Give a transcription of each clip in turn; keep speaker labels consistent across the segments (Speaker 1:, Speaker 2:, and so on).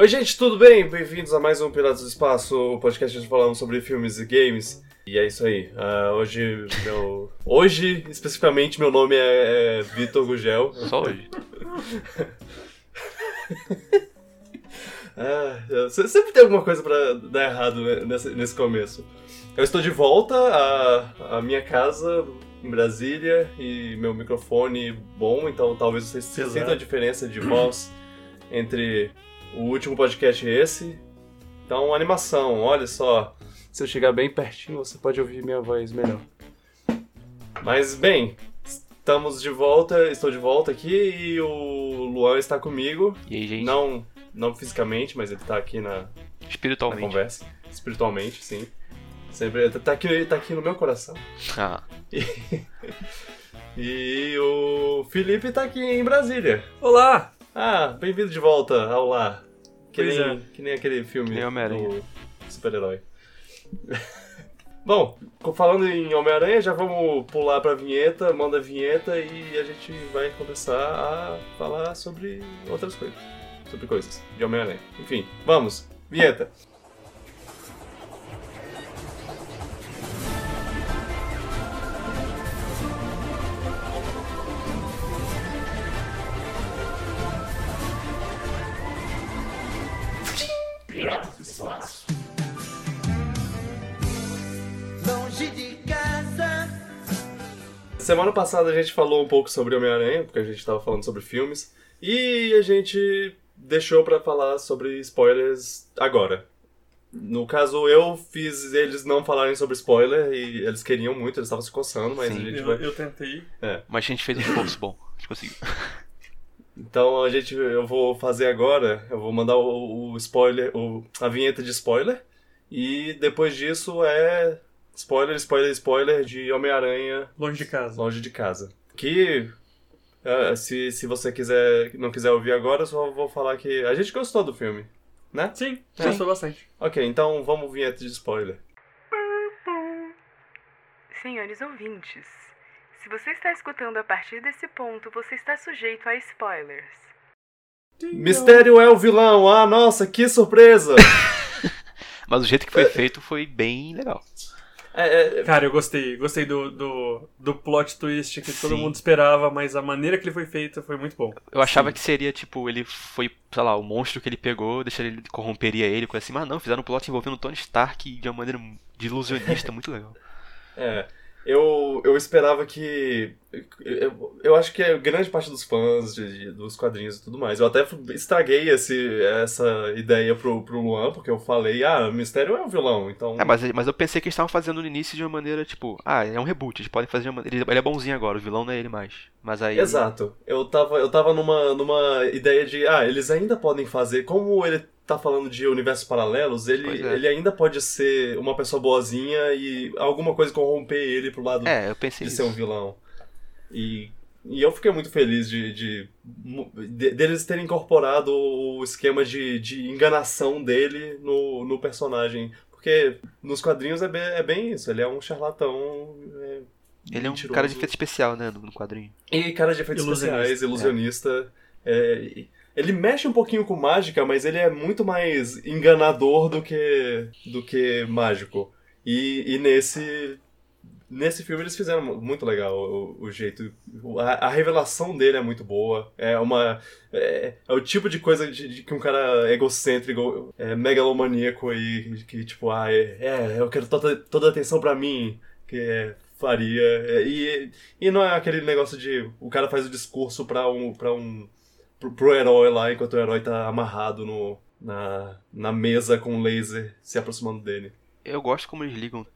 Speaker 1: Oi, gente, tudo bem? Bem-vindos a mais um Piratas do Espaço, o podcast onde falamos sobre filmes e games. E é isso aí. Uh, hoje, meu... hoje, especificamente, meu nome é, é Vitor Gugel.
Speaker 2: Só hoje.
Speaker 1: ah, sempre tem alguma coisa pra dar errado nesse, nesse começo. Eu estou de volta à, à minha casa em Brasília e meu microfone bom, então talvez vocês sintam a diferença de voz entre o último podcast é esse. Então, animação, olha só. Se eu chegar bem pertinho, você pode ouvir minha voz melhor. Mas, bem, estamos de volta, estou de volta aqui e o Luan está comigo.
Speaker 2: E aí, gente?
Speaker 1: Não, não fisicamente, mas ele está aqui na,
Speaker 2: Espiritualmente.
Speaker 1: na conversa. Espiritualmente, sim. Sempre, tá aqui, tá aqui no meu coração.
Speaker 2: Ah.
Speaker 1: E, e o Felipe está aqui em Brasília.
Speaker 3: Olá!
Speaker 1: Ah, bem-vindo de volta ao lar. Que
Speaker 3: Pois
Speaker 1: nem,
Speaker 3: é.
Speaker 1: que nem aquele filme
Speaker 2: nem
Speaker 1: do super-herói. Bom, falando em Homem-Aranha, já vamos pular pra vinheta, manda a vinheta e a gente vai começar a falar sobre outras coisas. Sobre coisas de Homem-Aranha. Enfim, vamos, vinheta.
Speaker 4: Longe de casa.
Speaker 1: Semana passada a gente falou um pouco sobre Homem-Aranha, porque a gente tava falando sobre filmes, e a gente deixou pra falar sobre spoilers agora. No caso, eu fiz eles não falarem sobre spoiler, e eles queriam muito, eles estavam se coçando, mas
Speaker 2: Sim.
Speaker 1: a gente
Speaker 3: Eu,
Speaker 1: vai...
Speaker 3: eu tentei.
Speaker 2: Mas a gente fez um esforço bom. A gente conseguiu.
Speaker 1: Então a gente, eu vou fazer agora, eu vou mandar o, o spoiler, o, a vinheta de spoiler, e depois disso é spoiler, spoiler, spoiler de Homem-Aranha
Speaker 3: Longe de casa.
Speaker 1: longe de casa. Que eh, se, se você quiser não quiser ouvir agora, eu só vou falar que a gente gostou do filme, né?
Speaker 3: Sim,
Speaker 1: Sim.
Speaker 3: gostou bastante.
Speaker 1: Ok, então vamos vinheta de spoiler.
Speaker 5: Senhores ouvintes, se você está escutando a partir desse ponto, você está sujeito a spoilers.
Speaker 1: Mistério é o vilão. Ah, nossa, que surpresa!
Speaker 2: Mas o jeito que foi feito foi bem legal.
Speaker 1: É, é,
Speaker 3: Cara, eu gostei. Gostei do, do, do plot twist que todo
Speaker 2: Sim.
Speaker 3: mundo esperava, mas a maneira que ele foi feito foi muito bom.
Speaker 2: Eu achava que seria, tipo, ele foi, sei lá, o monstro que ele pegou, deixaria ele corromperia ele, coisa assim, mas não, fizeram um plot envolvendo o Tony Stark de uma maneira de ilusionista muito legal.
Speaker 1: é. Eu, eu esperava que. Eu, eu acho que é grande parte dos fãs de- de- dos quadrinhos e tudo mais. Eu até estraguei esse, essa ideia pro, pro Luan, porque eu falei, ah, Mistério é o vilão, então.
Speaker 2: É, mas, mas eu pensei que eles estavam fazendo no início de uma maneira, tipo, ah, é um reboot, eles podem fazer de uma maneira. Ele é bonzinho agora, o vilão não é ele mais. Mas aí.
Speaker 1: Exato. Eu tava, eu tava numa, numa ideia de, ah, eles ainda podem fazer, como ele tá falando de universos paralelos, ele,
Speaker 2: é.
Speaker 1: ele ainda pode ser uma pessoa boazinha e alguma coisa corromper ele pro lado
Speaker 2: É, eu pensei
Speaker 1: de
Speaker 2: nisso.
Speaker 1: ser um vilão. E, e eu fiquei muito feliz de, de, de- deles terem incorporado o esquema de, de enganação dele no, no personagem. Porque nos quadrinhos é bem, é bem isso, ele é um charlatão. é,
Speaker 2: Ele é um
Speaker 1: mentiroso.
Speaker 2: cara de efeito especial, né, no, no quadrinho.
Speaker 1: E cara de efeitos
Speaker 3: Ilusionista.
Speaker 1: especiais, ilusionista. É, ele mexe um pouquinho com mágica, mas ele é muito mais enganador do que, do que mágico. E, e nesse, nesse filme eles fizeram mu- muito legal o, o jeito. o- A, a revelação dele é muito boa. É uma. É, é o tipo de coisa de, de que um cara egocêntrico, é, megalomaníaco e que, tipo, ah, é, é, eu quero toda, toda a atenção pra mim. Que é, faria. É, e, e não é aquele negócio de o cara faz o discurso pra um. Pra um pro, pro herói lá, enquanto o herói tá amarrado no, na, na mesa com um laser se aproximando dele.
Speaker 2: Eu gosto como eles ligam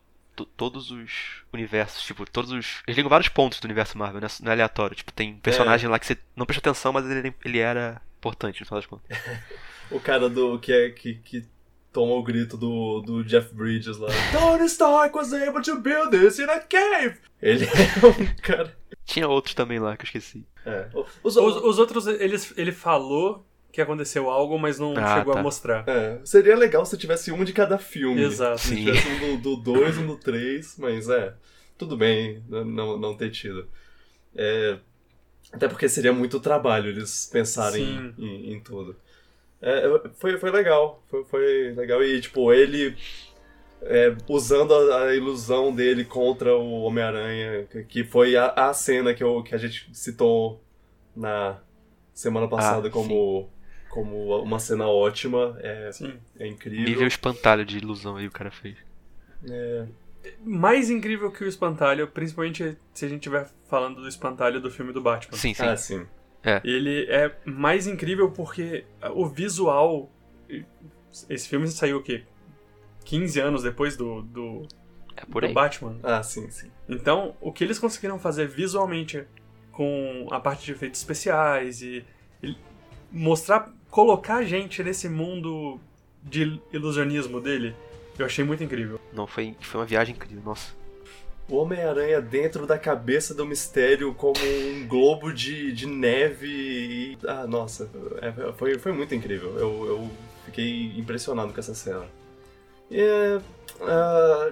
Speaker 2: todos os universos, tipo, todos os. Eles ligam vários pontos do universo Marvel, não é, não é aleatório. Tipo, tem personagem lá que você não presta atenção, mas ele, ele era importante no final das contas.
Speaker 1: O cara do que é que, que toma o grito do, do Jeff Bridges lá. Tony Stark was able to build this in a cave. Ele é um cara.
Speaker 2: Tinha outros também lá que eu esqueci.
Speaker 1: É. Os,
Speaker 3: Os, os outros, eles, ele falou que aconteceu algo, mas não
Speaker 2: Ah,
Speaker 3: chegou
Speaker 2: tá.
Speaker 3: a mostrar.
Speaker 1: é, seria legal se tivesse um de cada filme.
Speaker 3: Exato.
Speaker 1: Se
Speaker 2: Sim.
Speaker 1: tivesse um do 2, um do 3, mas é. Tudo bem não, não, não ter tido. É, até porque seria muito trabalho eles pensarem
Speaker 3: Sim.
Speaker 1: em, em tudo. É, foi, foi legal. Foi, foi legal. E, tipo, ele é, usando a, a ilusão dele contra o Homem-Aranha, que- que foi a, a cena que, eu, que a gente citou na semana passada
Speaker 2: Ah,
Speaker 1: como, como uma cena ótima. É,
Speaker 3: Sim.
Speaker 1: é incrível.
Speaker 2: Nível espantalho de ilusão aí o cara fez.
Speaker 1: É,
Speaker 3: Mais incrível que o espantalho, principalmente se a gente estiver falando do espantalho do filme do Batman.
Speaker 2: Sim, sim.
Speaker 1: Ah, sim.
Speaker 3: Ele é mais incrível porque o visual. Esse filme saiu o quê? 15 anos depois do, do,
Speaker 2: É por
Speaker 3: do
Speaker 2: aí.
Speaker 3: Batman.
Speaker 1: Ah, sim, sim.
Speaker 3: Então, o que eles conseguiram fazer visualmente com a parte de efeitos especiais e, e mostrar, colocar a gente nesse mundo de ilusionismo dele, eu achei muito incrível.
Speaker 2: Não, foi, foi uma viagem incrível, nossa.
Speaker 1: O Homem-Aranha dentro da cabeça do mistério como um globo de, de neve e... Ah, nossa, é, foi, foi muito incrível. Eu, eu fiquei impressionado com essa cena. E, é, ah,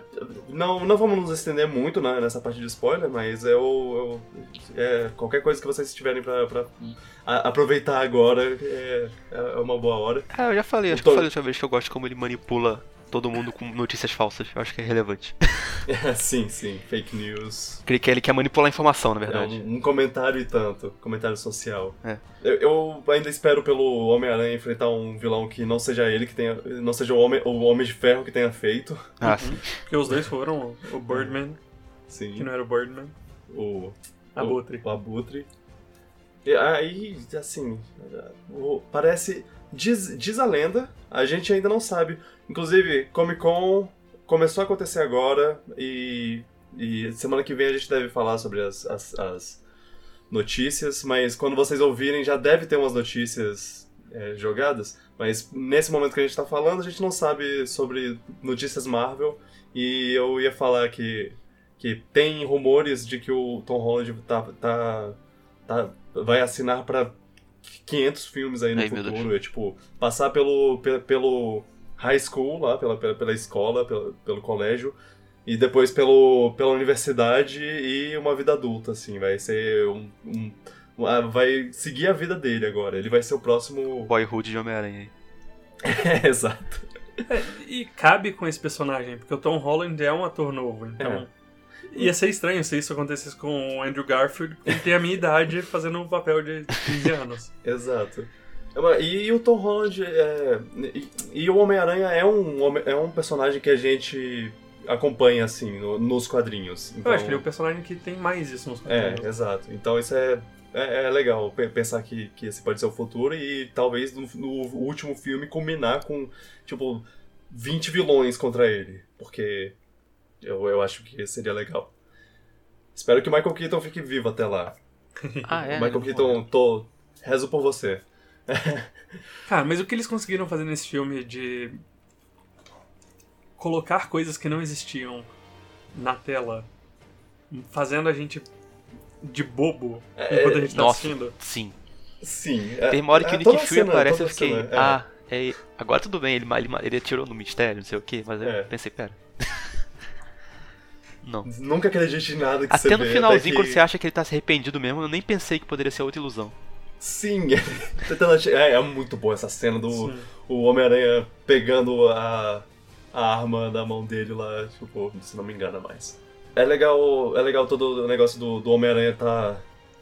Speaker 1: não, não vamos nos estender muito né, nessa parte de spoiler, mas eu, eu- é, qualquer coisa que vocês tiverem pra, pra a- aproveitar agora é, é uma boa hora.
Speaker 2: Ah, eu já falei, acho que
Speaker 1: Então-
Speaker 2: eu falei outra vez que eu gosto como ele manipula todo mundo com notícias falsas. Eu acho que é relevante.
Speaker 1: sim, sim, fake news.
Speaker 2: Ele quer, ele quer manipular a informação, na
Speaker 1: É
Speaker 2: verdade.
Speaker 1: um, um comentário e tanto, comentário social.
Speaker 2: É.
Speaker 1: Eu, eu ainda espero pelo Homem-Aranha enfrentar um vilão que não seja ele que tenha. não seja o Homem, o Homem de Ferro que tenha feito.
Speaker 2: Ah, sim.
Speaker 3: Porque os dois foram o Birdman, que
Speaker 1: Sim.
Speaker 3: não era o Birdman,
Speaker 1: O,
Speaker 3: Abutre.
Speaker 1: O, o Abutre. E aí, assim, o- parece. Diz, diz a lenda, a gente ainda não sabe. Inclusive, Comic Con começou a acontecer agora e, e semana que vem a gente deve falar sobre as, as, as notícias, mas quando vocês ouvirem já deve ter umas notícias é, jogadas. Mas nesse momento que a gente tá falando, a gente não sabe sobre notícias Marvel e eu ia falar que que tem rumores de que o Tom Holland tá, tá, tá- vai assinar pra 500 filmes aí no
Speaker 2: Ai,
Speaker 1: futuro. É tipo, passar pelo, pe- pelo high school lá, pela, pela, pela escola, pelo, pelo colégio, e depois pelo, pela universidade e uma vida adulta, assim. Vai ser um. um- ah, vai seguir a vida dele agora. Ele vai ser o próximo.
Speaker 2: Boyhood de Homem-Aranha.
Speaker 1: É, exato.
Speaker 3: E cabe com esse personagem, porque o Tom Holland é um ator novo, então. Ia ser estranho se isso acontecesse com o Andrew Garfield, que tem a minha idade fazendo um papel de 15 anos.
Speaker 1: Exato. É E, e o Tom Holland é, e, e o Homem-Aranha é um, é um personagem que a gente acompanha assim no- nos quadrinhos. Então,
Speaker 3: Eu acho que ele é o personagem que tem mais isso nos
Speaker 1: é,
Speaker 3: quadrinhos.
Speaker 1: exato. Então isso é, é, é legal pe- pensar que, que esse pode ser o futuro e talvez no, no último filme culminar com tipo 20 vilões contra ele, porque eu, eu acho que seria legal. Espero que o Michael Keaton fique vivo até lá.
Speaker 2: Ah, é?
Speaker 1: Michael Keaton, tô rezo por você.
Speaker 3: Cara, mas o que eles conseguiram fazer nesse filme de colocar coisas que não existiam na tela, fazendo a gente de bobo enquanto a gente tá
Speaker 2: Nossa,
Speaker 3: assistindo.
Speaker 2: sim.
Speaker 1: Sim. é-
Speaker 2: Tem uma hora que
Speaker 1: é,
Speaker 2: o Nick Fury
Speaker 1: cena-
Speaker 2: aparece e eu fiquei,
Speaker 1: cena, é.
Speaker 2: ah, é, agora tudo bem, ele, ele, ele atirou no mistério, não sei o que, mas eu
Speaker 1: É.
Speaker 2: pensei, pera. Não.
Speaker 1: Nunca acredite em nada que você
Speaker 2: Até no
Speaker 1: vê,
Speaker 2: finalzinho,
Speaker 1: que-
Speaker 2: quando você acha que ele tá se arrependido mesmo, eu nem pensei que poderia ser outra ilusão.
Speaker 1: Sim, é, é muito boa essa cena do
Speaker 3: Sim.
Speaker 1: o Homem-Aranha pegando a, a arma da mão dele lá, tipo, se não me engana mais. É legal, é legal todo o negócio do, do Homem-Aranha tá.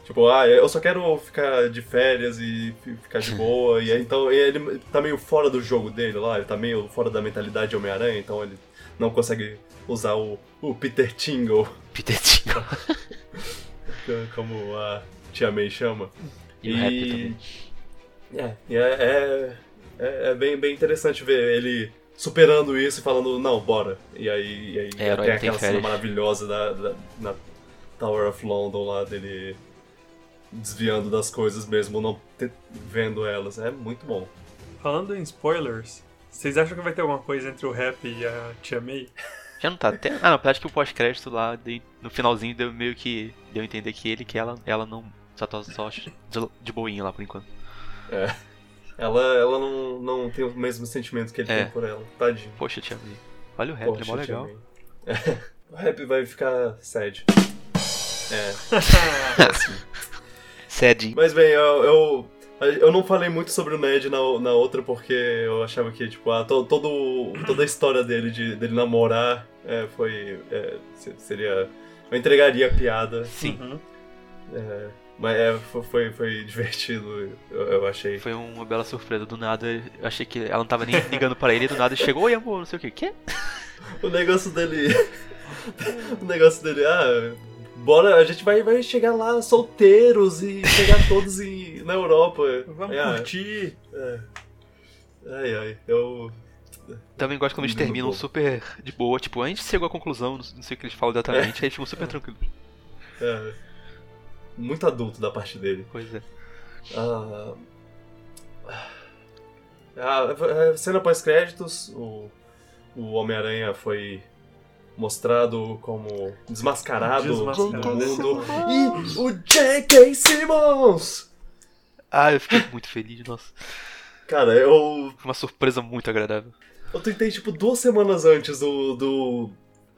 Speaker 1: Tipo, ah, eu só quero ficar de férias e fi- ficar de boa. e aí, então ele tá meio fora do jogo dele lá, ele tá meio fora da mentalidade de Homem-Aranha, então ele não consegue usar o, o Peter Tingle,
Speaker 2: Peter Tingle.
Speaker 1: como a Tia May chama.
Speaker 2: E.
Speaker 1: É, e é, é, é, é bem, bem interessante ver ele superando isso e falando, não, bora. E aí, e aí
Speaker 2: É,
Speaker 1: tem aquela cena
Speaker 2: férias.
Speaker 1: maravilhosa da, da- na Tower of London lá dele desviando das coisas mesmo, não te- vendo elas. É muito bom.
Speaker 3: Falando em spoilers, vocês acham que vai ter alguma coisa entre o rap e a Tia May?
Speaker 2: Já não tá até. Ah, não, acho que o pós-crédito lá, de- no finalzinho, deu meio que. Deu a entender que ele, que ela, ela não. Só tá só de, de boinha lá por enquanto.
Speaker 1: Ela, ela não, não tem o mesmo sentimento que ele
Speaker 2: É.
Speaker 1: tem por ela. Tadinho.
Speaker 2: Poxa, Tia May. Olha o rap, ele é mó
Speaker 1: Poxa,
Speaker 2: legal.
Speaker 1: May. o rap vai ficar sad. É.
Speaker 2: Sad.
Speaker 1: Mas bem, eu, eu- Eu não falei muito sobre o Ned na, na outra porque eu achava que, tipo, a, to, todo, toda a história dele, de, dele namorar, é, foi. é, se- seria. Eu entregaria a piada.
Speaker 2: Sim,
Speaker 3: Uhum.
Speaker 1: é, mas é, fo- foi, foi divertido, eu, eu achei.
Speaker 2: foi uma bela surpresa. Do nada, eu achei que ela não tava nem ligando pra ele, e do nada chegou, oi amor, não sei o que. Quê?
Speaker 1: O negócio dele. o negócio dele, ah. Bora, a gente vai, vai chegar lá solteiros e chegar todos em, na Europa.
Speaker 3: Vamos
Speaker 1: É,
Speaker 3: curtir.
Speaker 1: é. Ai, ai, eu.
Speaker 2: Também gosto quando eles terminam super de boa. Tipo, a gente chegou à conclusão, não sei o que eles falam exatamente, aí eles ficam super tranquilos.
Speaker 1: É, muito adulto da parte dele.
Speaker 2: Pois é.
Speaker 1: Ah, a, a cena pós-créditos, o, o Homem-Aranha foi mostrado como desmascarado
Speaker 3: Desmascarado.
Speaker 1: no mundo. E o J.K. Simmons!
Speaker 2: Ah, eu fiquei muito feliz, nossa.
Speaker 1: Cara, eu,
Speaker 2: uma surpresa muito agradável.
Speaker 1: eu tentei, tipo, duas semanas antes do, do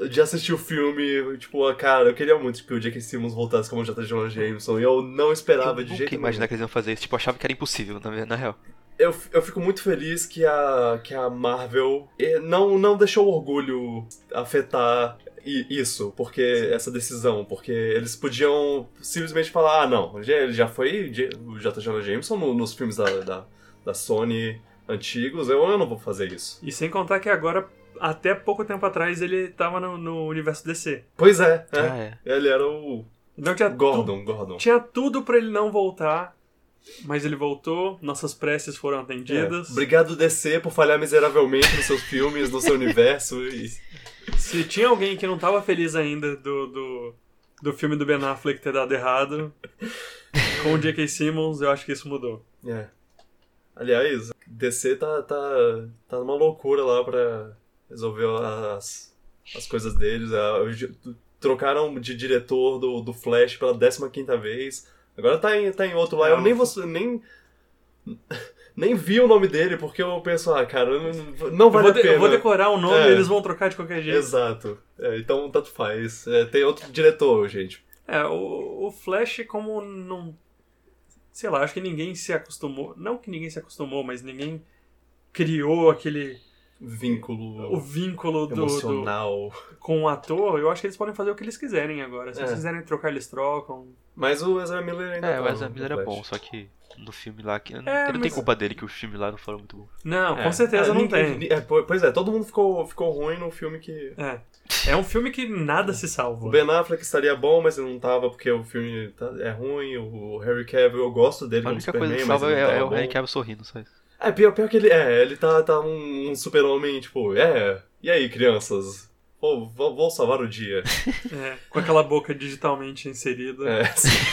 Speaker 1: de assistir o filme, tipo, ah, cara, eu queria muito que o J.K. Simmons voltasse como J. Jonah Jameson, e eu não esperava
Speaker 2: eu
Speaker 1: de jeito
Speaker 2: ia imaginar
Speaker 1: nenhum.
Speaker 2: que eles iam fazer isso. Tipo, eu achava que era impossível, na, na real.
Speaker 1: Eu, eu fico muito feliz que a, que a Marvel não, não deixou o orgulho afetar isso, porque essa decisão, porque eles podiam simplesmente falar, ah, não, já, ele já foi o J. Jonah Jameson no- nos filmes da, da, da Sony antigos, eu, eu não vou fazer isso.
Speaker 3: E sem contar que agora, até pouco tempo atrás, ele tava no, no universo DC.
Speaker 1: Pois é, é.
Speaker 2: Ah, é.
Speaker 1: ele era o
Speaker 3: Então tinha, tu-
Speaker 1: Gordon, Gordon.
Speaker 3: tinha tudo pra ele não voltar, mas ele voltou, nossas preces foram
Speaker 1: É.
Speaker 3: atendidas.
Speaker 1: Obrigado DC por falhar miseravelmente nos seus filmes, no seu universo e...
Speaker 3: Se tinha alguém que não tava feliz ainda do, do, do filme do Ben Affleck ter dado errado, com o J.K. Simmons, eu acho que isso mudou.
Speaker 1: É. Aliás, DC tá, tá, tá numa loucura lá pra resolver as, as coisas deles. Ah, Trocaram de diretor do, do Flash pela 15 vez. Agora tá em, tá em outro lá. Eu nem vou. Nem, nem vi o nome dele, porque eu penso, ah, cara, não, não vale
Speaker 3: vou,
Speaker 1: a pena.
Speaker 3: eu vou decorar o nome
Speaker 1: É.
Speaker 3: e eles vão trocar de qualquer jeito.
Speaker 1: Exato. É, então, tanto faz. É, tem outro diretor, gente.
Speaker 3: É, o, o Flash, como não. Sei lá, acho que ninguém se acostumou. Não que ninguém se acostumou, mas ninguém criou aquele.
Speaker 1: Vínculo
Speaker 3: O vínculo do, do-
Speaker 1: emocional.
Speaker 3: com o ator. Eu acho que eles podem fazer o que eles quiserem agora. Se
Speaker 1: É.
Speaker 3: eles quiserem trocar, eles trocam.
Speaker 1: Mas o Ezra Miller ainda
Speaker 2: É,
Speaker 1: tá
Speaker 2: o Ezra Miller é bom, só que no filme lá. Que...
Speaker 3: É,
Speaker 2: ele não tem
Speaker 3: mas-
Speaker 2: culpa dele que os filmes lá não foram muito bons.
Speaker 3: Não,
Speaker 1: É.
Speaker 3: com certeza
Speaker 1: É,
Speaker 3: não
Speaker 1: ninguém-
Speaker 3: tem.
Speaker 1: é, po- pois é, todo mundo ficou, ficou ruim no filme que.
Speaker 3: É. É um filme que nada se
Speaker 1: O
Speaker 3: salva.
Speaker 1: Ben Affleck estaria bom, mas ele não tava porque o filme tá- é ruim. O Harry Cavill, eu gosto dele
Speaker 2: A única
Speaker 1: Superman,
Speaker 2: coisa que salva é, é o
Speaker 1: bom.
Speaker 2: Henry Cavill sorrindo, só isso.
Speaker 1: É, pior, pior que ele é. Ele tá, tá um, um super-homem, tipo, é. E aí, crianças? Vou, vou, vou salvar o dia.
Speaker 3: É, com aquela boca digitalmente inserida.
Speaker 1: É,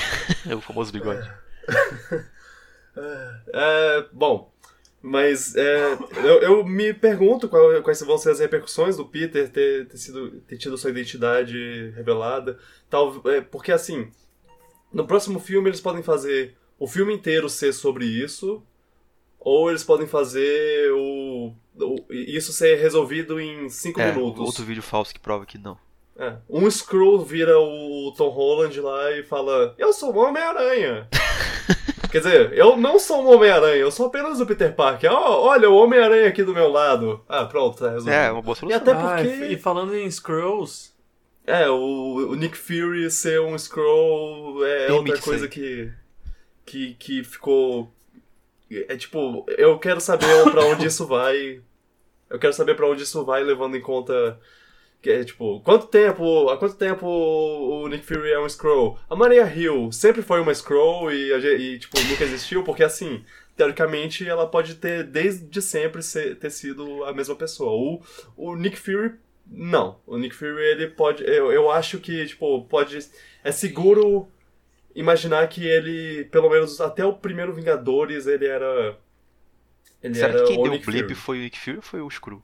Speaker 2: É o famoso bigode.
Speaker 1: É, bom, mas é, eu, eu me pergunto qual- quais vão ser as repercussões do Peter ter, ter, sido, ter tido sua identidade revelada. Tal, é, porque assim, no próximo filme eles podem fazer o filme inteiro ser sobre isso, ou eles podem fazer o, o- isso ser resolvido em cinco
Speaker 2: É,
Speaker 1: minutos.
Speaker 2: outro vídeo falso que prova que não.
Speaker 1: É, Um Skrull vira o Tom Holland lá e fala: Eu sou o Homem-Aranha. Quer dizer, eu não sou um Homem-Aranha, eu sou apenas o Peter Parker. Ó, olha, o Homem-Aranha aqui do meu lado. Ah, pronto, tá resolvido.
Speaker 2: É, uma boa
Speaker 1: E
Speaker 2: solução.
Speaker 1: até
Speaker 3: Ah,
Speaker 1: porque.
Speaker 3: e falando em Skrulls,
Speaker 1: É, o, o Nick Fury ser um Skrull é outra coisa que, que. que ficou. É tipo, eu quero saber pra onde isso vai. Eu quero saber pra onde isso vai, levando em conta. Que é tipo, quanto tempo. Há quanto tempo o Nick Fury é um Skrull? A Maria Hill sempre foi uma Skrull e, e, tipo, nunca existiu, porque assim, teoricamente ela pode ter desde sempre ser- ter sido a mesma pessoa. O, o Nick Fury não, o Nick Fury ele pode. Eu, eu acho que, tipo, pode. É seguro imaginar que ele, pelo menos até o primeiro Vingadores, ele era. Ele
Speaker 2: Será
Speaker 1: era
Speaker 2: que quem
Speaker 1: o
Speaker 2: deu o blip foi o Nick Fury ou foi o Screw?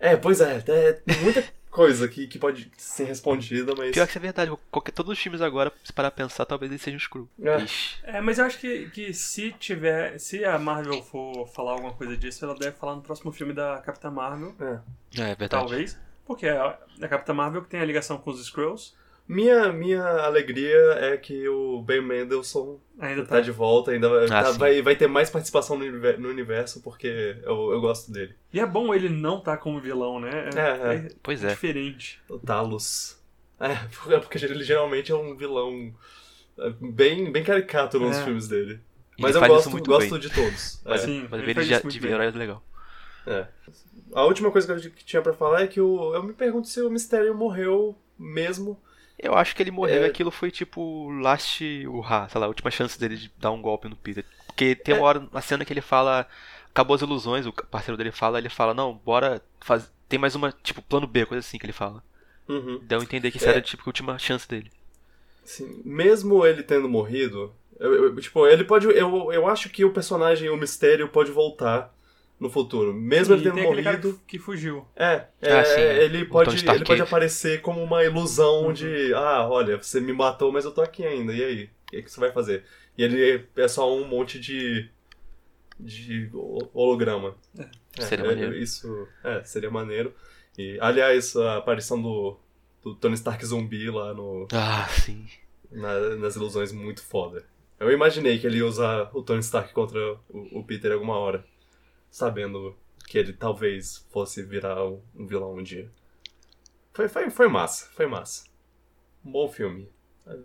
Speaker 1: É, pois é, é tem muita coisa que, que pode ser respondida, mas.
Speaker 2: Pior que isso é verdade, qualquer, todos os filmes agora, se parar pra pensar, talvez eles sejam Screw.
Speaker 1: É.
Speaker 3: É, mas eu acho que, que se tiver. Se a Marvel for falar alguma coisa disso, ela deve falar no próximo filme da Capitã Marvel.
Speaker 1: É.
Speaker 2: É, é verdade.
Speaker 3: Talvez. Porque é a, a Capitã Marvel que tem a ligação com os Skrulls.
Speaker 1: Minha, minha alegria é que o Ben Mendelssohn
Speaker 3: Ainda
Speaker 1: tá
Speaker 3: tá.
Speaker 1: de volta, ainda vai,
Speaker 2: Ah,
Speaker 1: tá- vai, vai ter mais participação no, univer- no universo, porque eu, eu gosto dele.
Speaker 3: E é bom ele não tá como vilão, né?
Speaker 1: É, é.
Speaker 2: Pois é.
Speaker 3: diferente.
Speaker 1: O Talos. É, é porque ele geralmente é um vilão é, bem, bem caricato nos
Speaker 3: É.
Speaker 1: filmes dele.
Speaker 2: Ele
Speaker 1: Mas eu
Speaker 2: faz isso
Speaker 1: gosto,
Speaker 2: muito
Speaker 1: gosto
Speaker 2: bem.
Speaker 1: de todos.
Speaker 2: Mas,
Speaker 1: É.
Speaker 3: Sim,
Speaker 2: mas
Speaker 3: ele
Speaker 2: ele já de herói é legal.
Speaker 1: É. A última coisa que eu tinha pra falar é que o, eu me pergunto se o Mistério morreu mesmo.
Speaker 2: Eu acho que ele morreu
Speaker 1: É.
Speaker 2: e aquilo foi tipo last hurrah, sei lá, a última chance dele de dar um golpe no Peter. Porque tem uma
Speaker 1: É.
Speaker 2: hora na cena que ele fala, acabou as ilusões, o parceiro dele fala, ele fala, não, bora fazer. Tem mais uma, tipo, plano B, coisa assim que ele fala.
Speaker 1: Uhum.
Speaker 2: Deu a entender que isso
Speaker 1: É.
Speaker 2: era tipo a última chance dele.
Speaker 1: Sim, mesmo ele tendo morrido, eu- eu- tipo, ele pode. Eu, eu acho que o personagem, o mistério, pode voltar no futuro. Mesmo
Speaker 3: E
Speaker 1: ele tendo
Speaker 3: tem aquele cara
Speaker 1: morrido.
Speaker 3: que, fugiu.
Speaker 1: É, é,
Speaker 2: Ah, sim, é.
Speaker 1: ele pode, ele pode aparecer como uma ilusão
Speaker 3: Uhum.
Speaker 1: de, ah, olha, você me matou, mas eu tô aqui ainda, e aí? O que, que você vai fazer? E ele é só um monte de. de ho- holograma. É,
Speaker 2: Seria
Speaker 1: é,
Speaker 2: maneiro.
Speaker 1: Isso, é, seria maneiro. E, aliás, a aparição do, do Tony Stark zumbi lá no,
Speaker 2: Ah, sim.
Speaker 1: na- nas ilusões muito foda. Eu imaginei que ele ia usar o Tony Stark contra o, o Peter alguma hora, sabendo que ele talvez fosse virar um, vilão um dia. Foi, foi, foi massa, foi massa. Um bom filme.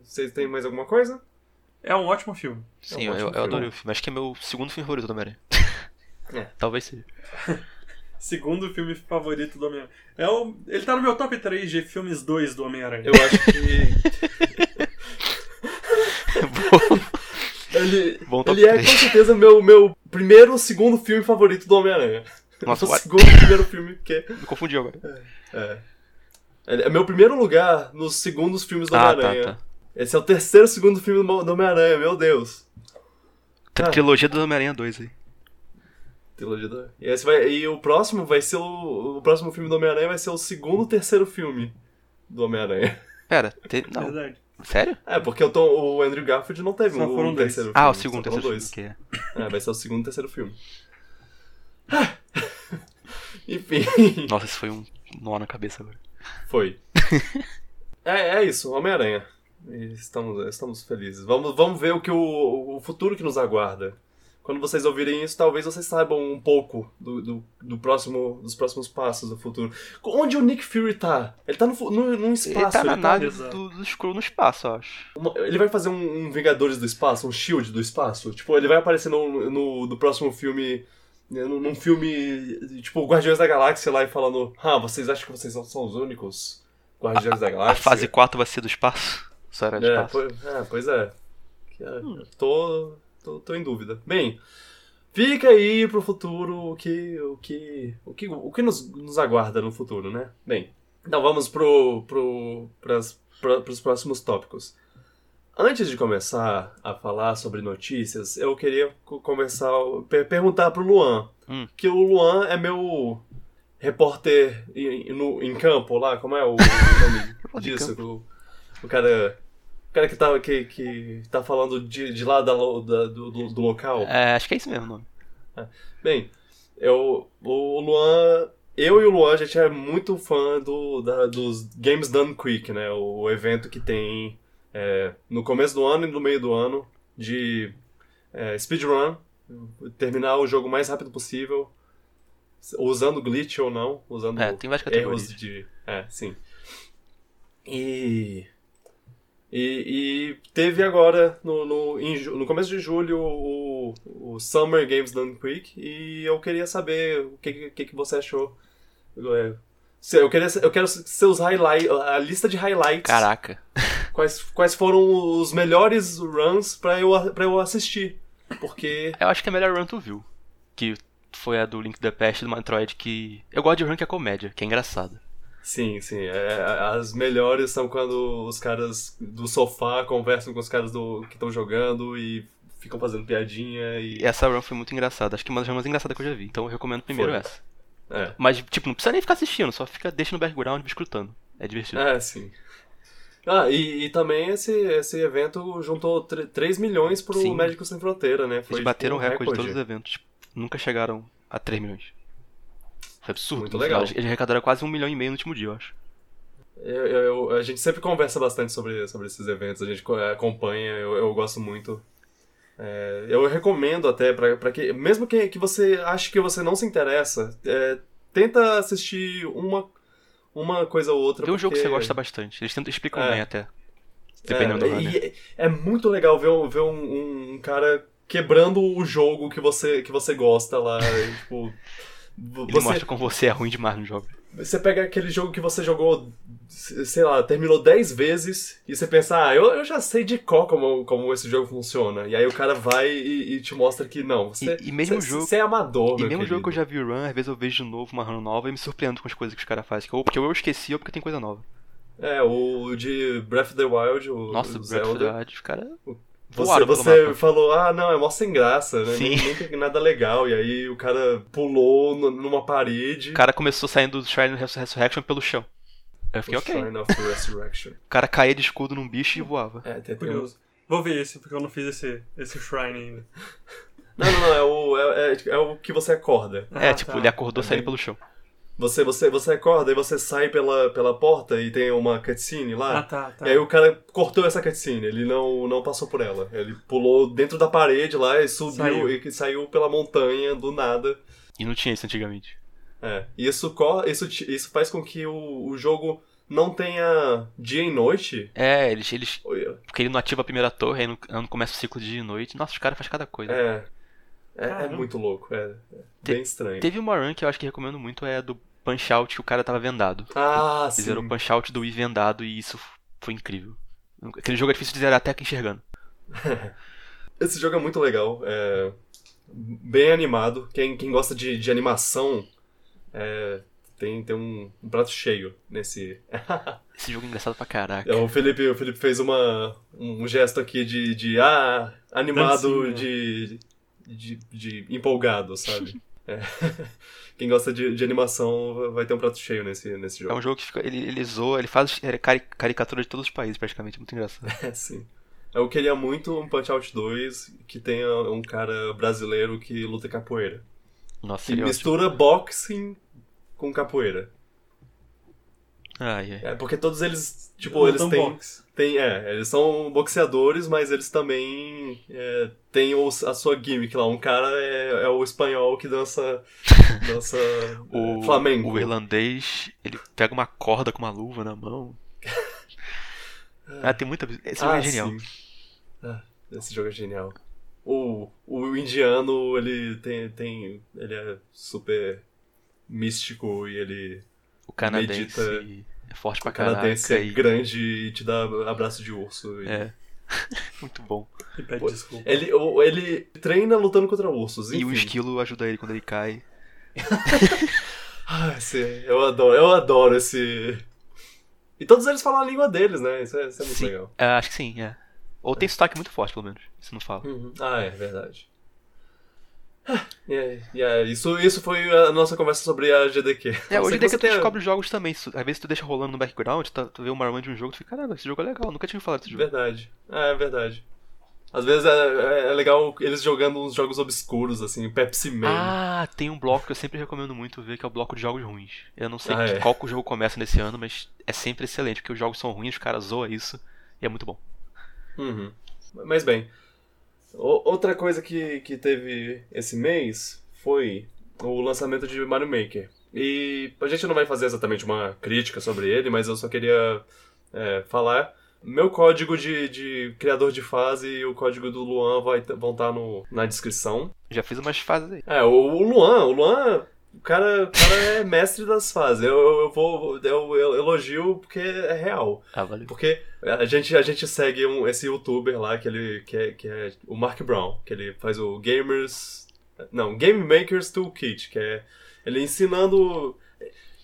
Speaker 1: Vocês têm mais alguma coisa?
Speaker 3: É um ótimo filme.
Speaker 2: Sim,
Speaker 1: É um
Speaker 2: eu,
Speaker 1: ótimo
Speaker 2: eu
Speaker 1: filme.
Speaker 2: adorei o filme. Acho que é meu segundo filme favorito do Homem-Aranha.
Speaker 1: É.
Speaker 2: Talvez seja.
Speaker 3: Segundo filme favorito do Homem-Aranha. É o... Ele tá no meu top 3 de filmes 2 do Homem-Aranha.
Speaker 1: Eu acho que. ele
Speaker 2: Bom top
Speaker 1: ele é com
Speaker 2: 3.
Speaker 1: certeza meu, meu primeiro ou segundo filme favorito do Homem-Aranha.
Speaker 2: Nossa,
Speaker 1: o segundo primeiro filme que
Speaker 2: Me confundi agora.
Speaker 1: É. Ele É meu primeiro lugar nos segundos filmes do
Speaker 2: Ah, tá,
Speaker 1: Homem-Aranha.
Speaker 2: tá.
Speaker 1: Esse é o terceiro segundo filme do Homem-Aranha, meu Deus. Ah.
Speaker 2: Trilogia do Homem-Aranha 2 aí.
Speaker 1: Trilogia do... E, esse vai... e o próximo vai ser o... o próximo filme do Homem-Aranha vai ser o segundo ou terceiro filme do Homem-Aranha.
Speaker 2: Pera, te... não.
Speaker 3: Verdade.
Speaker 2: Sério?
Speaker 1: É, porque o, Tom, o Andrew Garfield não teve
Speaker 3: Só
Speaker 1: um,
Speaker 3: foram
Speaker 1: um
Speaker 3: dois.
Speaker 1: terceiro
Speaker 2: Ah,
Speaker 1: filme.
Speaker 2: o segundo,
Speaker 1: só
Speaker 2: terceiro
Speaker 1: dois.
Speaker 2: filme, que é.
Speaker 1: É, vai ser o segundo e terceiro filme. Enfim,
Speaker 2: Nossa, isso foi um nó na cabeça agora.
Speaker 1: foi. é, é isso, Homem-Aranha. Estamos, estamos felizes. Vamos, vamos ver o que o, o futuro que nos aguarda. Quando vocês ouvirem isso, talvez vocês saibam um pouco do, do, do próximo, dos próximos passos do futuro. Onde o Nick Fury tá? Ele tá no, no, num espaço.
Speaker 2: Ele tá na nave
Speaker 3: exato.
Speaker 2: do, do Skrull no espaço, eu acho.
Speaker 1: Uma- Ele vai fazer um, um Vingadores do Espaço, um Shield do espaço? Tipo, ele vai aparecer no, no, no próximo filme. né, Num filme. Tipo, Guardiões da Galáxia lá e falando: Ah, vocês acham que vocês são, os únicos Guardiões da
Speaker 2: A
Speaker 1: Galáxia?
Speaker 2: fase 4 vai ser do espaço. Só era de
Speaker 1: É,
Speaker 2: espaço.
Speaker 1: pois, é, pois é. É, Tô, tô, tô em dúvida. Bem, fica aí pro futuro o que, o que, o que, o que nos, nos aguarda no futuro, né? Bem, então vamos pro, pro, pras, pra, pros próximos tópicos. Antes de começar a falar sobre notícias, eu queria co- começar per perguntar pro Luan,
Speaker 2: Hum.
Speaker 1: que o Luan é meu repórter em, no, em campo lá, como é o, o nome disso? O, o cara, cara que tá, que, que tá falando de, de lá da, da- do, do, do local.
Speaker 2: É, acho que é isso mesmo o nome.
Speaker 1: Bem, eu, o Luan, eu e o Luan, a gente é muito fã do, da- dos Games Done Quick, né? O evento que tem é, no começo do ano e no meio do ano de é, speedrun, terminar o jogo o mais rápido possível, usando glitch ou não, usando
Speaker 2: É, tem várias
Speaker 1: erros de. É, sim. E. E, e teve agora, no, no, em no começo de julho, o, o Summer Games Done Quick, e eu queria saber o que, que, que você achou. É, Eu, queria, eu quero seus highlights, a lista de highlights.
Speaker 2: Caraca.
Speaker 1: Quais, quais foram os melhores runs pra eu, pra eu assistir. Porque.
Speaker 2: Eu acho que é a melhor run tu viu. Que foi a do Link the Past do Metroid que. Eu gosto de run que é comédia, que é engraçada.
Speaker 1: Sim, sim. é, as melhores são quando os caras do sofá conversam com os caras do, que estão jogando e ficam fazendo piadinha e.
Speaker 2: E essa run foi muito engraçada. Acho que uma das mais engraçadas que eu já vi. Então eu recomendo primeiro
Speaker 1: Foi.
Speaker 2: essa.
Speaker 1: É.
Speaker 2: Mas, tipo, não precisa nem ficar assistindo, só fica, deixa no background escutando. É divertido.
Speaker 1: É, sim. Ah, e, e também esse, esse evento juntou 3 milhões pro
Speaker 2: Sim.
Speaker 1: Médicos Sem Fronteira, né? Foi
Speaker 2: Eles bateram
Speaker 1: tipo, um
Speaker 2: recorde de todos os eventos. Tipo, nunca chegaram a 3 milhões. Foi absurdo.
Speaker 1: Muito legal.
Speaker 2: final. Eles arrecadaram quase um milhão e meio no último dia, eu acho.
Speaker 1: Eu, eu- a gente sempre conversa bastante sobre, sobre esses eventos, a gente co- acompanha, eu, eu gosto muito. É, eu recomendo até pra, pra que, mesmo que, que você ache que você não se interessa, é, tenta assistir uma, uma coisa ou outra.
Speaker 2: Tem um jogo que
Speaker 1: porque-
Speaker 2: você gosta bastante. Eles tentam, explicam
Speaker 1: É.
Speaker 2: bem até. Dependendo
Speaker 1: é,
Speaker 2: do
Speaker 1: e é, é muito legal ver, um- ver um, um cara quebrando o jogo que você, que você gosta lá. tipo,
Speaker 2: Ele
Speaker 1: você,
Speaker 2: mostra como você é ruim demais no jogo.
Speaker 1: você pega aquele jogo que você jogou, sei lá, terminou 10 vezes e você pensa, ah, eu, eu já sei de qual como, como esse jogo funciona. E aí o cara vai e, e te mostra que não. Você,
Speaker 2: E- e mesmo
Speaker 1: você,
Speaker 2: jogo-
Speaker 1: você é amador,
Speaker 2: E mesmo jogo que eu
Speaker 1: querido.
Speaker 2: já vi run, às vezes eu vejo de novo uma run nova e me surpreendo com as coisas que os caras fazem. Ou porque eu esqueci ou porque tem coisa nova.
Speaker 1: É, o de Breath of the Wild, o
Speaker 2: Nossa,
Speaker 1: o
Speaker 2: Breath of the
Speaker 1: Zelda.
Speaker 2: Wild, os caras
Speaker 1: Você,
Speaker 2: voaram
Speaker 1: você
Speaker 2: mapa.
Speaker 1: falou, ah, não, é mó sem graça, né?
Speaker 2: Sim.
Speaker 1: Nem, nem tem nada legal. E aí o cara pulou no- numa parede.
Speaker 2: O cara começou saindo do Shrine of Resurrection pelo chão. Eu fiquei,
Speaker 1: O
Speaker 2: ok.
Speaker 1: Shrine of Resurrection.
Speaker 2: O cara caía de escudo num bicho e voava.
Speaker 1: É, um...
Speaker 3: Curioso. Vou ver esse, porque eu não fiz esse, esse shrine ainda.
Speaker 1: Não, não, não, é o, é, é- é o que você acorda.
Speaker 2: é,
Speaker 3: Ah,
Speaker 2: tipo,
Speaker 3: tá.
Speaker 2: ele acordou
Speaker 1: É
Speaker 2: saindo
Speaker 1: bem-
Speaker 2: pelo chão.
Speaker 1: Você, você, você acorda e você sai pela, pela porta e tem uma cutscene lá.
Speaker 3: Ah, tá, tá.
Speaker 1: E aí o cara cortou essa cutscene, ele não, não passou por ela. Ele pulou dentro da parede lá e subiu
Speaker 3: Saiu.
Speaker 1: e que saiu pela montanha do nada.
Speaker 2: E não tinha isso antigamente.
Speaker 1: É. E isso, isso, isso faz com que o, o jogo não tenha dia e noite.
Speaker 2: É, eles. eles porque ele não ativa a primeira torre, aí não, não começa o ciclo de dia e noite. Nossa, os caras fazem cada coisa.
Speaker 1: É. É, é muito louco, é, é bem estranho.
Speaker 2: Teve uma run que eu acho que recomendo muito, é do Punch Out que o cara tava vendado.
Speaker 1: Ah, sim.
Speaker 2: Fizeram o Punch Out do Wii vendado e isso foi incrível. Aquele jogo é difícil de zerar até que enxergando.
Speaker 1: Esse jogo é muito legal, é bem animado. Quem, quem gosta de, de animação é, tem, tem um, um prato cheio nesse.
Speaker 2: Esse jogo é engraçado pra caraca.
Speaker 1: É, o, Felipe, o Felipe fez uma, um gesto aqui de, de ah, animado, de, de, de empolgado, sabe? É. Quem gosta de, de animação vai ter um prato cheio nesse, nesse
Speaker 2: É um
Speaker 1: jogo.
Speaker 2: jogo que fica, ele, ele zoa, ele faz é, cari- caricatura de todos os países praticamente, muito engraçado.
Speaker 1: É, sim. Eu queria muito um Punch Out 2 que tenha um cara brasileiro que luta capoeira.
Speaker 2: Nossa,
Speaker 1: Que
Speaker 2: seria ótimo.
Speaker 1: mistura boxing com capoeira.
Speaker 2: Ai, ai.
Speaker 1: É, porque todos eles, tipo, eles têm,
Speaker 3: boxe.
Speaker 1: têm. É, eles são boxeadores, mas eles também é, têm os- a sua gimmick lá. Um cara é, é o espanhol que dança. dança
Speaker 2: O,
Speaker 1: é, flamengo.
Speaker 2: o irlandês, ele pega uma corda com uma luva na mão. Ah, tem muita. Esse jogo
Speaker 1: Ah,
Speaker 2: é genial.
Speaker 1: sim. Ah, esse jogo é genial. O, o indiano, ele tem, tem. Ele é super místico e ele.
Speaker 2: O canadense
Speaker 1: Medita-
Speaker 2: é forte pra
Speaker 1: O canadense
Speaker 2: caraca.
Speaker 1: é
Speaker 2: e-
Speaker 1: grande e te dá abraço de urso. e-
Speaker 2: É. Muito bom.
Speaker 3: E pede
Speaker 1: Pô,
Speaker 3: desculpa.
Speaker 1: Ele, ele treina lutando contra ursos.
Speaker 2: E o
Speaker 1: enfim.
Speaker 2: esquilo ajuda ele quando ele cai.
Speaker 1: Ah, esse, eu adoro, eu adoro esse. E todos eles falam a língua deles, né? Isso é, isso é muito
Speaker 2: Sim.
Speaker 1: legal.
Speaker 2: É, acho que sim, é. Ou tem sotaque muito forte, pelo menos. Isso não fala.
Speaker 1: Ah, é verdade. Ah, E é, e é, isso, isso foi a nossa conversa sobre a GDQ.
Speaker 2: É, hoje que tu
Speaker 1: tem-
Speaker 2: descobre jogos também. Às vezes tu deixa rolando no background, tu, tu vê uma run de um jogo, tu fica, caramba, esse jogo é legal, nunca tinha falado desse jogo.
Speaker 1: Verdade. É verdade. Às vezes é, é- é legal eles jogando uns jogos obscuros, assim, Pepsi Man.
Speaker 2: Ah, tem um bloco que eu sempre recomendo muito ver, que é o bloco de jogos ruins. Eu não sei
Speaker 1: Ah,
Speaker 2: que-
Speaker 1: é.
Speaker 2: qual que o jogo começa nesse ano, mas é sempre excelente, porque os jogos são ruins, os caras zoam isso, e é muito bom.
Speaker 1: Uhum. Mas bem, o- outra coisa que, que teve esse mês foi o lançamento de Mario Maker. E a gente não vai fazer exatamente uma crítica sobre ele, mas eu só queria é, falar. Meu código de, de criador de fase e o código do Luan vai, vão estar no, na descrição.
Speaker 2: Já fiz umas fases aí.
Speaker 1: É, o, o Luan, o Luan, o cara, o cara é mestre das fases. Eu, eu, eu vou, eu, eu elogio porque é real.
Speaker 2: Ah, valeu.
Speaker 1: Porque a gente, a gente segue um, esse youtuber lá, que, ele, que, é, que é o Mark Brown, que ele faz o Gamers. Não, Game Makers Toolkit, que é ele ensinando.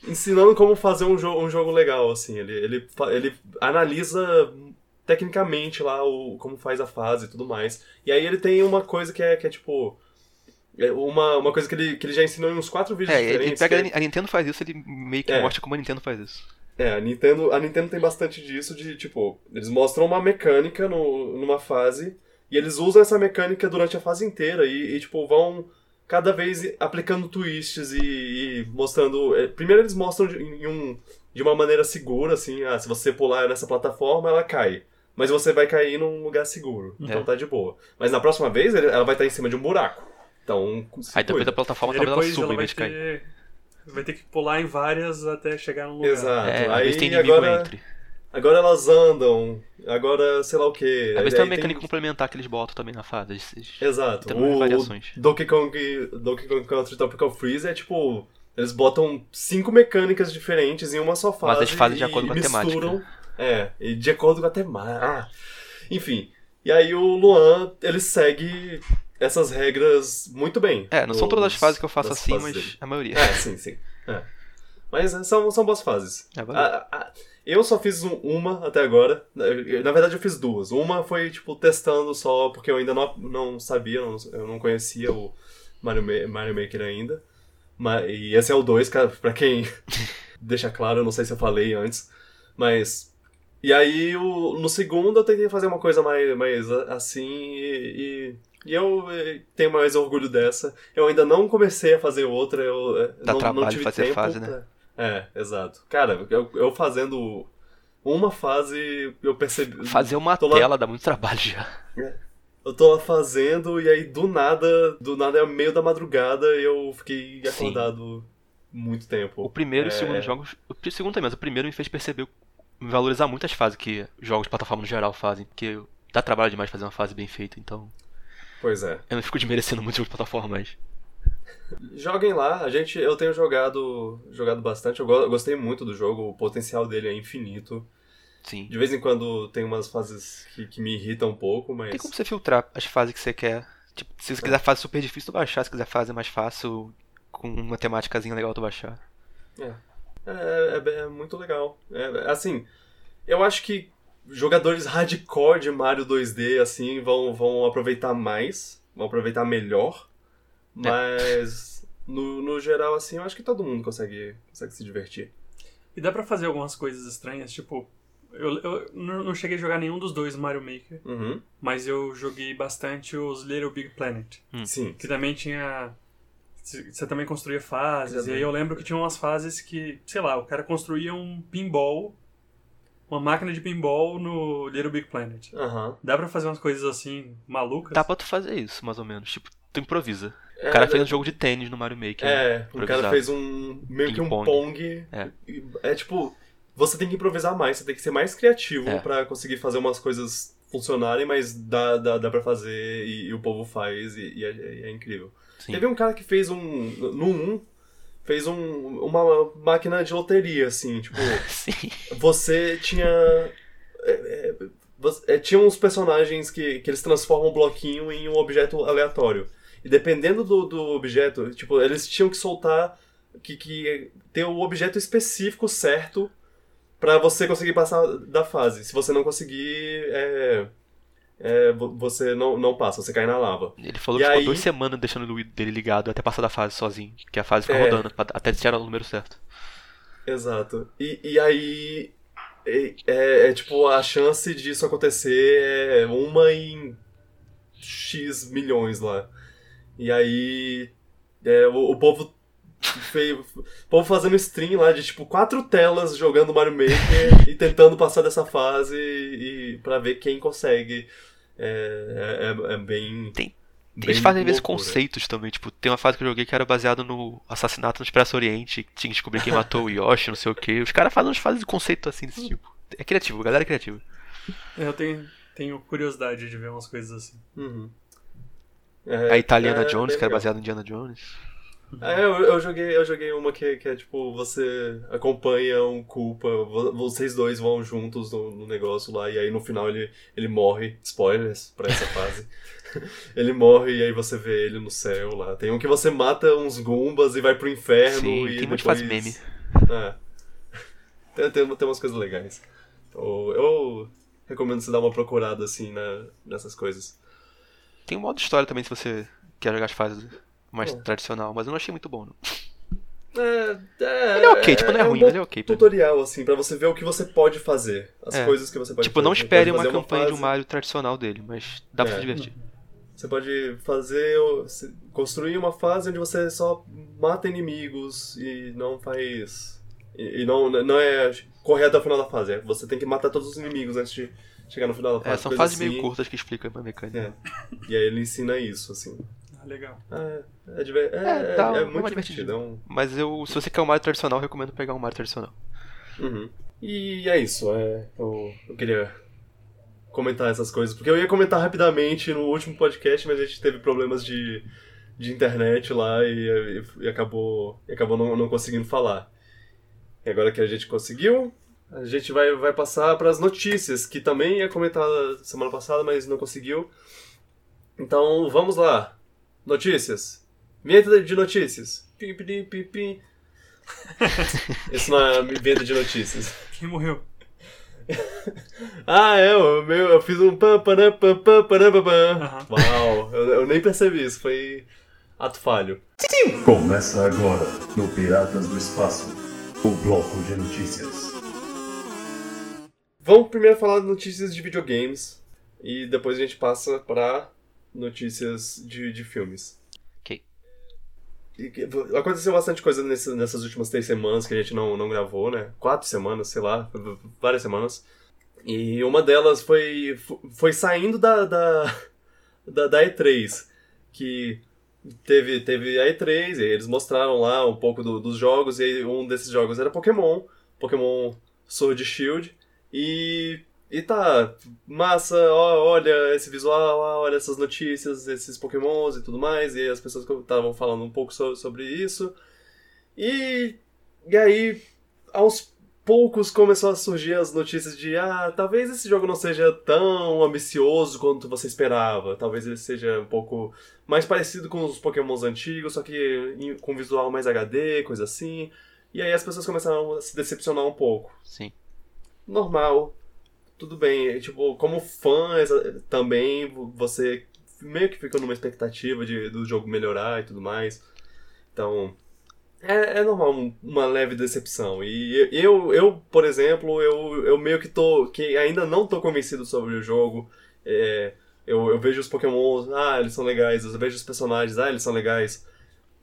Speaker 1: Ensinando como fazer um, jo um jogo legal, assim. Ele, ele, ele analisa tecnicamente lá o, como faz a fase e tudo mais. E aí ele tem uma coisa que é, que é tipo. É Uma, uma coisa que ele, que ele já ensinou em uns quatro vídeos
Speaker 2: É, ele
Speaker 1: diferentes.
Speaker 2: pega
Speaker 1: que é-
Speaker 2: a Nintendo faz isso, ele meio que
Speaker 1: É.
Speaker 2: mostra como a Nintendo faz isso.
Speaker 1: É, a Nintendo, a Nintendo tem bastante disso de, tipo, eles mostram uma mecânica no, numa fase e eles usam essa mecânica durante a fase inteira e, e, tipo, vão cada vez aplicando twists e, e mostrando. é, Primeiro eles mostram de, em um, de uma maneira segura, assim, ah, se você pular nessa plataforma, ela cai. Mas você vai cair num lugar seguro. Então
Speaker 2: É.
Speaker 1: tá de boa. Mas na próxima vez ele- ela vai estar em cima de um buraco. Então.
Speaker 2: Aí depois
Speaker 1: cuida.
Speaker 2: da plataforma talvez ela suba
Speaker 3: ela
Speaker 2: em
Speaker 3: vai
Speaker 2: vez de cair.
Speaker 3: ter, vai ter que pular em várias até chegar num lugar.
Speaker 1: Exato.
Speaker 2: É,
Speaker 1: aí
Speaker 2: tem inimigo
Speaker 1: agora,
Speaker 2: entre.
Speaker 1: agora elas andam. Agora sei lá o que.
Speaker 2: Às vezes tem uma mecânica complementar que eles botam também na fase. esses-
Speaker 1: Exato.
Speaker 2: Tem
Speaker 1: O,
Speaker 2: variações.
Speaker 1: o Donkey Kong, Donkey Kong Country Tropical Freeze é tipo. Eles botam cinco mecânicas diferentes em uma só fase.
Speaker 2: Mas eles fazem de
Speaker 1: e
Speaker 2: acordo com a
Speaker 1: misturam,
Speaker 2: temática.
Speaker 1: É, e de acordo com a temática. Ah, enfim. E aí o Luan, ele segue essas regras muito bem.
Speaker 2: É, não são todas as
Speaker 1: nos-
Speaker 2: fases que eu faço assim, mas
Speaker 1: dele.
Speaker 2: a maioria.
Speaker 1: É, sim, sim. É. Mas é, são, são boas fases.
Speaker 2: É.
Speaker 1: A- a- eu só fiz um- uma até agora. Na na verdade, eu fiz duas. Uma foi, tipo, testando só, porque eu ainda não, não sabia, não- eu não conhecia o Mario, Ma- Mario Maker ainda. Ma- e esse é o 2, pra quem deixa claro, eu não sei se eu falei antes. Mas. E aí, o, no segundo, eu tentei fazer uma coisa mais, mais assim e. e- e eu eh, tenho mais orgulho dessa. Eu ainda não comecei a fazer outra. Eu, eh,
Speaker 2: Dá
Speaker 1: não,
Speaker 2: trabalho
Speaker 1: não tive
Speaker 2: fazer
Speaker 1: tempo
Speaker 2: fase, né?
Speaker 1: pra- é, exato. Cara, eu, eu fazendo uma fase, eu percebi.
Speaker 2: Fazer uma
Speaker 1: tô lá-
Speaker 2: tela dá muito trabalho já.
Speaker 1: Eu tô lá fazendo e aí do nada, do nada é meio da madrugada eu fiquei
Speaker 2: Sim.
Speaker 1: acordado muito tempo.
Speaker 2: O primeiro e
Speaker 1: É.
Speaker 2: o segundo jogos. O segundo também, mas o primeiro me fez perceber, me valorizar muito as fases que jogos de plataforma no geral fazem. Porque dá trabalho demais fazer uma fase bem feita, então.
Speaker 1: Pois é.
Speaker 2: Eu não fico desmerecendo muito jogos de plataforma, mas.
Speaker 1: Joguem lá, a gente, eu tenho jogado, jogado bastante, eu, go- eu gostei muito do jogo, o potencial dele é infinito.
Speaker 2: Sim.
Speaker 1: De vez em quando tem umas fases que, que me irritam um pouco, mas
Speaker 2: Tem como você filtrar as fases que você quer. Tipo, se você quiser fase super difícil, tu baixar. Se quiser fase mais fácil, com uma temáticazinha legal, tu baixar.
Speaker 1: É, é, é muito legal. É, assim, eu acho que jogadores hardcore de Mario 2D assim vão, vão aproveitar mais, vão aproveitar melhor, mas no, no geral assim eu acho que todo mundo consegue, consegue se divertir.
Speaker 3: E dá pra fazer algumas coisas estranhas, tipo. Eu, eu não cheguei a jogar nenhum dos dois Mario Maker,
Speaker 1: Uhum.
Speaker 3: mas eu joguei bastante os Little Big Planet.
Speaker 1: Sim.
Speaker 3: Que também tinha. Você também construía fases,
Speaker 1: Também.
Speaker 3: e aí eu lembro que tinha umas fases que, sei lá, o cara construía um pinball, uma máquina de pinball no Little Big Planet.
Speaker 1: Aham.
Speaker 3: Dá pra fazer umas coisas assim, malucas?
Speaker 2: Dá pra tu fazer isso, mais ou menos. Tipo, tu improvisa.
Speaker 1: É,
Speaker 2: O cara fez um jogo de tênis no Mario Maker. né?
Speaker 1: É, o cara fez um meio que um
Speaker 2: Ping-pong.
Speaker 1: pong.
Speaker 2: É.
Speaker 1: É tipo, você tem que improvisar mais, você tem que ser mais criativo
Speaker 2: É.
Speaker 1: pra conseguir fazer umas coisas funcionarem, mas dá, dá, dá pra fazer e, e o povo faz e, e é, e é incrível.
Speaker 2: Sim.
Speaker 1: Teve um cara que fez um. No 1, fez um, uma máquina de loteria, assim, tipo,
Speaker 2: Sim.
Speaker 1: você tinha. é, é, você- é, tinha uns personagens que, que eles transformam o bloquinho em um objeto aleatório. E dependendo do, do objeto, tipo, eles tinham que soltar. Que, que ter o objeto específico certo pra você conseguir passar da fase. Se você não conseguir, é, é, vo- você não, não passa, você cai na lava.
Speaker 2: Ele falou
Speaker 1: E
Speaker 2: que ficou
Speaker 1: aí-
Speaker 2: duas semanas deixando o dele ligado até passar da fase sozinho. Que a fase fica
Speaker 1: É.
Speaker 2: rodando, até tirar o número certo.
Speaker 1: Exato. E, e aí. É, é- é, tipo, a chance disso acontecer é uma em X milhões lá. E aí. é, o, o povo. Fez, o povo fazendo stream lá de tipo quatro telas jogando Mario Maker e tentando passar dessa fase e, pra ver quem consegue. É, é, é bem.
Speaker 2: Tem-
Speaker 1: bem
Speaker 2: Eles fazem às vezes conceitos também, tipo, tem uma fase que eu joguei que era baseado no assassinato no Expresso Oriente, que tinha que descobrir quem matou o Yoshi, não sei o que. Os caras fazem umas fases de conceito assim desse tipo. É criativo, a galera é criativa.
Speaker 3: Eu tenho, tenho curiosidade de ver umas coisas assim.
Speaker 1: Uhum. É,
Speaker 2: A Italiana
Speaker 1: é
Speaker 2: Jones,
Speaker 1: bem
Speaker 2: que era
Speaker 1: legal.
Speaker 2: baseado em Indiana Jones.
Speaker 1: É, eu, eu joguei, eu joguei uma que, que é tipo, você acompanha um culpa, vo- vocês dois vão juntos no, no negócio lá, e aí no final ele, ele morre. Spoilers pra essa fase. ele morre e aí você vê ele no céu lá. Tem um que você mata uns gumbas e vai pro inferno
Speaker 2: Sim,
Speaker 1: e
Speaker 2: tem
Speaker 1: depois...
Speaker 2: fase meme.
Speaker 1: É. Tem, tem, tem umas coisas legais. Então, eu recomendo você dar uma procurada assim na, nessas coisas.
Speaker 2: Tem um modo história também se você quer jogar as fases mais
Speaker 1: É.
Speaker 2: tradicional, mas eu não achei muito bom. Não.
Speaker 1: É, é,
Speaker 2: Ele é ok, tipo, não é
Speaker 1: um
Speaker 2: ruim, mas ele é ok. pra
Speaker 1: tutorial, assim, pra você ver o que você pode fazer. As
Speaker 2: É.
Speaker 1: coisas que você pode
Speaker 2: Tipo,
Speaker 1: fazer.
Speaker 2: não
Speaker 1: Você
Speaker 2: espere uma campanha de um Mario tradicional dele, mas dá pra
Speaker 1: É.
Speaker 2: se divertir.
Speaker 1: Você pode fazer. construir uma fase onde você só mata inimigos e não faz. E, e não, não é correr até o final da fase. É, você tem que matar todos os inimigos antes de chegar no final da fase.
Speaker 2: É, são fases
Speaker 1: assim.
Speaker 2: meio curtas que explicam a mecânica.
Speaker 1: É. E aí ele ensina isso, assim.
Speaker 3: Legal.
Speaker 1: É, é, diver- é,
Speaker 2: É,
Speaker 1: é-
Speaker 2: dá
Speaker 1: é
Speaker 2: uma
Speaker 1: muito divertido. É um,
Speaker 2: Mas eu, se você quer um Mario tradicional, eu recomendo pegar um Mario tradicional.
Speaker 1: Uhum. E é isso, é, eu, eu queria comentar essas coisas, porque eu ia comentar rapidamente no último podcast, mas a gente teve problemas de, de internet lá e, e- e acabou, e acabou não, não conseguindo falar. E agora que a gente conseguiu, a gente vai, vai passar para as notícias, que também ia comentar semana passada, mas não conseguiu. Então vamos lá. Notícias. Vinheta de notícias. Pi, pi, pi, pi. Isso não é vinheta de notícias.
Speaker 3: Quem morreu?
Speaker 1: Ah, é, o meu, eu fiz um pam pam pam pam pam pam pam. Uau, eu, eu nem percebi isso, foi ato falho.
Speaker 6: Começa agora no Piratas do Espaço, o bloco de notícias.
Speaker 1: Vamos primeiro falar de notícias de videogames e depois a gente passa pra notícias de, de filmes.
Speaker 2: Ok.
Speaker 1: E aconteceu bastante coisa nesse- nessas últimas três semanas que a gente não, não gravou, né? Quatro semanas, sei lá, várias semanas. E uma delas foi, foi saindo da, da, da, da E3, que teve, teve a E3, e eles mostraram lá um pouco do- dos jogos, e um desses jogos era Pokémon, Pokémon Sword Shield, e, e tá, massa, ó, olha esse visual, ó, olha essas notícias, esses pokémons e tudo mais, e as pessoas estavam falando um pouco so- sobre isso. E, e aí, aos poucos começou a surgir as notícias de, ah, talvez esse jogo não seja tão ambicioso quanto você esperava, talvez ele seja um pouco mais parecido com os pokémons antigos, só que com visual mais HD, coisa assim. E aí as pessoas começaram a se decepcionar um pouco
Speaker 2: Sim.
Speaker 1: normal. Tudo bem. Tipo, como fã também, vo- você meio que fica numa expectativa de, do jogo melhorar e tudo mais. Então, é, é normal um- uma leve decepção. E eu, eu por exemplo, eu, eu meio que tô. que ainda não tô convencido sobre o jogo. É, eu, eu vejo os Pokémons, ah, eles são legais. Eu vejo os personagens, ah, eles são legais.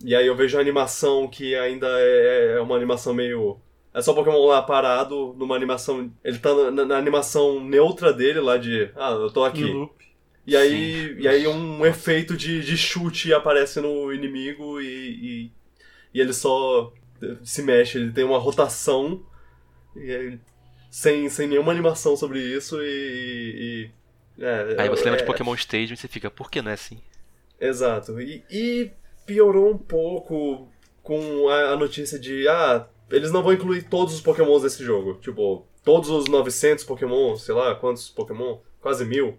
Speaker 1: E aí eu vejo a animação que ainda é, é uma animação meio. É só o Pokémon lá parado numa animação. Ele tá na, na animação neutra dele lá de. Ah, eu tô aqui. E aí, e aí um efeito de, de chute aparece no inimigo e, e, e ele só se mexe, ele tem uma rotação e aí, sem, sem nenhuma animação sobre isso e. e- é,
Speaker 2: Aí você
Speaker 1: é,
Speaker 2: lembra de
Speaker 1: é-
Speaker 2: Pokémon Stadium e você fica, por que não é assim?
Speaker 1: Exato. E, e piorou um pouco com a, a notícia de, ah, eles não vão incluir todos os pokémons desse jogo. Tipo, todos os 900 pokémon, sei lá, quantos pokémon? Quase mil.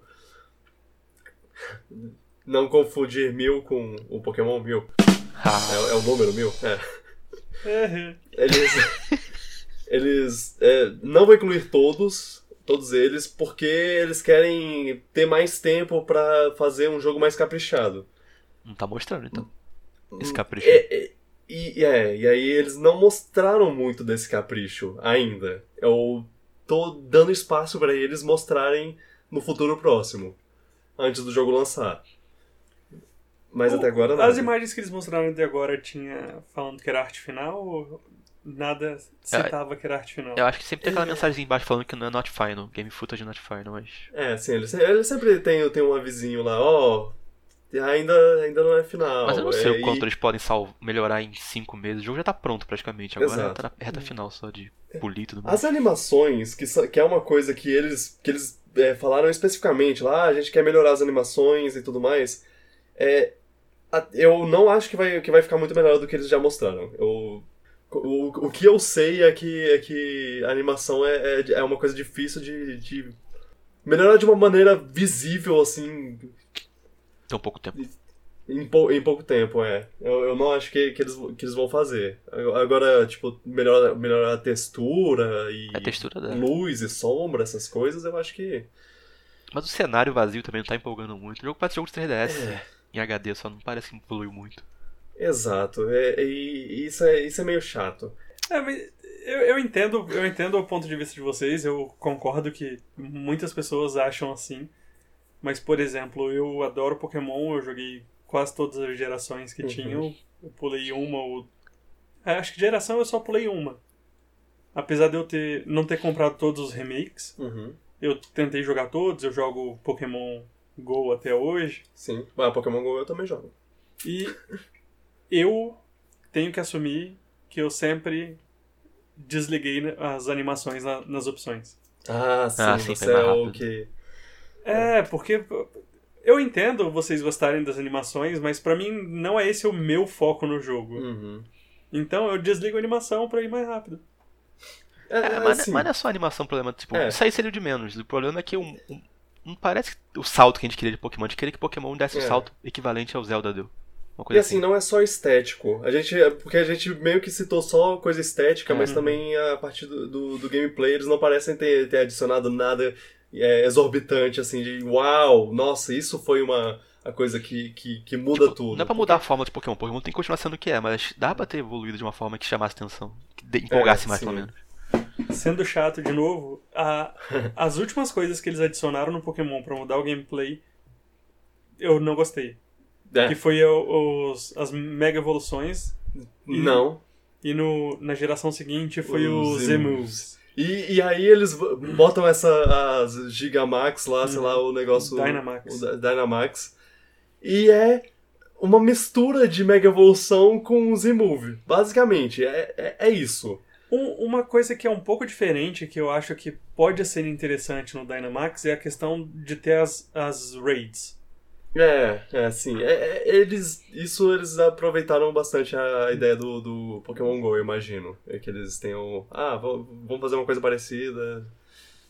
Speaker 1: Não confundir mil com o pokémon mil. É, é o número mil? É.
Speaker 3: É,
Speaker 1: Eles, eles é, não vão incluir todos, todos eles, porque eles querem ter mais tempo pra fazer um jogo mais caprichado.
Speaker 2: não tá mostrando, então. Esse
Speaker 1: Hum,
Speaker 2: capricho.
Speaker 1: É, é, e, é, e aí eles não mostraram muito desse capricho ainda. Eu tô dando espaço pra eles mostrarem no futuro próximo, antes do jogo lançar. Mas
Speaker 3: O-
Speaker 1: até agora nada.
Speaker 3: As imagens que eles mostraram até agora tinha falando que era arte final ou nada citava que era arte final?
Speaker 2: Eu acho que sempre tem aquela mensagem embaixo falando que não é not final. Game footage not final, mas.
Speaker 1: É, sim, eles, eles sempre tem, tem um avisinho lá, ó. Ainda, ainda não é final.
Speaker 2: Mas eu não
Speaker 1: é,
Speaker 2: sei o
Speaker 1: e-
Speaker 2: quanto eles podem sal melhorar em 5 meses. O jogo já tá pronto praticamente. Agora
Speaker 1: Exato.
Speaker 2: tá na reta final só de polir e tudo mais.
Speaker 1: As animações, que, que é uma coisa que eles, que eles é, falaram especificamente lá, "Ah, a gente quer melhorar as animações e tudo mais, é, a- eu não acho que vai, que vai ficar muito melhor do que eles já mostraram. Eu, o, o que eu sei é que, é que a animação é, é, é uma coisa difícil de, de melhorar de uma maneira visível, assim,
Speaker 2: Um pouco tempo.
Speaker 1: em, pou- em pouco tempo, é. Eu, eu não acho que, que, eles, que eles vão fazer. Agora, tipo, melhorar, melhorar a textura e
Speaker 2: É a textura dela.
Speaker 1: luz e sombra, essas coisas, eu acho que.
Speaker 2: Mas o cenário vazio também não tá empolgando muito. O jogo parece jogo de 3DS.
Speaker 1: É.
Speaker 2: Em HD, só não parece que evoluiu muito.
Speaker 1: Exato. É, e isso é, isso é meio chato.
Speaker 3: É, mas eu, eu entendo, eu entendo o ponto de vista de vocês, eu concordo que muitas pessoas acham assim. Mas, por exemplo, eu adoro Pokémon, eu joguei quase todas as gerações que
Speaker 1: Uhum.
Speaker 3: tinham. Eu pulei uma ou. É, acho que geração eu só pulei uma. Apesar de eu ter, não ter comprado todos os remakes,
Speaker 1: Uhum.
Speaker 3: eu tentei jogar todos, eu jogo Pokémon Go até hoje.
Speaker 1: Sim. Ah, Pokémon GO eu também jogo.
Speaker 3: E eu tenho que assumir que eu sempre desliguei as animações na- nas opções.
Speaker 1: Ah, sim,
Speaker 2: Ah, sim,
Speaker 1: você é o
Speaker 2: rápido.
Speaker 1: que.
Speaker 3: É, porque eu entendo vocês gostarem das animações, mas pra mim não é esse o meu foco no jogo.
Speaker 1: Uhum.
Speaker 3: Então eu desligo a animação pra ir mais rápido.
Speaker 1: É,
Speaker 2: É,
Speaker 1: é,
Speaker 2: mas,
Speaker 1: assim,
Speaker 2: mas não é só a animação o problema. Tipo,
Speaker 1: É.
Speaker 2: isso aí seria o de menos. O problema é que um, um- não parece que o salto que a gente queria de Pokémon. A gente queria que Pokémon desse o
Speaker 1: É.
Speaker 2: salto equivalente ao Zelda deu. Uma
Speaker 1: E assim,
Speaker 2: assim.
Speaker 1: não é só estético. A gente, porque a gente meio que citou só coisa estética, mas
Speaker 3: Uhum.
Speaker 1: também a partir do, do, do gameplay eles não parecem ter, ter adicionado nada é, exorbitante, assim, de uau, nossa, isso foi uma a coisa que, que, que muda tudo.
Speaker 2: Não é pra mudar a forma de Pokémon. Pokémon tem que continuar sendo o que é, mas dá pra ter evoluído de uma forma que chamasse atenção. Que de- empolgasse mais,
Speaker 1: sim.
Speaker 2: pelo menos.
Speaker 3: Sendo chato de novo, a- as últimas coisas que eles adicionaram no Pokémon pra mudar o gameplay, eu não gostei.
Speaker 1: É,
Speaker 3: Que foi os, as Mega Evoluções,
Speaker 1: não.
Speaker 3: e no, na geração seguinte foi
Speaker 1: Os
Speaker 3: os
Speaker 1: Z-Moves. E, e aí eles botam essa as Gigamax lá, sei lá, o negócio.
Speaker 3: Dynamax.
Speaker 1: O Dy- Dynamax. E é uma mistura de Mega Evolução com Z-Move. Basicamente, é, é, é isso.
Speaker 3: Um- uma coisa que é um pouco diferente, que eu acho que pode ser interessante no Dynamax, é a questão de ter as, as raids.
Speaker 1: É, é assim, é, é- eles, isso eles aproveitaram bastante a ideia do, do Pokémon GO, eu imagino. É que eles tenham, ah, vamos vamos fazer uma coisa parecida.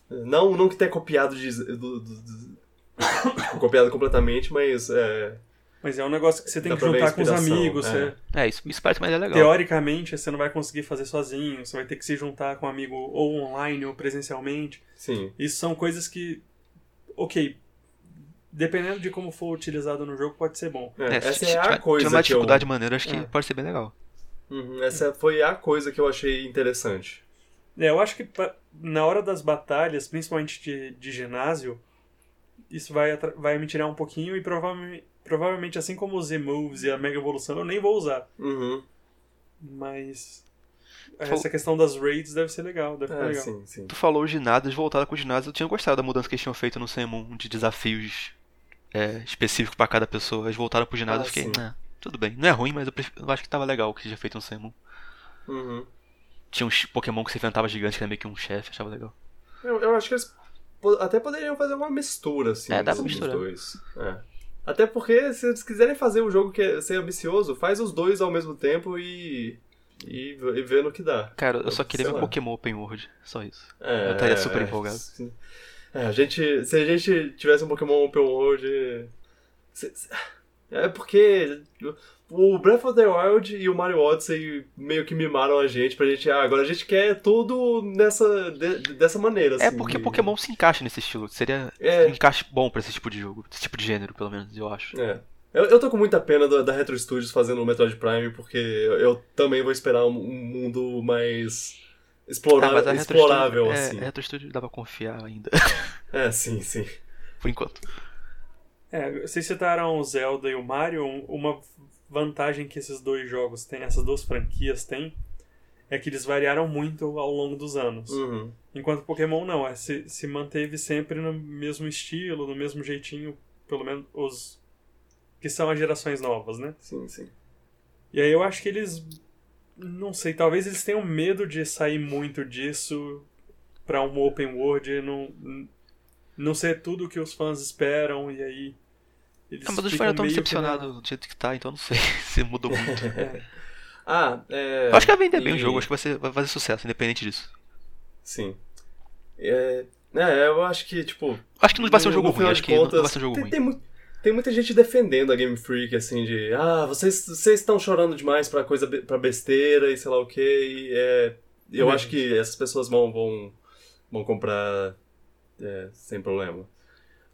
Speaker 1: Não, não que tenha copiado de, do, do- do- copiado completamente, mas é,
Speaker 3: Mas é um negócio que você tem
Speaker 1: Dá
Speaker 3: que juntar com os amigos.
Speaker 1: é.
Speaker 3: você-
Speaker 2: É, isso, isso parece mais legal.
Speaker 3: teoricamente, você não vai conseguir fazer sozinho, você vai ter que se juntar com um amigo ou online ou presencialmente.
Speaker 1: sim.
Speaker 3: Isso são coisas que, ok, dependendo de como for utilizado no jogo, pode ser bom.
Speaker 1: É,
Speaker 2: É, se
Speaker 1: essa
Speaker 2: tiver-
Speaker 1: é a coisa
Speaker 2: uma
Speaker 1: que eu...
Speaker 2: dificuldade maneira, acho que
Speaker 3: É.
Speaker 2: pode ser bem legal.
Speaker 1: Uhum, essa foi a coisa que eu achei interessante.
Speaker 3: É, eu acho que pa- na hora das batalhas, principalmente de, de ginásio, isso vai, vai me tirar um pouquinho e provavelmente, provavelmente assim como os Z-Moves e a Mega Evolução, eu nem vou usar.
Speaker 1: Uhum.
Speaker 3: Mas
Speaker 2: Fal-
Speaker 3: essa questão das raids deve ser legal, deve
Speaker 1: É,
Speaker 3: legal.
Speaker 1: sim, sim.
Speaker 2: Tu falou ginásios, voltada com ginásios, eu tinha gostado da mudança que eles tinham feito no Semon, de desafios é, específicos pra cada pessoa. Eles voltaram pro ginásio,
Speaker 1: Ah,
Speaker 2: eu fiquei, né, tudo bem. Não é ruim, mas eu, pref- eu acho que tava legal o que tinha feito no Semon.
Speaker 1: Uhum.
Speaker 2: Tinha uns Pokémon que você enfrentava gigante, que era meio que um chefe, achava legal.
Speaker 1: Eu, eu acho que eles até poderiam fazer uma mistura, assim,
Speaker 2: É, dá pra misturar.
Speaker 1: dois. É. Até porque, se eles quiserem fazer um jogo que é, ser ambicioso, faz os dois ao mesmo tempo e. e, e vê no que dá.
Speaker 2: Cara, eu só queria
Speaker 1: sei
Speaker 2: ver um
Speaker 1: lá.
Speaker 2: Pokémon Open World, só isso.
Speaker 1: É,
Speaker 2: Eu estaria super
Speaker 1: é,
Speaker 2: empolgado.
Speaker 1: sim. É, a gente, se a gente tivesse um Pokémon Open World. se- se- É porque o Breath of the Wild e o Mario Odyssey meio que mimaram a gente pra gente. Ah, agora a gente quer tudo nessa, de- dessa maneira.
Speaker 2: É
Speaker 1: assim,
Speaker 2: porque
Speaker 1: de-
Speaker 2: Pokémon se encaixa nesse estilo. Seria
Speaker 1: É.
Speaker 2: um encaixe bom pra esse tipo de jogo, esse tipo de gênero, pelo menos, eu acho.
Speaker 1: É. Eu, eu tô com muita pena do- da Retro Studios fazendo o Metroid Prime, porque eu, eu também vou esperar um, um mundo mais
Speaker 2: Ah, Retro
Speaker 1: explorável,
Speaker 2: Studio,
Speaker 1: assim.
Speaker 2: É, a Retro Studio dá pra confiar ainda,
Speaker 1: É, sim, sim.
Speaker 2: por enquanto.
Speaker 3: É, vocês citaram o Zelda e o Mario, um- uma vantagem que esses dois jogos têm, essas duas franquias têm, é que eles variaram muito ao longo dos anos.
Speaker 1: Uhum.
Speaker 3: Enquanto Pokémon não, é, se, se manteve sempre no mesmo estilo, no mesmo jeitinho, pelo menos os que são as gerações novas, né?
Speaker 1: Sim, sim.
Speaker 3: E aí eu acho que eles, não sei, talvez eles tenham medo de sair muito disso pra um open world e não, não ser tudo o que os fãs esperam, e aí eles
Speaker 2: Ah, mas os fãs já estão decepcionados do jeito que tá, então não sei se mudou muito.
Speaker 3: É.
Speaker 1: Ah, é.
Speaker 2: Eu acho que vai vender bem
Speaker 1: e-
Speaker 2: o jogo, acho que vai, ser, vai fazer sucesso, independente disso.
Speaker 1: Sim. É, é, eu acho que, tipo.
Speaker 2: Acho que não vai ser um jogo ruim, acho que não-
Speaker 1: contas,
Speaker 2: não vai ser um jogo
Speaker 1: tem,
Speaker 2: ruim.
Speaker 1: Tem, mu- tem muita gente defendendo a Game Freak, assim, de. Ah, vocês vocês estão chorando demais pra coisa pra besteira e sei lá o que. E, é, eu
Speaker 3: Uhum.
Speaker 1: acho que essas pessoas vão, vão, vão comprar é, sem problema.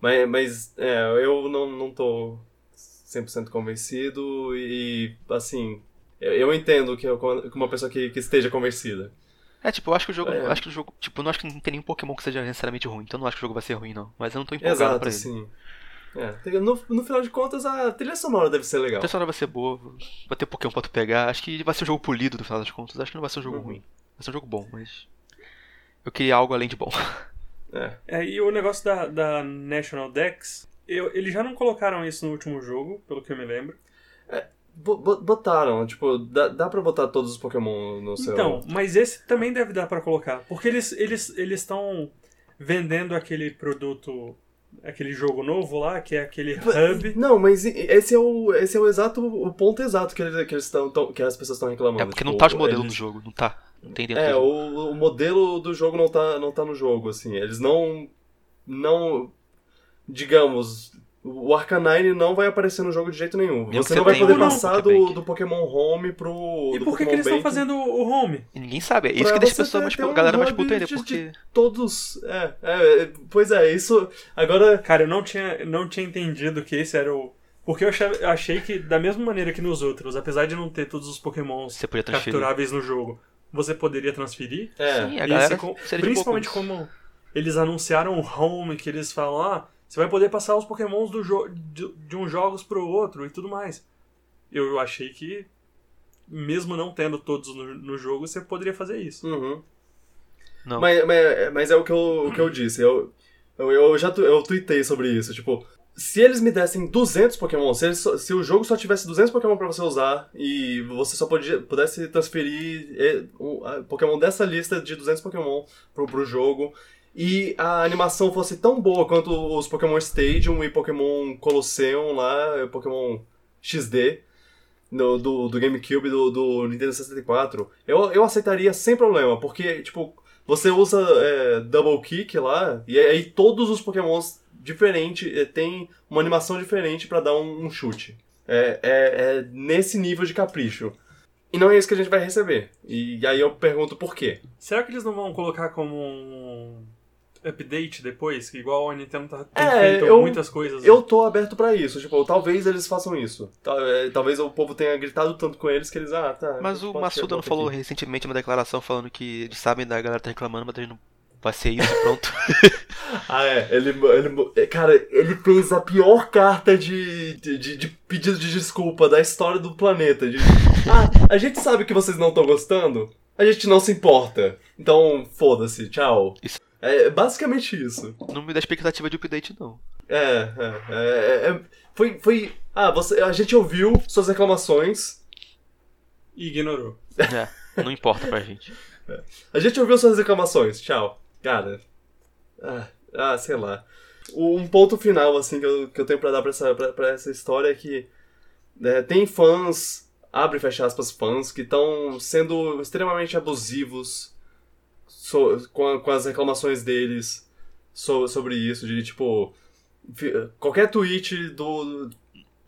Speaker 1: Mas, mas é, eu não, não tô 100% convencido e, assim. Eu, eu entendo que, eu- que uma pessoa que, que esteja convencida.
Speaker 2: É, tipo, eu acho que o jogo.
Speaker 1: É.
Speaker 2: Acho que o jogo. Tipo, não acho que não tem nenhum Pokémon que seja necessariamente ruim, então eu não acho que o jogo vai ser ruim, não. Mas eu não tô empolgado pra
Speaker 1: Exato,
Speaker 2: ele.
Speaker 1: sim. É, no, no final de contas, a trilha sonora deve ser legal.
Speaker 2: A trilha vai ser boa, vai ter Pokémon pra tu pegar. Acho que vai ser um jogo polido no final das contas. Acho que não vai ser um jogo
Speaker 1: Uhum.
Speaker 2: ruim. Vai ser um jogo bom, mas. Eu queria algo além de bom.
Speaker 1: É.
Speaker 3: É, e o negócio da, da National Dex, eu, eles já não colocaram isso no último jogo, pelo que eu me lembro.
Speaker 1: Bo- Botaram, tipo, dá, dá pra botar todos os Pokémon no seu.
Speaker 3: Então, mas esse também deve dar pra colocar. Porque eles eles eles estão vendendo aquele produto, aquele jogo novo lá, que é aquele hub.
Speaker 1: Não, mas esse é o, esse é o exato o ponto exato que, eles, que, eles tão, tão- que as pessoas estão reclamando.
Speaker 2: É porque
Speaker 1: tipo,
Speaker 2: não tá os modelos
Speaker 1: eles-
Speaker 2: no jogo, não tá. Não tem dentro
Speaker 1: É,
Speaker 2: do jogo.
Speaker 1: o, o modelo do jogo não tá, não tá no jogo, assim. Eles não. Não. Digamos. O Arcanine não vai aparecer no jogo de jeito nenhum.
Speaker 2: Mesmo
Speaker 1: Você não vai poder passar do, do Pokémon Home pro.
Speaker 3: E por que, que eles estão fazendo o home?
Speaker 2: E ninguém sabe. É isso
Speaker 1: pra
Speaker 2: que deixa a pessoa mais,
Speaker 1: um
Speaker 2: galera mais puta ainda,
Speaker 1: de- de
Speaker 2: porque.
Speaker 1: Todos. É, é, pois é, isso. Agora.
Speaker 3: Cara, eu não tinha, não tinha entendido que esse era o. Porque eu achei, achei que, da mesma maneira que nos outros, apesar de não ter todos os pokémons
Speaker 2: Você podia transferir.
Speaker 3: capturáveis no jogo, você poderia transferir.
Speaker 1: É.
Speaker 2: Sim, a galera
Speaker 3: esse principalmente como eles anunciaram o home, que eles falam, ah, você vai poder passar os pokémons do jo de, de uns jogos pro outro e tudo mais. Eu achei que, mesmo não tendo todos no, no jogo, você poderia fazer isso.
Speaker 1: Uhum.
Speaker 2: Não.
Speaker 1: Mas, mas, mas é o que eu, o que eu disse. Eu, eu, eu já tu, eu tuitei sobre isso. Tipo, se eles me dessem 200 Pokémon, se, eles se o jogo só tivesse 200 Pokémon pra você usar e você só podia, pudesse transferir eh, a Pokémon dessa lista de 200 Pokémon pro, pro jogo e a animação fosse tão boa quanto os Pokémon Stadium e Pokémon Colosseum lá, Pokémon XD no- do, do GameCube do, do Nintendo 64, eu, eu aceitaria sem problema, porque, tipo, você usa é, Double Kick lá, e aí todos os Pokémons diferentes é, tem uma animação diferente pra dar um, um chute. É, é, é nesse nível de capricho. E não é isso que a gente vai receber. E aí eu pergunto por quê.
Speaker 3: Será que eles não vão colocar como um update depois? Que igual a Nintendo tá, tem
Speaker 1: É,
Speaker 3: feito
Speaker 1: eu-
Speaker 3: muitas coisas.
Speaker 1: Eu tô aberto pra isso. Tipo, talvez eles façam isso. É, Talvez o povo tenha gritado tanto com eles que eles, ah, tá.
Speaker 2: Mas o Massuda não falou
Speaker 1: aqui.
Speaker 2: recentemente uma declaração falando que eles sabem da galera tá reclamando, mas eles não vai ser isso e pronto.
Speaker 1: Ah, é. Ele, ele, é, cara, ele fez a pior carta de, de, de- de pedido de desculpa da história do planeta. De, ah, a gente sabe que vocês não estão gostando, a gente não se importa. Então, foda-se, tchau.
Speaker 2: Isso.
Speaker 1: É basicamente isso.
Speaker 2: não me dá expectativa de update, não.
Speaker 1: É, é, é, é, foi, foi. Ah, você, a gente ouviu suas reclamações.
Speaker 3: E ignorou.
Speaker 2: É, não importa pra gente.
Speaker 1: A gente ouviu suas reclamações, tchau. Cara. Ah, ah, sei lá. Um ponto final, assim, que eu, que eu tenho pra dar pra essa, pra, pra essa história é que né, tem fãs, abre e fecha aspas, fãs, que estão sendo extremamente abusivos so- com, a- com as reclamações deles so- sobre isso, de tipo. Qualquer tweet do,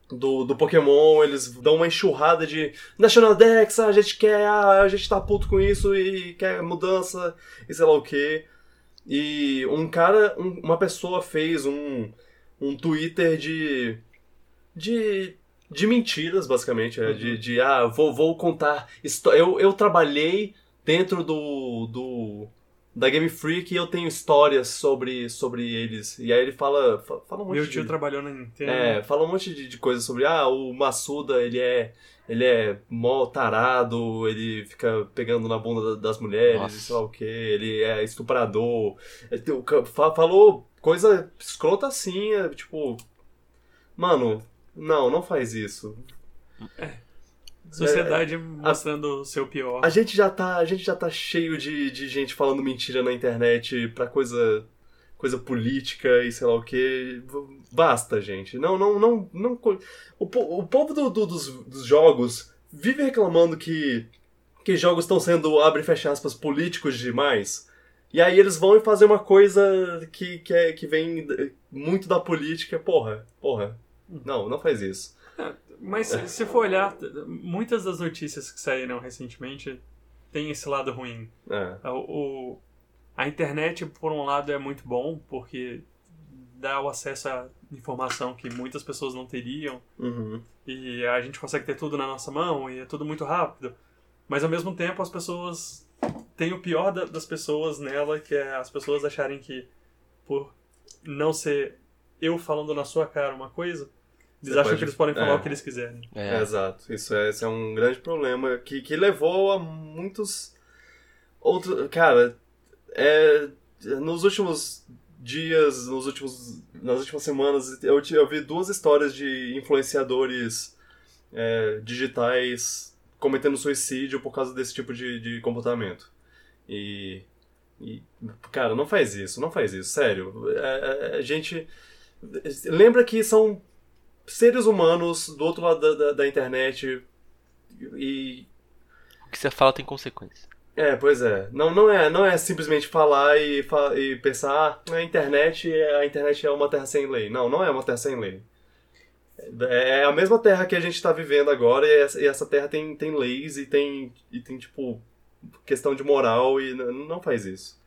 Speaker 1: do, do Pokémon, eles dão uma enxurrada de National Dex, a gente quer, a gente tá puto com isso e quer mudança e sei lá o que. E um cara, um- uma pessoa fez um, um Twitter de. de. de mentiras, basicamente. é, De, de, ah, vou, vou contar. Eu, eu trabalhei dentro do. do da Game Freak e eu tenho histórias sobre, sobre eles. E aí ele fala, fa- fala um monte
Speaker 3: Meu
Speaker 1: de...
Speaker 3: tio trabalhou na Nintendo.
Speaker 1: É, fala um monte de, de coisa sobre, ah, o Massuda, ele é, ele é mó tarado, ele fica pegando na bunda da- das mulheres,
Speaker 2: Nossa.
Speaker 1: sei lá o que, ele é estuprador. Fa- falou coisa escrota assim, é, tipo, mano, não, não faz isso.
Speaker 3: Sociedade mostrando o seu pior.
Speaker 1: A gente já tá, a gente já tá cheio de, de gente falando mentira na internet pra coisa coisa política e sei lá o que. Basta, gente. Não, não, não, não. O, o povo do- do- dos, dos jogos vive reclamando que que jogos estão sendo abre e fecha aspas políticos demais. E aí eles vão e fazem uma coisa que que, é, que vem muito da política, porra, porra. Não, não faz isso.
Speaker 3: Mas se- for olhar, muitas das notícias que saíram recentemente tem esse lado ruim.
Speaker 1: É.
Speaker 3: O, o- a internet, por um lado, é muito bom, porque dá o acesso à informação que muitas pessoas não teriam,
Speaker 1: Uhum.
Speaker 3: e a gente consegue ter tudo na nossa mão, e é tudo muito rápido. Mas, ao mesmo tempo, as pessoas... Tem o pior da- das pessoas nela, que é as pessoas acharem que, por não ser eu falando na sua cara uma coisa, eles acham
Speaker 1: pode-
Speaker 3: que eles podem falar
Speaker 1: é.
Speaker 3: o que eles quiserem.
Speaker 2: É,
Speaker 1: Exato. Isso é, esse é um grande problema que, que levou a muitos outros. Cara, é, nos últimos dias, nos últimos, nas últimas semanas, eu, eu vi duas histórias de influenciadores é, digitais cometendo suicídio por causa desse tipo de, de comportamento. E, e, Cara, não faz isso, não faz isso, sério. É, é, a gente. Lembra que são seres humanos do outro lado da, da, da internet e
Speaker 2: o que você fala tem consequência.
Speaker 1: é, pois é. Não, não é, não é simplesmente falar e, e pensar, ah, a internet, é- a internet é uma terra sem lei. Não, não é uma terra sem lei. É é a mesma terra que a gente está vivendo agora e essa, e essa terra tem, tem leis e tem, e tem, tipo, questão de moral e não faz isso.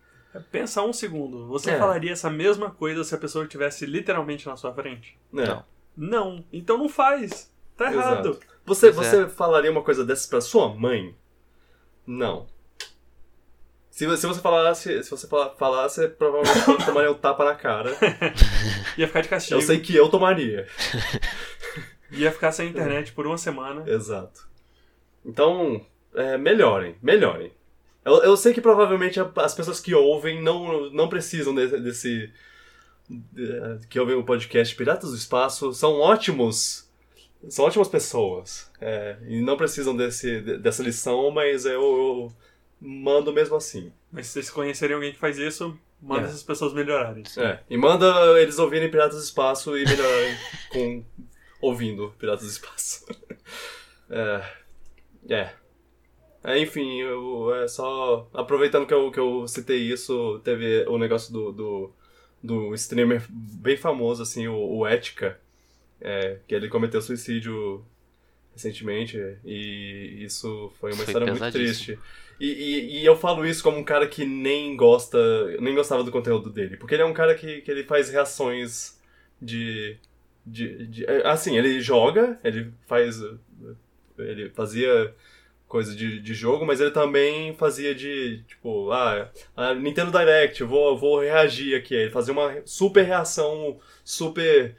Speaker 3: Pensa um segundo, você
Speaker 1: É.
Speaker 3: falaria essa mesma coisa se a pessoa estivesse literalmente na sua frente?
Speaker 2: Não.
Speaker 3: Não, então não faz. Tá errado.
Speaker 1: Exato. Você,
Speaker 2: Pois
Speaker 1: você falaria uma coisa dessas pra sua mãe? Não. Se, você- se você falasse, se você fala- falasse, provavelmente eu tomaria um tapa na cara.
Speaker 3: Ia ficar de castigo.
Speaker 1: Eu sei que eu tomaria.
Speaker 3: Ia ficar sem internet por uma semana.
Speaker 1: Exato. Então, é, melhorem, melhorem. Eu, eu sei que provavelmente as pessoas que ouvem não, não precisam desse. desse de- que ouvem o podcast Piratas do Espaço são ótimos. São ótimas pessoas. é, e não precisam desse, de- dessa lição, mas eu, eu mando mesmo assim.
Speaker 3: Mas se vocês conhecerem alguém que faz isso, manda
Speaker 1: É.
Speaker 3: essas pessoas melhorarem.
Speaker 1: É, e manda eles ouvirem Piratas do Espaço e melhorarem com ouvindo Piratas do Espaço. É. É. É, enfim, eu, é só. Aproveitando que eu, que eu citei isso, teve o negócio do, do, do streamer bem famoso, assim, o, o Etika, é, que ele cometeu suicídio recentemente, e isso foi uma
Speaker 2: Foi
Speaker 1: história muito triste. E, e, e eu falo isso como um cara que nem gosta, nem gostava do conteúdo dele, porque ele é um cara que, que ele faz reações de, de, de- é, assim, ele joga, ele faz, ele fazia coisa de, de jogo, mas ele também fazia de, tipo, ah, a Nintendo Direct, vou, vou reagir aqui, ele fazia uma super reação super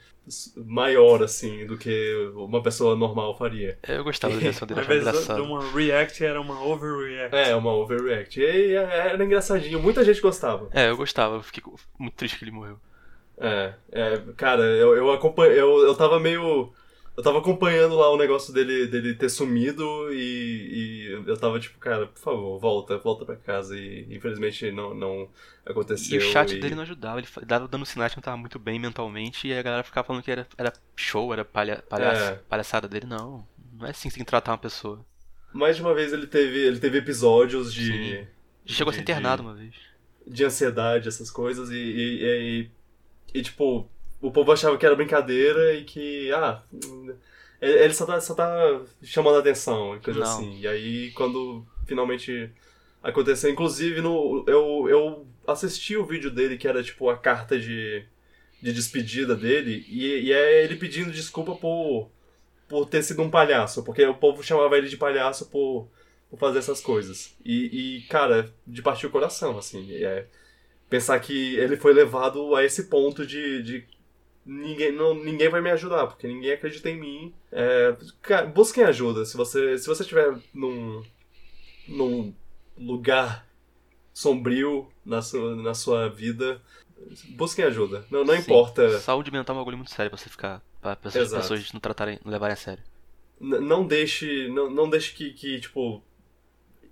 Speaker 1: maior, assim, do que uma pessoa normal faria.
Speaker 2: É, Eu gostava da reação dele, achava engraçado.
Speaker 3: uma react, era uma overreact.
Speaker 1: É, uma overreact. E era engraçadinho, muita gente gostava.
Speaker 2: É, eu gostava, eu fiquei muito triste que ele morreu.
Speaker 1: É, é, cara, eu, eu acompanho, eu, eu tava meio. Eu tava acompanhando lá o negócio dele, dele ter sumido e, e eu tava tipo, cara, por favor, volta, volta pra casa. E infelizmente não, não
Speaker 2: E
Speaker 1: aconteceu.
Speaker 2: o chat
Speaker 1: e-
Speaker 2: dele não ajudava, ele dava dando sinais que não tava muito bem mentalmente e a galera ficava falando que era, era show, era palha, palhaça-
Speaker 1: É.
Speaker 2: palhaçada dele. Não, não é assim que tem que tratar uma pessoa.
Speaker 1: Mais de uma vez ele teve, ele teve episódios de.
Speaker 2: Sim. Chegou a ser
Speaker 1: de-
Speaker 2: internado
Speaker 1: de-
Speaker 2: uma vez.
Speaker 1: de ansiedade, essas coisas, e, e, e, e, tipo, o povo achava que era brincadeira e que, ah, hum, ele só tá, só tá chamando a atenção e coisa
Speaker 2: Não.
Speaker 1: assim. E aí, quando finalmente aconteceu, inclusive, no, eu, eu assisti o vídeo dele que era, tipo, a carta de, de despedida dele, e, e é ele pedindo desculpa por, por ter sido um palhaço, porque o povo chamava ele de palhaço por, por fazer essas coisas. E, e, cara, de partir o coração, assim. É, pensar que ele foi levado a esse ponto de, de ninguém, não, ninguém vai me ajudar, porque ninguém acredita em mim. É, busquem ajuda. Se você se você estiver num, num lugar sombrio na sua, na sua vida, busquem ajuda. Não, não
Speaker 2: Sim.
Speaker 1: importa.
Speaker 2: Saúde mental é um bagulho muito sério pra você ficar. Pra pessoas,
Speaker 1: Exato.
Speaker 2: pessoas não tratarem, não levarem a sério.
Speaker 1: N- não deixe não, não deixe que, que tipo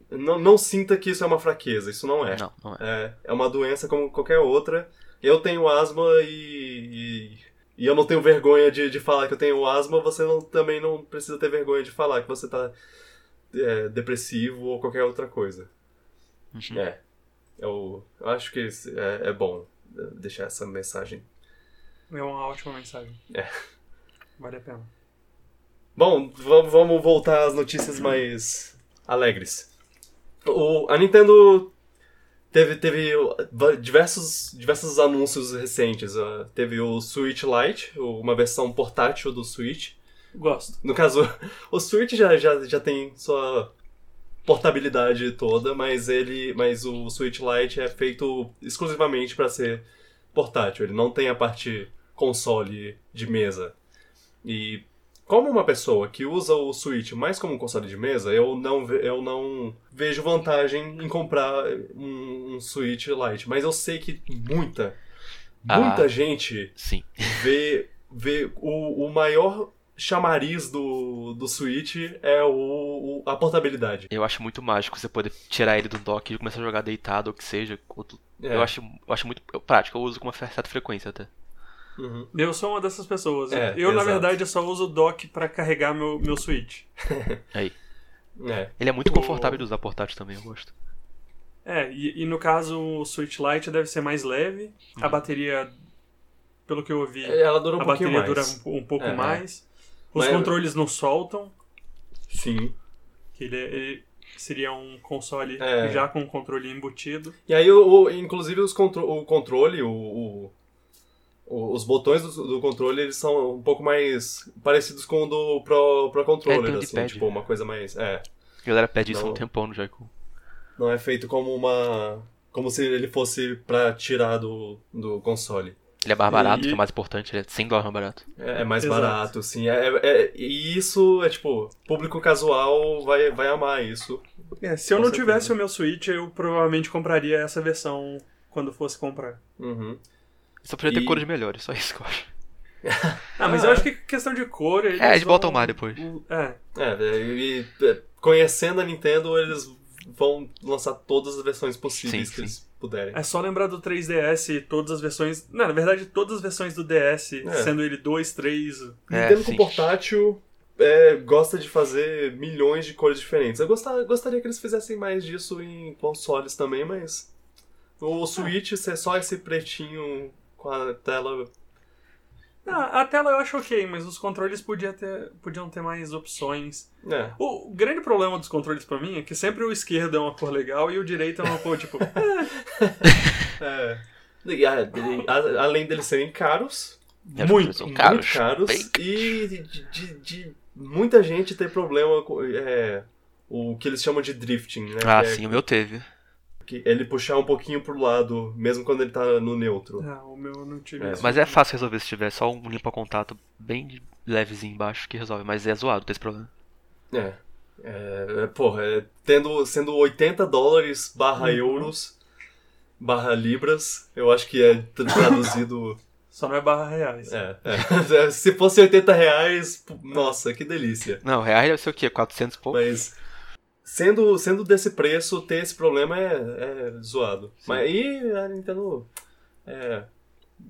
Speaker 1: não, não sinta que isso é uma fraqueza isso não é
Speaker 2: Não, não é.
Speaker 1: é, é uma doença como qualquer outra eu tenho asma e, e, e eu não tenho vergonha de, de falar que eu tenho asma você não, também não precisa ter vergonha de falar que você tá é, depressivo ou qualquer outra coisa
Speaker 2: Uhum.
Speaker 1: é eu, eu acho que é, é bom é, deixar essa mensagem
Speaker 3: É uma ótima mensagem.
Speaker 1: É.
Speaker 3: Vale a pena.
Speaker 1: Bom, va- vamos voltar às notícias mais alegres. O, a Nintendo teve, teve diversos, diversos anúncios recentes. ah, teve o Switch Lite, uma versão portátil do Switch.
Speaker 3: Gosto.
Speaker 1: No caso, o Switch já, já, já tem sua portabilidade toda, mas ele, mas o Switch Lite é feito exclusivamente para ser portátil. Ele não tem a parte console de mesa. E como uma pessoa que usa o Switch mais como um console de mesa, eu não, eu não vejo vantagem em comprar um, um Switch Lite. Mas eu sei que muita, muita
Speaker 2: Ah.
Speaker 1: gente
Speaker 2: Sim.
Speaker 1: vê, vê o, o maior chamariz do, do Switch é o, o- a portabilidade.
Speaker 2: Eu acho muito mágico você poder tirar ele do dock e começar a jogar deitado ou que seja. ou tu-
Speaker 1: É.
Speaker 2: Eu, acho, eu acho muito prático, eu uso com uma certa frequência até.
Speaker 1: Uhum.
Speaker 3: Eu sou uma dessas pessoas.
Speaker 1: É,
Speaker 3: eu, na
Speaker 1: exato.
Speaker 3: verdade, eu só uso o dock pra carregar meu, meu Switch.
Speaker 2: Aí.
Speaker 1: É.
Speaker 2: Ele é muito
Speaker 3: O-
Speaker 2: confortável de usar portátil também, eu gosto.
Speaker 3: É, e, e no caso o Switch Lite deve ser mais leve. A bateria, pelo que eu ouvi,
Speaker 1: Ela dura um
Speaker 3: a
Speaker 1: pouquinho
Speaker 3: bateria
Speaker 1: mais.
Speaker 3: dura um, um pouco
Speaker 1: É, é.
Speaker 3: mais. Os
Speaker 1: Mas-
Speaker 3: controles não soltam,
Speaker 1: Sim.
Speaker 3: que ele, ele seria um console
Speaker 1: É.
Speaker 3: já com controle embutido.
Speaker 1: E aí, o, o- inclusive, os contro o controle, o, o- o- os botões do, do controle, eles são um pouco mais parecidos com o do Pro, Pro
Speaker 2: É,
Speaker 1: Controller,
Speaker 2: o
Speaker 1: assim,
Speaker 2: D-pad.
Speaker 1: tipo, uma coisa mais... É,
Speaker 2: A galera pede isso há
Speaker 1: Não.
Speaker 2: um tempão no Joy-Con.
Speaker 1: não é feito como uma... Como se ele fosse pra tirar do, do console.
Speaker 2: Ele é mais barato,
Speaker 3: E-
Speaker 2: que é mais importante, ele é 100 dólares mais barato.
Speaker 1: É, é mais
Speaker 3: Exato.
Speaker 1: barato, assim. É, é- é- e isso é, tipo, público casual vai, vai amar isso.
Speaker 3: É, se eu não
Speaker 1: certeza.
Speaker 3: tivesse o meu Switch, eu provavelmente compraria essa versão quando fosse comprar.
Speaker 1: Uhum.
Speaker 2: Só podia ter
Speaker 1: E-
Speaker 2: cores melhores, só isso que eu acho.
Speaker 3: Ah, mas
Speaker 1: Ah,
Speaker 3: eu
Speaker 1: é.
Speaker 3: acho que questão de cor. Eles
Speaker 2: É, eles
Speaker 3: vão-
Speaker 2: botam mais depois.
Speaker 3: É,
Speaker 1: É, e, e, conhecendo a Nintendo, eles vão lançar todas as versões possíveis
Speaker 2: Sim,
Speaker 1: que
Speaker 2: sim.
Speaker 1: eles puderem.
Speaker 3: é só lembrar do 3DS e todas as versões. Não, na verdade, todas as versões do DS,
Speaker 1: É.
Speaker 3: sendo ele 2, 3.
Speaker 2: É,
Speaker 1: Nintendo com
Speaker 2: sim.
Speaker 1: portátil é, gosta de fazer milhões de cores diferentes. Eu gostar- gostaria que eles fizessem mais disso em consoles também, mas o Switch ser só esse pretinho com a tela.
Speaker 3: Ah, a tela eu acho ok, mas os controles podia ter, podiam ter mais opções.
Speaker 1: É,
Speaker 3: O, grande problema dos controles pra mim é que sempre o esquerdo é uma cor legal e o direito é uma cor, tipo.
Speaker 1: é. E, a- e, a- além deles serem caros,
Speaker 3: Muito,
Speaker 2: caros.
Speaker 1: muito caros e de, de- de muita gente ter problema com é, o que eles chamam de drifting, né?
Speaker 2: Ah,
Speaker 1: é
Speaker 2: sim, o meu teve.
Speaker 1: Que ele puxar um pouquinho pro lado, mesmo quando ele tá no neutro.
Speaker 3: Ah, o meu não tive
Speaker 1: É.
Speaker 3: isso.
Speaker 2: Mas é fácil resolver se tiver só um limpa-contato bem levezinho embaixo que resolve. Mas é zoado ter esse problema.
Speaker 1: É. É, é, porra, é, tendo, sendo 80 dólares barra
Speaker 3: Uhum.
Speaker 1: euros barra libras, eu acho que é tra- traduzido.
Speaker 3: Só não é barra reais.
Speaker 1: é, é. Se fosse 80 reais, nossa, que delícia.
Speaker 2: Não, reais deve ser o quê? 400 e pouco?
Speaker 1: Mas sendo, sendo desse preço, ter esse problema é, é zoado. Mas aí a Nintendo é,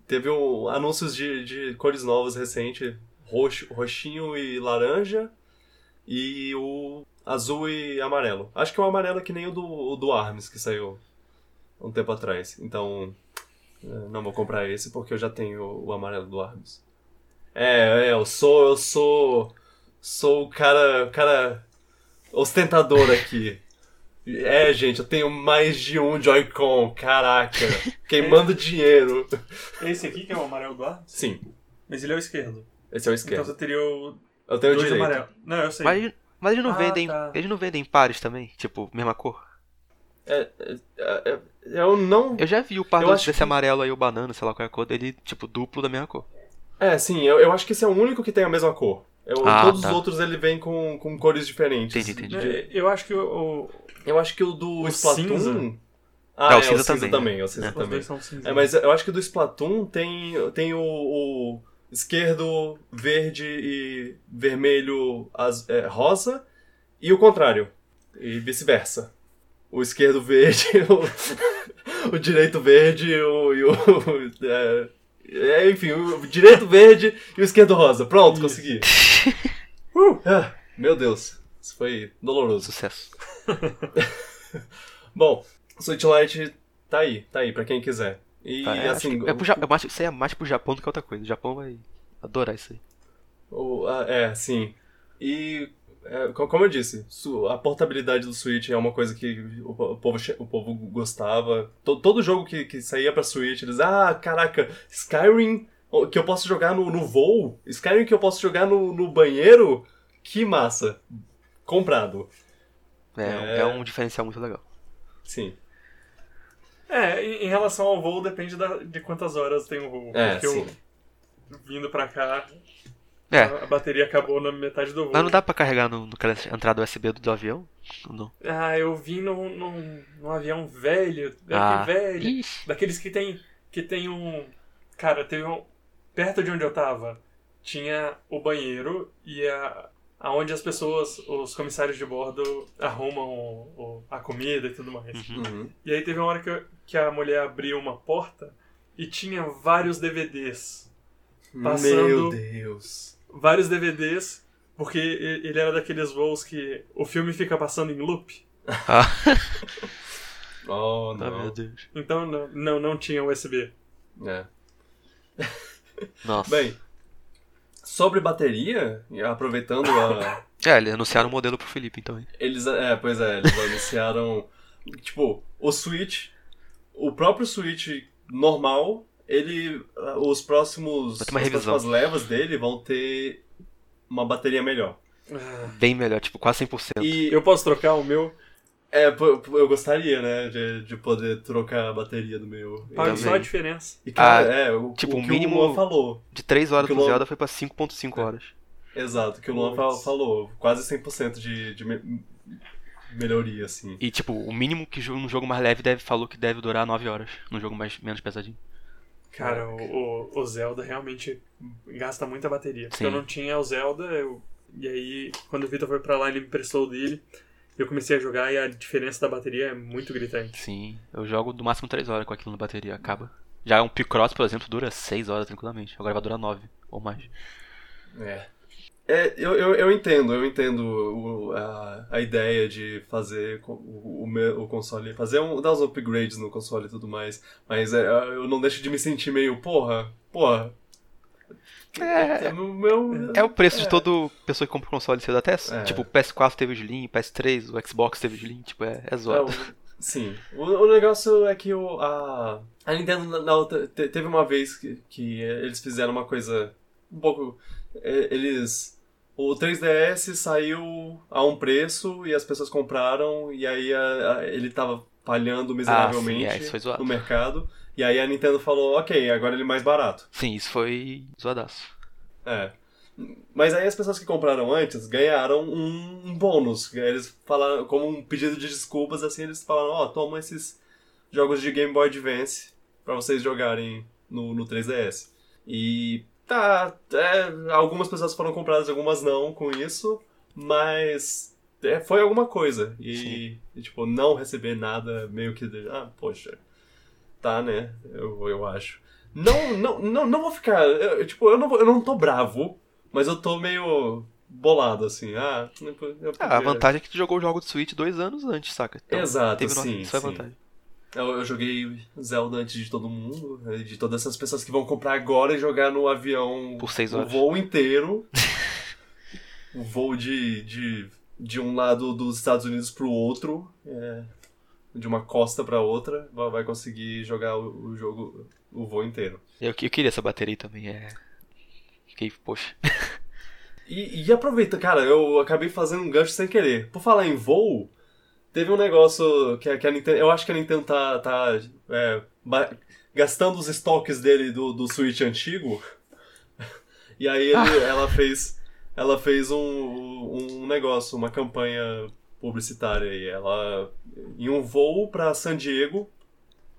Speaker 1: teve um, anúncios de, de cores novas recente, roxo, roxinho e laranja, e o azul e amarelo. Acho que o amarelo é que nem o do, o do ARMS que saiu um tempo atrás. Então é, não vou comprar esse porque eu já tenho o amarelo do ARMS. É, é, eu sou, eu sou, sou o cara, o cara ostentador aqui. É, gente, eu tenho mais de um Joy-Con, caraca. Queimando dinheiro.
Speaker 3: Esse aqui que é o amarelo do ar,
Speaker 1: Sim,
Speaker 3: mas ele é o esquerdo.
Speaker 1: esse é o
Speaker 3: Então
Speaker 1: esquerdo.
Speaker 3: você teria o
Speaker 1: Eu tenho o
Speaker 3: dois
Speaker 1: direito.
Speaker 3: amarelos. Não, eu sei.
Speaker 2: Mas, mas eles não
Speaker 3: Ah,
Speaker 2: vendem.
Speaker 3: tá.
Speaker 2: Eles não vendem pares também? Tipo, mesma cor?
Speaker 1: É, é, é, eu não.
Speaker 2: Eu já vi o par desse
Speaker 1: que-
Speaker 2: amarelo aí, o banana, sei lá qual é a cor dele, tipo, duplo da mesma cor.
Speaker 1: É, sim, eu, eu acho que esse é o único que tem a mesma cor. Eu-
Speaker 2: Ah,
Speaker 1: todos
Speaker 2: tá.
Speaker 1: os outros ele vem com, com cores diferentes.
Speaker 2: Entendi, entendi.
Speaker 3: É, Eu acho que o, o-
Speaker 1: Eu acho que o do
Speaker 3: O
Speaker 1: Splatoon.
Speaker 3: cinza.
Speaker 1: Ah,
Speaker 2: É,
Speaker 1: é,
Speaker 2: o cinza também,
Speaker 1: também.
Speaker 2: né?
Speaker 1: o cinza
Speaker 2: É.
Speaker 1: também.
Speaker 3: dois são cinza.
Speaker 1: É, mas eu acho que do Splatoon tem, tem o, o esquerdo verde e vermelho az- é, rosa e o contrário. E vice-versa. O esquerdo verde, o, o direito verde e o. e o- é, é, enfim, o direito verde e o esquerdo rosa. Pronto,
Speaker 3: Isso.
Speaker 1: consegui.
Speaker 3: Uh!
Speaker 1: Ah, meu Deus, isso foi doloroso.
Speaker 2: Sucesso.
Speaker 1: Bom, Switch Lite tá aí, tá aí pra quem quiser. E
Speaker 2: Tá, é,
Speaker 1: assim,
Speaker 2: que é pro eu acho que isso aí é mais pro Japão do que outra coisa. O Japão vai adorar isso aí.
Speaker 1: O- a- é, sim. E, é, co- como eu disse, a portabilidade do Switch é uma coisa que o, po- o povo, o povo gostava. To- todo jogo que, que saía pra Switch, eles, ah, caraca, Skyrim que eu posso jogar no, no voo, Skyrim que eu posso jogar no, no banheiro, que massa. Comprado.
Speaker 2: É,
Speaker 1: É.
Speaker 2: é um diferencial muito legal.
Speaker 1: Sim.
Speaker 3: É, em, relação ao voo, depende da- de quantas horas tem o voo.
Speaker 1: É,
Speaker 3: porque
Speaker 1: sim.
Speaker 3: vindo pra cá,
Speaker 2: É,
Speaker 3: a, a bateria acabou na metade do voo.
Speaker 2: mas não dá pra carregar no, naquela entrada USB do, do avião? Não.
Speaker 3: Ah, eu vim num, num, num avião velho,
Speaker 2: Ah.
Speaker 3: velho,
Speaker 2: Ixi.
Speaker 3: daqueles que tem, que tem um... Cara, teve um... Perto de onde eu tava, tinha o banheiro e a... Aonde as pessoas, os comissários de bordo arrumam o- o- a comida e tudo mais.
Speaker 1: Uhum.
Speaker 3: E aí teve uma hora que, eu- que a mulher abriu uma porta e tinha vários DVDs. Passando-
Speaker 1: Meu Deus.
Speaker 3: Vários DVDs, porque ele era daqueles voos que o filme fica passando em loop.
Speaker 2: Ah,
Speaker 1: Oh,
Speaker 2: ah,
Speaker 1: não.
Speaker 2: meu Deus.
Speaker 3: Então não, não, não tinha USB.
Speaker 1: É.
Speaker 2: Nossa.
Speaker 1: Bem, sobre bateria, aproveitando a.
Speaker 2: É, eles anunciaram o modelo pro Felipe, então. hein?
Speaker 1: Eles. É, pois é, eles anunciaram. Tipo, o Switch. O próprio Switch normal, ele. Os próximos.
Speaker 2: Vai ter uma
Speaker 1: as
Speaker 2: revisão.
Speaker 1: próximas levas dele vão ter uma bateria melhor.
Speaker 2: Bem melhor, tipo, quase 100%.
Speaker 1: E
Speaker 3: Eu posso trocar o meu?
Speaker 1: É, eu gostaria, né, de, de poder trocar a bateria do meu.
Speaker 2: Também.
Speaker 3: só a diferença.
Speaker 1: E cara,
Speaker 2: Ah,
Speaker 1: é, o,
Speaker 2: tipo,
Speaker 1: o
Speaker 2: o
Speaker 1: que
Speaker 2: mínimo-
Speaker 1: o Luan falou.
Speaker 2: De 3 horas
Speaker 1: Que
Speaker 2: do
Speaker 1: Luan-
Speaker 2: Zelda foi pra 5.5 horas.
Speaker 1: Exato, que o Luan fa-
Speaker 3: Puts.
Speaker 1: falou. Quase 100% de, de me- melhoria, assim.
Speaker 2: E, tipo, o mínimo que um jogo mais leve deve, falou que deve durar 9 horas. Num jogo mais, menos pesadinho.
Speaker 3: Cara, o, o, o Zelda realmente gasta muita bateria. Porque
Speaker 2: Sim.
Speaker 3: eu não tinha o Zelda, eu, e aí quando o Vitor foi pra lá, ele me emprestou o dele. Eu comecei a jogar e a diferença da bateria é muito gritante.
Speaker 2: Sim, eu jogo do máximo 3 horas com aquilo na bateria, acaba. Já um Picross, por exemplo, dura 6 horas tranquilamente. Agora vai durar 9 ou mais.
Speaker 1: É. É, eu, eu, eu entendo, eu entendo o- a, a ideia de fazer o, o, o console, fazer um, dar uns upgrades no console e tudo mais, mas é, eu não deixo de me sentir meio, porra, porra.
Speaker 2: É,
Speaker 1: o meu,
Speaker 2: é o preço de
Speaker 1: É.
Speaker 2: toda pessoa que compra um console cedo. Até,
Speaker 1: É.
Speaker 2: tipo, o PS4 teve o Slim, PS3, o Xbox teve o Slim, tipo, é, é
Speaker 1: É,
Speaker 2: zoado.
Speaker 1: o- sim. O, o negócio é que o, a, a Nintendo na, na outra, te- teve uma vez que, que eles fizeram uma coisa um pouco. é, Eles. O 3DS saiu a um preço e as pessoas compraram, e aí a- a- ele tava falhando miseravelmente
Speaker 2: Ah, sim, é,
Speaker 1: no mercado. E aí a Nintendo falou, ok, agora ele é mais barato.
Speaker 2: Sim, isso foi zoadaço.
Speaker 1: É. Mas aí as pessoas que compraram antes ganharam um, bônus. Eles falaram, como um pedido de desculpas, assim, eles falaram, ó, toma esses jogos de Game Boy Advance pra vocês jogarem no, no 3DS. E tá, é, algumas pessoas foram compradas, algumas não com isso, mas é, foi alguma coisa. E, e, tipo, não receber nada meio que, ah, poxa, tá, né, eu, eu acho. Não, não, não, não vou ficar. eu- tipo, eu não, vou- eu não tô bravo, mas eu tô meio bolado, assim. Ah, podia-
Speaker 2: Ah, a vantagem é que tu jogou o jogo do Switch dois anos antes, saca? Então,
Speaker 1: Exato,
Speaker 2: teve no-
Speaker 1: sim,
Speaker 2: Isso é
Speaker 1: sim.
Speaker 2: vantagem.
Speaker 1: Eu, eu joguei Zelda antes de todo mundo, né, de todas essas pessoas que vão comprar agora e jogar no avião
Speaker 2: Por seis
Speaker 1: o
Speaker 2: horas.
Speaker 1: voo inteiro. o voo de, de, de um lado dos Estados Unidos pro outro, é, de uma costa pra outra, vai conseguir jogar o, o jogo, o voo inteiro.
Speaker 2: Eu, eu queria essa bateria também, é. Fiquei, poxa.
Speaker 1: E, e aproveita, cara, eu acabei fazendo um gancho sem querer. Por falar em voo, teve um negócio que, a- que a Nintendo. Eu acho que a Nintendo tá, tá é, gastando os estoques dele do, do Switch antigo. E aí ele- ela fez. Ela fez um, um negócio, uma campanha publicitária aí. Ela. Em um voo pra San Diego,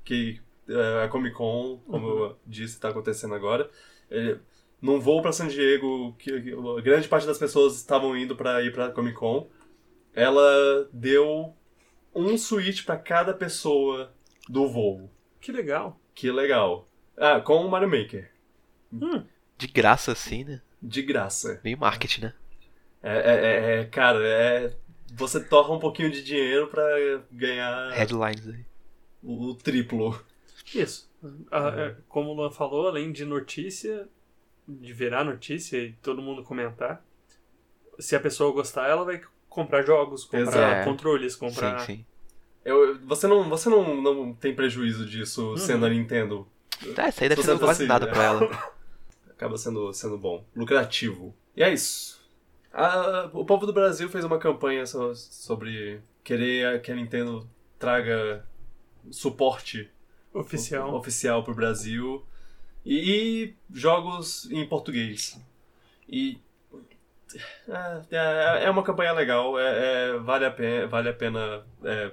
Speaker 1: que é a Comic Con, como eu disse, tá acontecendo agora. Ele, num voo pra San Diego, que, que a grande parte das pessoas estavam indo pra ir pra Comic Con, ela deu um Switch pra cada pessoa do voo.
Speaker 3: Que legal.
Speaker 1: Que legal. Ah, com o Mario Maker.
Speaker 2: De graça assim, né?
Speaker 1: De graça.
Speaker 2: Meio marketing, né?
Speaker 1: É, é- é- é- cara, é. Você torra um pouquinho de dinheiro pra ganhar
Speaker 2: Headlines aí.
Speaker 1: o, o triplo.
Speaker 3: Isso. Ah, é, como o Luan falou, além de notícia, de virar notícia e todo mundo comentar, se a pessoa gostar, ela vai comprar jogos, comprar
Speaker 1: Exato.
Speaker 3: controles, comprar.
Speaker 2: Sim, sim.
Speaker 1: Eu, você não, você não, não tem prejuízo disso
Speaker 3: Uhum.
Speaker 1: sendo a Nintendo.
Speaker 2: Ah, isso aí deve
Speaker 1: Se
Speaker 2: ser quase nada pra ela.
Speaker 1: acaba sendo, sendo bom, lucrativo. E é isso. A- o povo do Brasil fez uma campanha so- sobre querer que a Nintendo traga suporte
Speaker 3: Oficial.
Speaker 1: oficial pro Brasil. E, e jogos em português. E. É, é- é uma campanha legal, é, é- vale a pena, vale a pena é,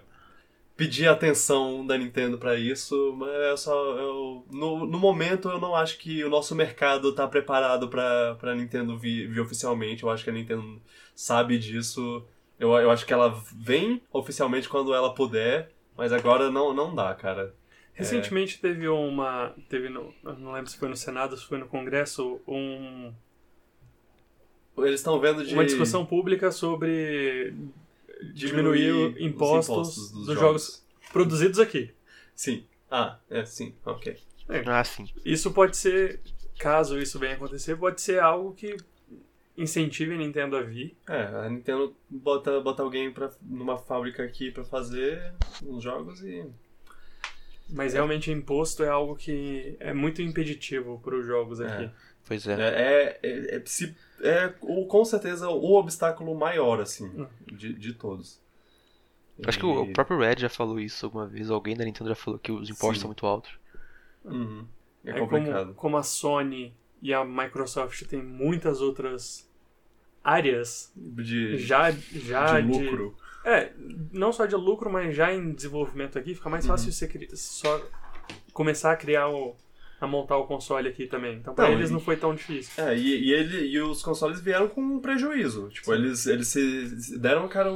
Speaker 1: pedir a atenção da Nintendo pra isso, mas é só. Eu, no, no momento eu não acho que o nosso mercado tá preparado pra, pra Nintendo vir, vir oficialmente. Eu acho que a Nintendo sabe disso. Eu, eu acho que ela vem oficialmente quando ela puder, mas agora não, não dá, cara.
Speaker 3: Recentemente teve uma. Teve no. Não lembro se foi no Senado, se foi no Congresso, um,
Speaker 1: Eles estão vendo de.
Speaker 3: uma discussão pública sobre diminuir,
Speaker 1: diminuir os
Speaker 3: impostos,
Speaker 1: dos,
Speaker 3: dos jogos. produzidos aqui.
Speaker 1: Sim. Ah, é, sim, ok.
Speaker 2: Ah, sim.
Speaker 3: Isso pode ser, caso isso venha acontecer, pode ser algo que incentive a Nintendo a vir.
Speaker 1: É, a Nintendo bota, bota alguém pra, numa fábrica aqui pra fazer uns jogos e.
Speaker 3: Mas realmente imposto é algo que é muito impeditivo para os jogos aqui.
Speaker 2: Pois
Speaker 1: É,
Speaker 2: é.
Speaker 1: é, é, é, se- é o, com certeza o obstáculo maior, assim,
Speaker 3: Hum.
Speaker 1: de, de todos.
Speaker 2: Acho que o, o próprio Red já falou isso alguma vez. Alguém da Nintendo já falou que os impostos
Speaker 1: Sim.
Speaker 2: são muito altos.
Speaker 1: Uhum. É complicado.
Speaker 3: como, como a Sony e a Microsoft têm muitas outras áreas
Speaker 1: De,
Speaker 3: já, já
Speaker 1: de lucro.
Speaker 3: É, não só de lucro, mas já em desenvolvimento aqui, fica mais
Speaker 1: Uhum.
Speaker 3: fácil você só começar a criar o. a montar o console aqui também. Então pra
Speaker 1: Não,
Speaker 3: eles
Speaker 1: e-
Speaker 3: não foi tão difícil.
Speaker 1: É, e, e, ele, e os consoles vieram com um prejuízo. Tipo, eles, eles se deram a cara,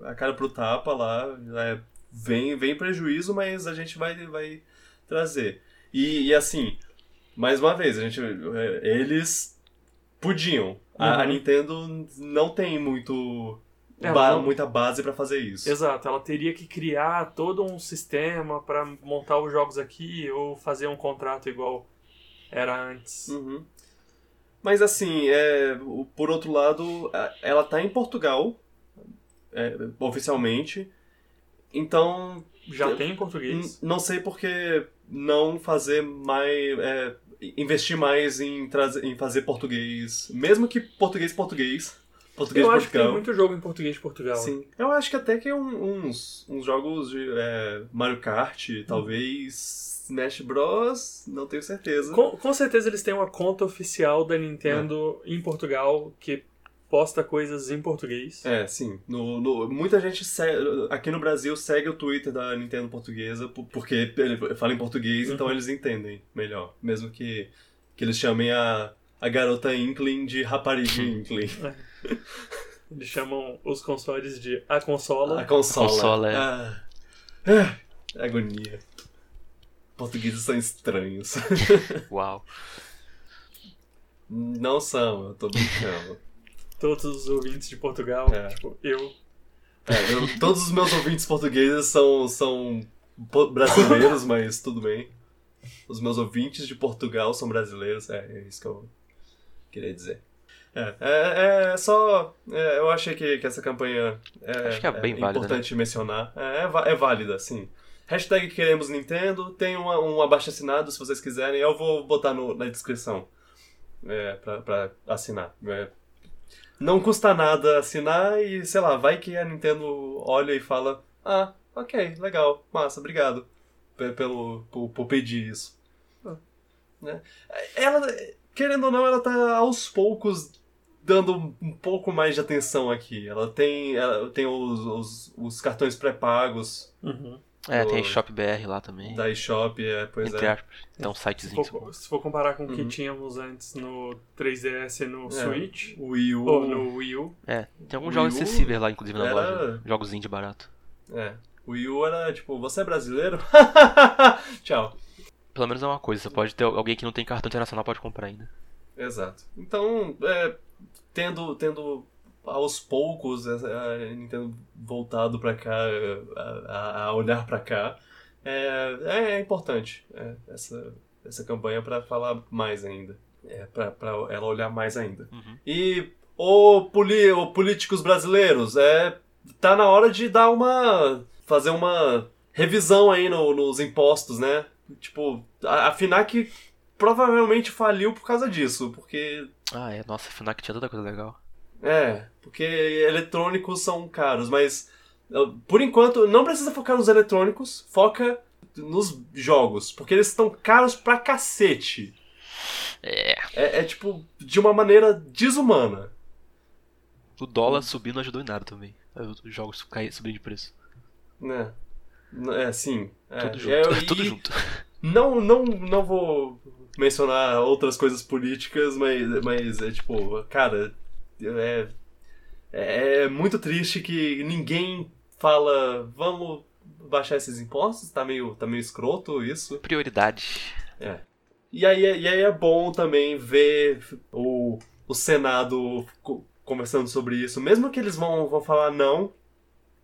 Speaker 1: a, a cara pro tapa lá. é, vem, vem prejuízo, mas a gente vai, vai trazer. E, e assim, mais uma vez, a gente, é, eles podiam. A, a
Speaker 3: Uhum.
Speaker 1: Nintendo não tem muito
Speaker 3: Ela
Speaker 1: ba-
Speaker 3: não-
Speaker 1: muita base pra fazer isso.
Speaker 3: Exato, ela teria que criar todo um sistema pra montar os jogos aqui ou fazer um contrato igual era antes.
Speaker 1: Uhum. Mas assim, é, por outro lado, ela tá em Portugal, é, oficialmente. Então,
Speaker 3: Já tem em português.
Speaker 1: não sei por que não fazer mais. é, investir mais em, trazer, em fazer português. Mesmo que português português. Português
Speaker 3: Eu acho que tem
Speaker 1: Portugal.
Speaker 3: muito jogo em português de Portugal.
Speaker 1: Sim. Eu acho que até que um- uns, uns jogos de é, Mario Kart, talvez Smash Bros. Não tenho certeza.
Speaker 3: Com, com certeza eles têm uma conta oficial da Nintendo
Speaker 1: É.
Speaker 3: em Portugal que posta coisas em português.
Speaker 1: É, sim. No, no- muita gente se- aqui no Brasil segue o Twitter da Nintendo portuguesa por- porque ele fala em português, então
Speaker 3: Uhum.
Speaker 1: eles entendem melhor. Mesmo que, que eles chamem a, a garota Inkling de rapariga Inkling.
Speaker 3: Eles chamam os consoles de a consola.
Speaker 1: A consola.
Speaker 2: consola, é.
Speaker 1: Ah, ah, agonia. Portugueses são estranhos.
Speaker 2: Uau.
Speaker 1: Não são, eu tô brincando.
Speaker 3: Todos os ouvintes de Portugal,
Speaker 1: É.
Speaker 3: tipo, eu.
Speaker 1: É, eu- todos os meus ouvintes portugueses são, são brasileiros, mas tudo bem. Os meus ouvintes de Portugal são brasileiros, é, é isso que eu queria dizer. É, é, é só. é, eu achei que, que essa campanha é,
Speaker 2: Acho que é bem válida,
Speaker 1: importante mencionar. É, é, é válida, sim. Hashtag queremos Nintendo, tem uma- um abaixo assinado se vocês quiserem, eu vou botar no- na descrição é, pra, pra assinar. É, não custa nada assinar e, sei lá, vai que a Nintendo olha e fala: Ah, ok, legal, massa, obrigado pe- pelo, por, por pedir isso. Né? Ela, querendo ou não, ela tá aos poucos dando um pouco mais de atenção aqui. Ela tem, ela tem os, os, os cartões pré-pagos
Speaker 3: Uhum.
Speaker 2: É, tem
Speaker 1: Do-
Speaker 2: Shop BR lá também.
Speaker 1: da eShop, é, pois
Speaker 2: entre
Speaker 1: é.
Speaker 2: aspas. Tem um
Speaker 3: Se
Speaker 2: sitezinho.
Speaker 3: for, se for comparar com o que
Speaker 1: Uhum.
Speaker 3: tínhamos antes no 3DS e no
Speaker 1: É.
Speaker 3: Switch,
Speaker 1: O Wii U.
Speaker 3: ou no Wii U,
Speaker 2: É, tem alguns
Speaker 1: Wii
Speaker 2: jogos acessíveis lá, inclusive, na
Speaker 1: era-
Speaker 2: loja. Jogos indie barato.
Speaker 1: É. O Wii U era tipo, você é brasileiro? Tchau.
Speaker 2: Pelo menos é uma coisa, você pode ter alguém que não tem cartão internacional pode comprar ainda.
Speaker 1: Exato. Então, é, tendo, tendo aos poucos essa- a Nintendo voltado pra cá, a, a- olhar pra cá, é, é importante é, essa, essa campanha pra falar mais ainda. É, pra, pra ela olhar mais ainda.
Speaker 2: Uhum.
Speaker 1: E, ô, poli, ô, políticos brasileiros, é, tá na hora de dar uma. fazer uma revisão aí no- nos impostos, né? Tipo, a, a FINAC provavelmente faliu por causa disso, porque.
Speaker 2: Ah, é. Nossa, Fnac tinha tanta coisa legal.
Speaker 1: É, porque eletrônicos são caros, mas. uh, Por enquanto, não precisa focar nos eletrônicos, foca. nos jogos, porque eles estão caros pra cacete.
Speaker 2: É.
Speaker 1: É, é, tipo, de uma maneira desumana.
Speaker 2: O dólar subir não ajudou em nada também. Os jogos caírem, subindo de preço.
Speaker 1: Né? É, sim. É,
Speaker 2: Tudo junto.
Speaker 1: É,
Speaker 2: Tudo junto.
Speaker 1: Não, não, não vou mencionar outras coisas políticas, mas, mas é tipo, cara, é, é muito triste que ninguém fala, vamos baixar esses impostos, tá meio, tá meio escroto isso.
Speaker 2: Prioridade.
Speaker 1: E aí, e aí é bom também ver o, o Senado co- conversando sobre isso. Mesmo que eles vão, vão falar não,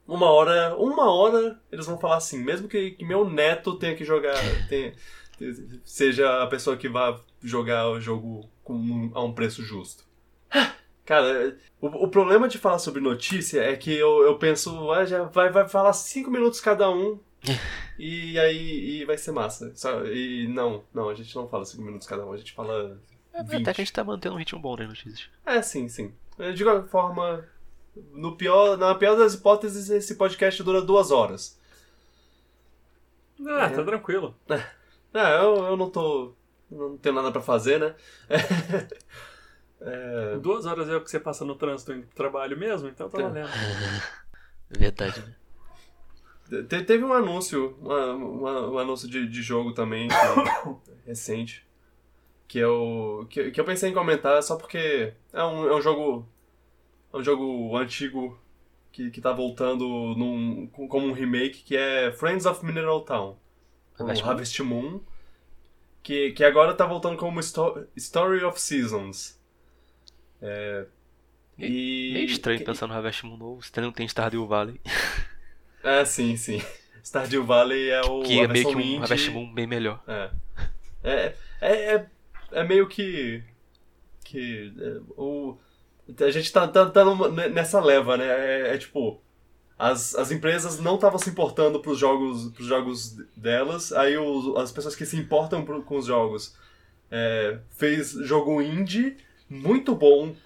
Speaker 1: uma hora, uma hora eles vão falar assim. Mesmo que, que meu neto tenha que jogar, tenha- seja a pessoa que vá jogar o jogo com, um- a um preço justo. Cara, o, o problema de falar sobre notícia é que eu, eu penso, ah, já vai, vai falar cinco minutos cada um e aí e vai ser massa. Só- e não, não, a gente não fala cinco minutos cada um, a gente fala
Speaker 2: É,
Speaker 1: 20.
Speaker 2: até que a gente tá mantendo um ritmo bom nas notícias.
Speaker 1: É, sim, sim. De qualquer forma, no pior, na pior das hipóteses, esse podcast dura duas horas.
Speaker 3: Ah, tá tranquilo.
Speaker 1: É, eu, eu não tô. Não tenho nada pra fazer, né? É,
Speaker 3: Duas horas é o que você passa no trânsito indo pro trabalho mesmo, então tá valendo.
Speaker 2: Verdade, né?
Speaker 1: te- teve um anúncio, uma- uma- um anúncio de, de jogo também, que- recente, que eu, que, que eu pensei em comentar só porque é um, é um jogo. É um jogo antigo que, que tá voltando num, com- como um remake, que é Friends of Mineral Town. O
Speaker 2: Harvest Moon?
Speaker 1: Harvest Moon, que, que agora tá voltando como Sto- Story of Seasons. É, e...
Speaker 2: Meio estranho
Speaker 1: que-
Speaker 2: pensar no Harvest Moon novo, se não tem Stardew Valley.
Speaker 1: É, sim, sim. Stardew Valley é o
Speaker 2: Que é meio que um
Speaker 1: indie.
Speaker 2: Harvest Moon bem melhor.
Speaker 1: É. É, é, é, é meio que. que é, o, a gente tá, tá, tá numa- nessa leva, né? É, é tipo. As, as empresas não estavam se importando pros jogos, pros jogos delas, aí os, as pessoas que se importam pro- com os jogos é, fez jogo indie muito bom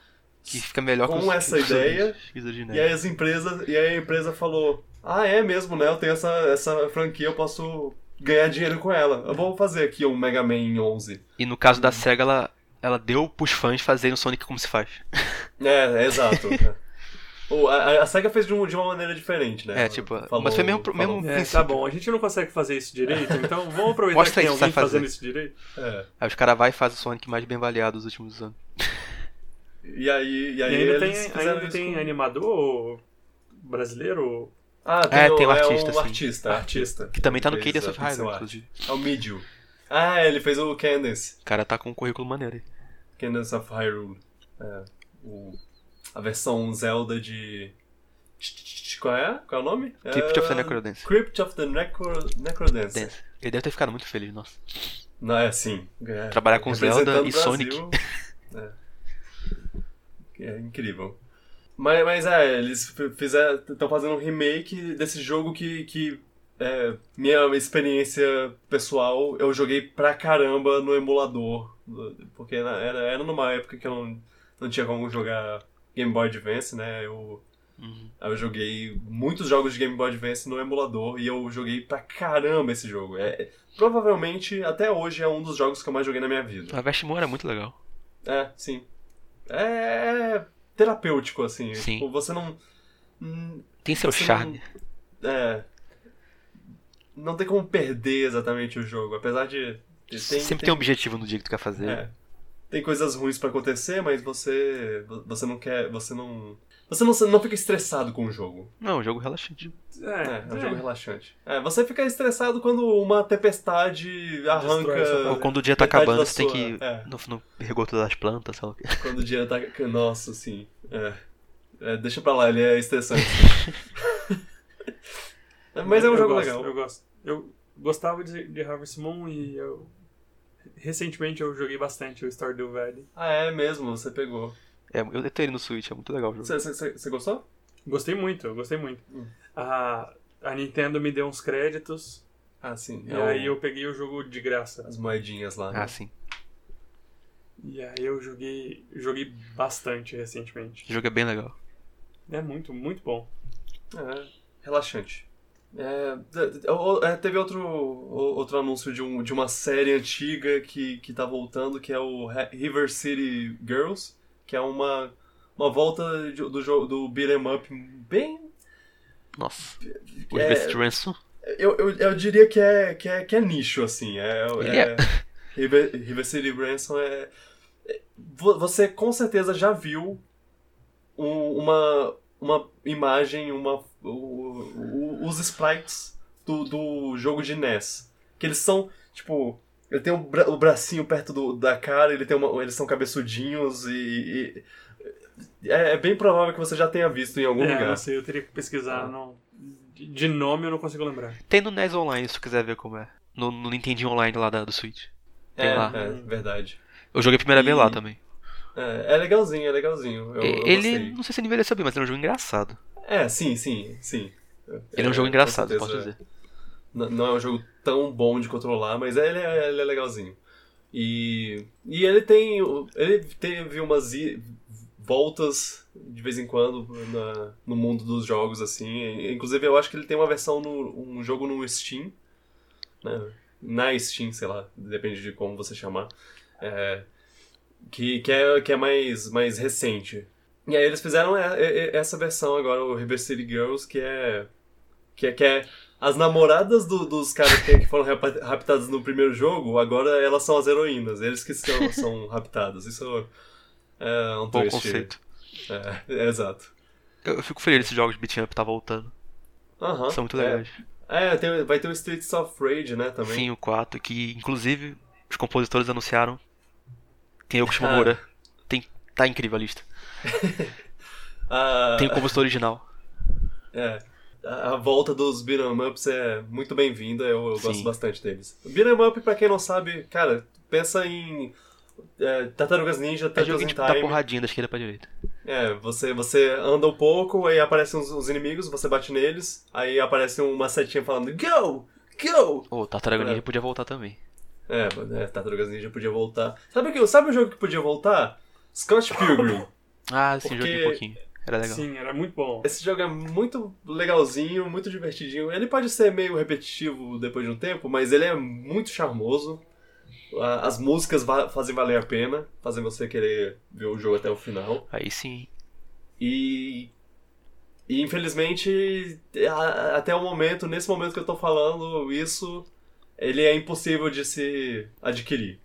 Speaker 2: Que fica melhor
Speaker 1: Com
Speaker 2: os-
Speaker 1: essa
Speaker 2: os
Speaker 1: ideia,
Speaker 2: os
Speaker 1: e aí as empresas, e aí a empresa falou: "Ah, é mesmo, né? Eu tenho essa essa franquia, eu posso ganhar dinheiro com ela. Eu vou fazer aqui um Mega Man 11".
Speaker 2: E no caso da SEGA, ela, ela deu pros fãs fazerem o Sonic como se faz.
Speaker 1: É, é exato. O- a, a SEGA fez de, um- de uma maneira diferente, né?
Speaker 2: É, tipo,
Speaker 1: Falou-
Speaker 2: mas foi mesmo,
Speaker 1: falou-
Speaker 2: mesmo
Speaker 3: É, tá bom, a gente não consegue fazer isso direito, então vamos aproveitar
Speaker 2: Mostra
Speaker 3: que tem alguém fazendo isso direito.
Speaker 1: É.
Speaker 2: Aí os caras vai e fazem o Sonic mais bem avaliado dos últimos anos.
Speaker 1: E aí, e
Speaker 3: E
Speaker 1: aí
Speaker 3: ainda
Speaker 1: eles
Speaker 3: tem, ainda tem
Speaker 1: com-
Speaker 3: animador brasileiro.
Speaker 1: Ah, tem,
Speaker 2: É,
Speaker 1: o,
Speaker 2: tem um
Speaker 1: é
Speaker 2: artista,
Speaker 1: um
Speaker 2: sim.
Speaker 1: artista, artista.
Speaker 2: Que também tá no Cadence
Speaker 1: a
Speaker 2: of Hyrule, inclusive.
Speaker 1: É o Midio. Ah, ele fez o Candace.
Speaker 2: O cara tá com um currículo maneiro aí.
Speaker 1: Cadence of Hyrule. É, o, a versão Zelda de... Qual é? Qual é o nome?
Speaker 2: Crypt of the
Speaker 1: É,
Speaker 2: Necrodancer.
Speaker 1: Crypt of the Necro, Necrodancer.
Speaker 2: Dance. Ele deve ter ficado muito feliz, nossa.
Speaker 1: Não, é assim. É,
Speaker 2: Trabalhar com Zelda e
Speaker 1: o
Speaker 2: Sonic.
Speaker 1: Brasil. É. É incrível. Mas, mas é, eles estão fazendo um remake desse jogo que. que é, minha experiência pessoal, eu joguei pra caramba no emulador. Porque era, era numa época que eu não, não tinha como jogar Game Boy Advance, né? Eu,
Speaker 2: Uhum.
Speaker 1: Eu joguei muitos jogos de Game Boy Advance no emulador e eu joguei pra caramba esse jogo. É, provavelmente, até hoje, é um dos jogos que eu mais joguei na minha vida.
Speaker 2: O Harvest Moon era muito legal.
Speaker 1: É, sim. É terapêutico, assim.
Speaker 2: Sim.
Speaker 1: Tipo, você não. hum,
Speaker 2: Tem seu charme.
Speaker 1: É. Não tem como perder exatamente o jogo, apesar de. Tem,
Speaker 2: Sempre tem um objetivo no dia que tu quer fazer.
Speaker 1: É. Tem coisas ruins pra acontecer, mas você. Você não quer. Você não. Você não, não fica estressado com o jogo.
Speaker 2: Não, é um jogo relaxante.
Speaker 3: É,
Speaker 1: É, é um
Speaker 3: é.
Speaker 1: jogo relaxante. É, você fica estressado quando uma tempestade arranca.
Speaker 2: Ou quando o dia tá acabando, você tem
Speaker 1: sua-
Speaker 2: que.
Speaker 1: é.
Speaker 2: No, no regoto das plantas, sei lá o quê.
Speaker 1: Quando o dia tá. Nossa, sim. É. É, deixa pra lá, ele é estressante. É, Mas é um
Speaker 3: Eu
Speaker 1: jogo
Speaker 3: gosto,
Speaker 1: legal.
Speaker 3: Eu gosto. Eu gostava de, de Harvest Moon e eu. Recentemente eu joguei bastante o Stardew Valley.
Speaker 1: Ah, é mesmo, você pegou.
Speaker 2: É, eu tenho ele no Switch, é muito legal o jogo.
Speaker 1: Você- gostou?
Speaker 3: Gostei muito, eu gostei muito.
Speaker 1: Hum.
Speaker 3: A, a Nintendo me deu uns créditos
Speaker 1: Ah, sim.
Speaker 3: e
Speaker 1: é
Speaker 3: aí eu peguei o jogo de graça.
Speaker 1: As moedinhas lá. né?
Speaker 2: Ah, sim.
Speaker 3: E aí eu joguei, joguei bastante recentemente.
Speaker 2: O jogo é bem legal.
Speaker 3: É muito, muito bom.
Speaker 1: É, relaxante. É, o- é, teve outro, outro anúncio de, um, de uma série antiga que, que tá voltando, que é o River City Girls, que é uma, uma volta de- do jogo do beat'em up bem.
Speaker 2: Nossa. O
Speaker 1: É, eu, eu, eu diria que é, que é, que é nicho, assim. É,
Speaker 2: Ele
Speaker 1: é- River, River City Ransom é, é- vo- Você com certeza já viu um- uma, uma imagem, uma, o- o- os sprites do, do jogo de NES. Que eles são, tipo. Ele tem o, bra- o bracinho perto do- da cara, ele tem uma, eles são cabeçudinhos e. e- é, é bem provável que você já tenha visto em algum
Speaker 3: É,
Speaker 1: lugar.
Speaker 3: não sei, eu teria que pesquisar. Não... De nome eu não consigo lembrar.
Speaker 2: Tem no NES Online, se tu quiser ver como é. No, no Nintendo Online lá da- do Switch. Tem
Speaker 1: É,
Speaker 2: lá.
Speaker 1: é, verdade.
Speaker 2: Eu joguei a primeira vez
Speaker 1: E-
Speaker 2: lá também.
Speaker 1: É, é legalzinho, é legalzinho. Eu, eu
Speaker 2: ele,
Speaker 1: gostei.
Speaker 2: não sei se ele envelheceu bem, mas ele é um jogo engraçado.
Speaker 1: É, sim, sim, sim.
Speaker 2: Ele é um jogo
Speaker 1: com
Speaker 2: engraçado,
Speaker 1: certeza.
Speaker 2: posso dizer.
Speaker 1: N- Não é um jogo tão bom de controlar, mas ele é, ele é legalzinho. E, e ele tem. Ele teve umas voltas de vez em quando na- no mundo dos jogos, assim. Inclusive, eu acho que ele tem uma versão no. um jogo no Steam. Né? Na Steam, sei lá, depende de como você chamar. É, que, que é, que é mais, mais recente. E aí eles fizeram e- e- essa versão agora, o River City Girls, que é. Que é, que é as namoradas do- dos caras que, que foram raptados no primeiro jogo, agora elas são as heroínas, eles que são, são raptados. Isso é um
Speaker 2: Bom
Speaker 1: twist.
Speaker 2: conceito.
Speaker 1: É, é, exato.
Speaker 2: Eu, eu fico feliz desses jogos de beat'em up tá voltando.
Speaker 1: Aham,
Speaker 2: São muito
Speaker 1: é.
Speaker 2: legais.
Speaker 1: É, tem- vai ter o Streets of Rage, né, também.
Speaker 2: Sim, o 4, que inclusive os compositores anunciaram. Tem Yoko
Speaker 1: Ah.
Speaker 2: Shimomura. Tem, tá incrível a lista.
Speaker 1: Ah,
Speaker 2: Tem o compositor original.
Speaker 1: É. A volta dos beat'em ups é muito bem-vinda, eu, eu gosto bastante deles. Beat'em up, pra quem não sabe, cara, pensa em é, Tartarugas Ninja,
Speaker 2: É
Speaker 1: in
Speaker 2: tipo da
Speaker 1: Time.
Speaker 2: porradinha da esquerda pra direita.
Speaker 1: É, você, você anda um pouco, aí aparecem os, os inimigos, você bate neles, aí aparece uma setinha falando Go! Go!
Speaker 2: Ô, Tartaruga
Speaker 1: É.
Speaker 2: Ninja podia voltar também.
Speaker 1: É, é, Tartarugas Ninja podia voltar. Sabe o que? Sabe o jogo que podia voltar? Scott Pilgrim.
Speaker 2: Ah, sim,
Speaker 1: Porque-
Speaker 2: joguei um pouquinho. Era legal.
Speaker 3: Sim, era muito bom.
Speaker 1: Esse jogo é muito legalzinho, muito divertidinho. Ele pode ser meio repetitivo depois de um tempo, mas ele é muito charmoso. As músicas va- fazem valer a pena, fazem você querer ver o jogo até o final.
Speaker 2: Aí sim.
Speaker 1: E, e infelizmente, a- até o momento, nesse momento que eu tô falando isso, ele é impossível de se adquirir.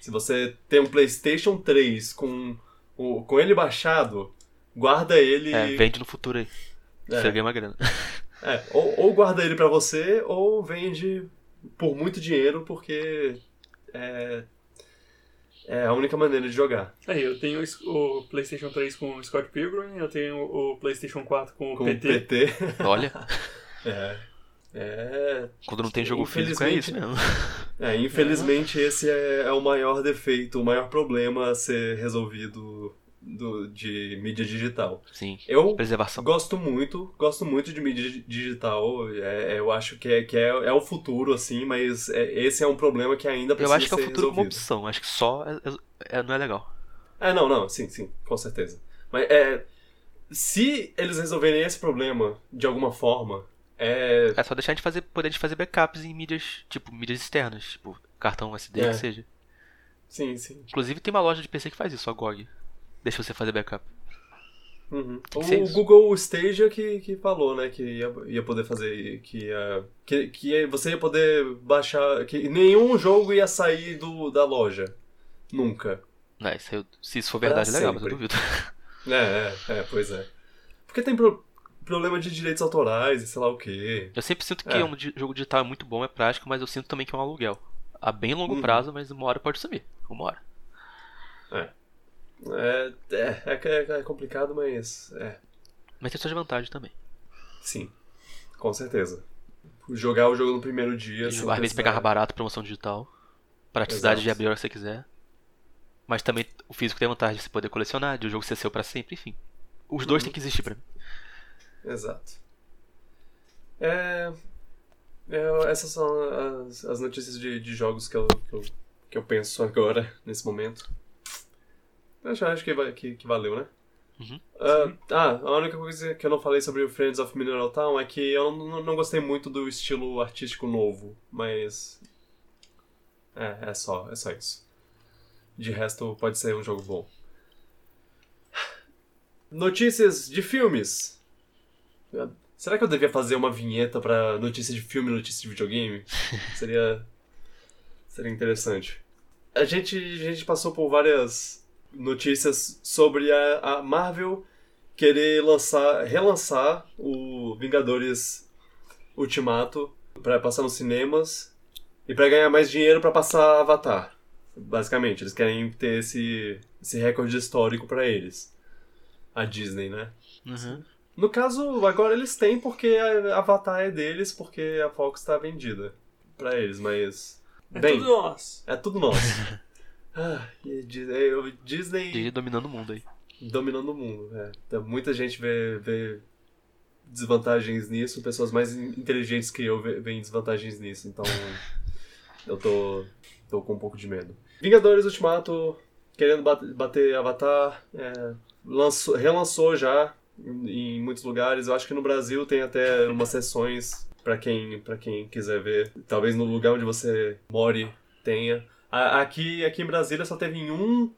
Speaker 1: Se você tem um PlayStation 3 com, o- com ele baixado, guarda ele.
Speaker 2: É, vende no futuro aí.
Speaker 1: É.
Speaker 2: Você ganha uma grana.
Speaker 1: É, ou, ou guarda ele pra você, ou vende por muito dinheiro, porque é, é a única maneira de jogar.
Speaker 3: Aí, eu tenho o PlayStation 3 com o Scott Pilgrim, eu tenho o PlayStation 4 com o
Speaker 1: Com
Speaker 3: PT.
Speaker 1: o PT.
Speaker 2: Olha,
Speaker 1: É. É,
Speaker 2: quando não tem jogo físico é isso
Speaker 1: Infelizmente-
Speaker 2: mesmo.
Speaker 1: é, infelizmente esse é, é o maior defeito, o maior problema a ser resolvido do- de mídia digital.
Speaker 2: Sim.
Speaker 1: Eu
Speaker 2: Preservação.
Speaker 1: gosto muito, gosto muito de mídia di- digital. é, eu acho que, é, que é, é o futuro, assim, mas é- esse é um problema que ainda
Speaker 2: Eu
Speaker 1: precisa
Speaker 2: acho que é o
Speaker 1: ser
Speaker 2: futuro como
Speaker 1: resolvido.
Speaker 2: opção. Acho que só é- é- é- não é legal.
Speaker 1: É, não, não, sim, sim, com certeza. Mas é. Se eles resolverem esse problema de alguma forma, é.
Speaker 2: É só deixar de fazer, poder de fazer backups em mídias, tipo, mídias externas, tipo, cartão SD,
Speaker 1: É.
Speaker 2: que seja.
Speaker 1: Sim, sim.
Speaker 2: Inclusive tem uma loja de PC que faz isso, a GOG. Deixa você fazer backup.
Speaker 1: Uhum. O. Google Stadia que, que falou, né, que ia, ia poder fazer. Que, ia, que, que você ia poder baixar. Que nenhum jogo ia sair do, da loja. Nunca.
Speaker 2: Não, isso aí eu- se isso for verdade, é legal, mas eu duvido.
Speaker 1: É, é, é, pois é. Porque tem pro- problema de direitos autorais e sei lá o quê.
Speaker 2: Eu sempre sinto que
Speaker 1: É.
Speaker 2: um jogo digital é muito bom, é prático, mas eu sinto também que é um aluguel. A bem longo
Speaker 1: Uhum.
Speaker 2: prazo, mas uma hora pode sumir. Uma hora.
Speaker 1: É, é, é, é- é complicado, mas. É,
Speaker 2: Mas tem suas vantagens também.
Speaker 1: sim. Com certeza. Jogar o jogo no primeiro dia.
Speaker 2: Às vezes pegar barato, promoção digital. Praticidade
Speaker 1: Exato.
Speaker 2: de abrir a hora que você quiser. Mas também o físico tem a vantagem de você poder colecionar, de o jogo ser seu pra sempre, enfim. Os dois
Speaker 1: Uhum.
Speaker 2: têm que existir pra mim.
Speaker 1: Exato. É, é, essas são as, as notícias de, de jogos que eu, que, eu, que eu penso agora, nesse momento. Eu já acho que, que, que valeu, né?
Speaker 2: Uhum.
Speaker 1: Ah, ah, a única coisa que eu não falei sobre o Friends of Mineral Town é que eu não, não gostei muito do estilo artístico novo, mas. É, é só, é só isso. De resto, pode ser um jogo bom. Notícias de filmes. Será que eu devia fazer uma vinheta pra notícia de filme e notícia de videogame? Seria. Seria interessante. A gente, a gente passou por várias notícias sobre a, a Marvel querer lançar, relançar o Vingadores Ultimato pra passar nos cinemas e pra ganhar mais dinheiro pra passar Avatar. Basicamente, eles querem ter esse, esse recorde histórico pra eles. A Disney, né?
Speaker 2: Uhum.
Speaker 1: No caso, agora eles têm porque a Avatar é deles, porque a Fox tá vendida pra eles, mas.
Speaker 3: É
Speaker 1: Bem,
Speaker 3: tudo nosso.
Speaker 1: é tudo nosso. ah, e é, Disney
Speaker 2: DJ dominando o mundo aí.
Speaker 1: dominando o mundo. É. Então, muita gente vê, vê desvantagens nisso, pessoas mais in- inteligentes que eu veem desvantagens nisso, então eu tô, tô com um pouco de medo. Vingadores Ultimato, querendo bate- bater Avatar, é, lançou, relançou já em, muitos lugares. Eu acho que no Brasil tem até umas sessões pra quem, pra quem quiser ver. Talvez no lugar onde você more tenha. Aqui, aqui em Brasília só teve em um,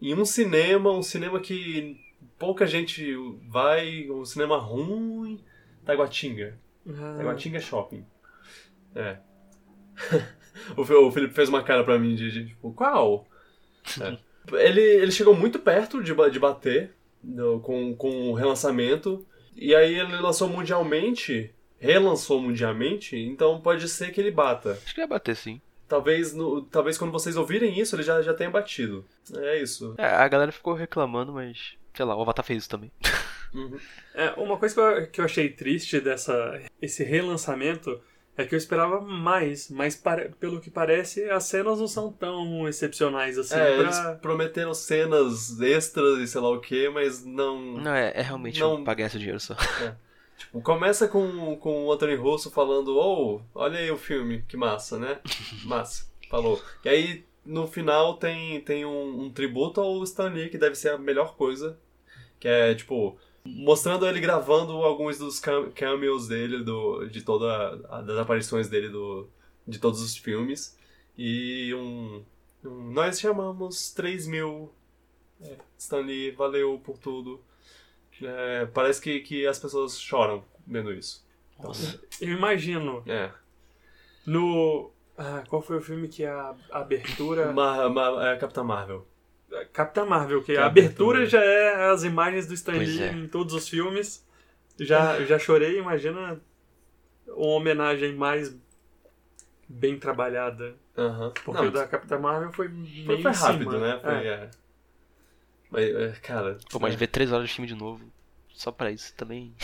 Speaker 1: em um cinema, um cinema que pouca gente vai, um cinema ruim, Taguatinga.
Speaker 3: Ah,
Speaker 1: Taguatinga Shopping. É. o Fe- o Felipe fez uma cara pra mim de, de, tipo, qual? É. Ele, ele chegou muito perto de, de bater no- com, com o relançamento. E aí ele lançou mundialmente, relançou mundialmente, então pode ser que ele bata.
Speaker 2: Acho que ia bater sim.
Speaker 1: Talvez, no, talvez quando vocês ouvirem isso, ele já, já tenha batido. É isso.
Speaker 2: É, a galera ficou reclamando, mas. Sei lá, o Avatar fez isso também.
Speaker 1: Uhum.
Speaker 3: É, uma coisa que eu, que eu achei triste dessa esse relançamento é que eu esperava mais, mas pare- pelo que parece as cenas não são tão excepcionais assim.
Speaker 1: é,
Speaker 3: pra-
Speaker 1: eles prometeram cenas extras e sei lá o que, mas não.
Speaker 2: Não, é, é realmente
Speaker 1: Não.
Speaker 2: um pagar esse dinheiro só.
Speaker 1: Tipo, começa com, com o Anthony Russo falando, oh, olha aí o filme, que massa, né? Massa, falou. E aí, no final, tem, tem um, um tributo ao Stan Lee, que deve ser a melhor coisa. Que é, tipo, mostrando ele gravando alguns dos cam- cameos dele, do, de toda a- das aparições dele do, de todos os filmes. E um, um nós chamamos 3 mil. É, Stan Lee, valeu por tudo. É, parece que, que as pessoas choram vendo isso. Então,
Speaker 3: Eu imagino
Speaker 1: é.
Speaker 3: no. Ah, qual foi o filme que a a abertura.
Speaker 1: Ma, ma, é Capitã Marvel.
Speaker 3: Capitã Marvel, que
Speaker 1: Que
Speaker 3: a abertura
Speaker 1: abertura.
Speaker 3: já é as imagens do Stan Lee
Speaker 2: é.
Speaker 3: em todos os filmes. Já, já chorei, imagina uma homenagem mais bem trabalhada. Porque
Speaker 1: Não,
Speaker 3: o da Capitã Marvel foi meio
Speaker 1: foi, rápido,
Speaker 3: cima.
Speaker 1: né? Foi,
Speaker 3: É.
Speaker 1: é. Mas, é, cara.
Speaker 2: Pô, mas
Speaker 1: é.
Speaker 2: ver três horas de filme de novo, só pra isso também.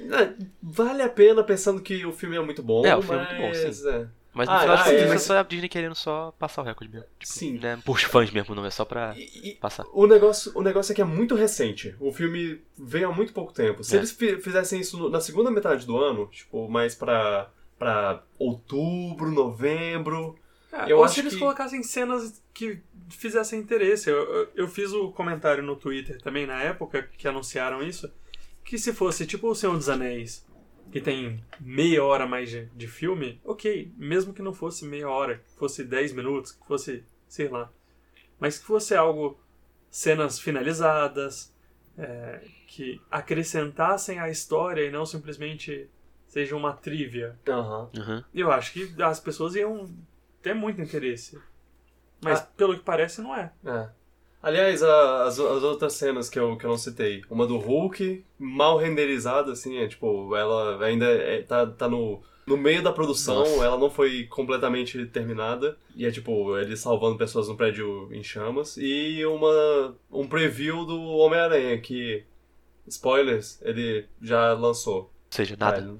Speaker 1: É, vale a pena pensando que o filme é muito bom.
Speaker 2: É, o filme é muito bom,
Speaker 1: mas,
Speaker 2: sim.
Speaker 1: é.
Speaker 2: Mas no
Speaker 1: Ah,
Speaker 2: final de
Speaker 1: ah,
Speaker 2: contas
Speaker 1: é,
Speaker 2: é
Speaker 1: mas-
Speaker 2: só a Disney querendo só passar o recorde mesmo. Tipo,
Speaker 1: Sim.
Speaker 2: Né? Por fãs mesmo, não é só pra
Speaker 1: E- e
Speaker 2: passar.
Speaker 1: o, negócio, o negócio é que é muito recente. O filme veio há muito pouco tempo. Se
Speaker 2: É.
Speaker 1: eles fi- fizessem isso no- na segunda metade do ano, tipo, mais pra, pra outubro, novembro.
Speaker 3: É,
Speaker 1: Eu
Speaker 3: ou
Speaker 1: acho
Speaker 3: se eles
Speaker 1: que-
Speaker 3: colocassem cenas que fizessem interesse. Eu, eu, eu fiz o comentário no Twitter também na época que anunciaram isso. Que se fosse tipo o Senhor dos Anéis, que tem meia hora mais de, de filme, ok. Mesmo que não fosse meia hora, que fosse 10 minutos, que fosse, sei lá. Mas que fosse algo, cenas finalizadas, é, que acrescentassem a história e não simplesmente seja uma trivia.
Speaker 1: Aham.
Speaker 2: Uhum.
Speaker 3: Eu acho que as pessoas iam ter muito interesse. Mas
Speaker 1: Ah.
Speaker 3: pelo que parece, não é.
Speaker 1: É. Aliás, a- as, as outras cenas que eu, que eu não citei. Uma do Hulk, mal renderizada, assim, é tipo, ela ainda é- tá, tá no, no meio da produção,
Speaker 2: Nossa.
Speaker 1: ela não foi completamente terminada. E é tipo, ele salvando pessoas no prédio em chamas. E uma, um preview do Homem-Aranha, que, spoilers, ele já lançou.
Speaker 2: Ou seja, nada.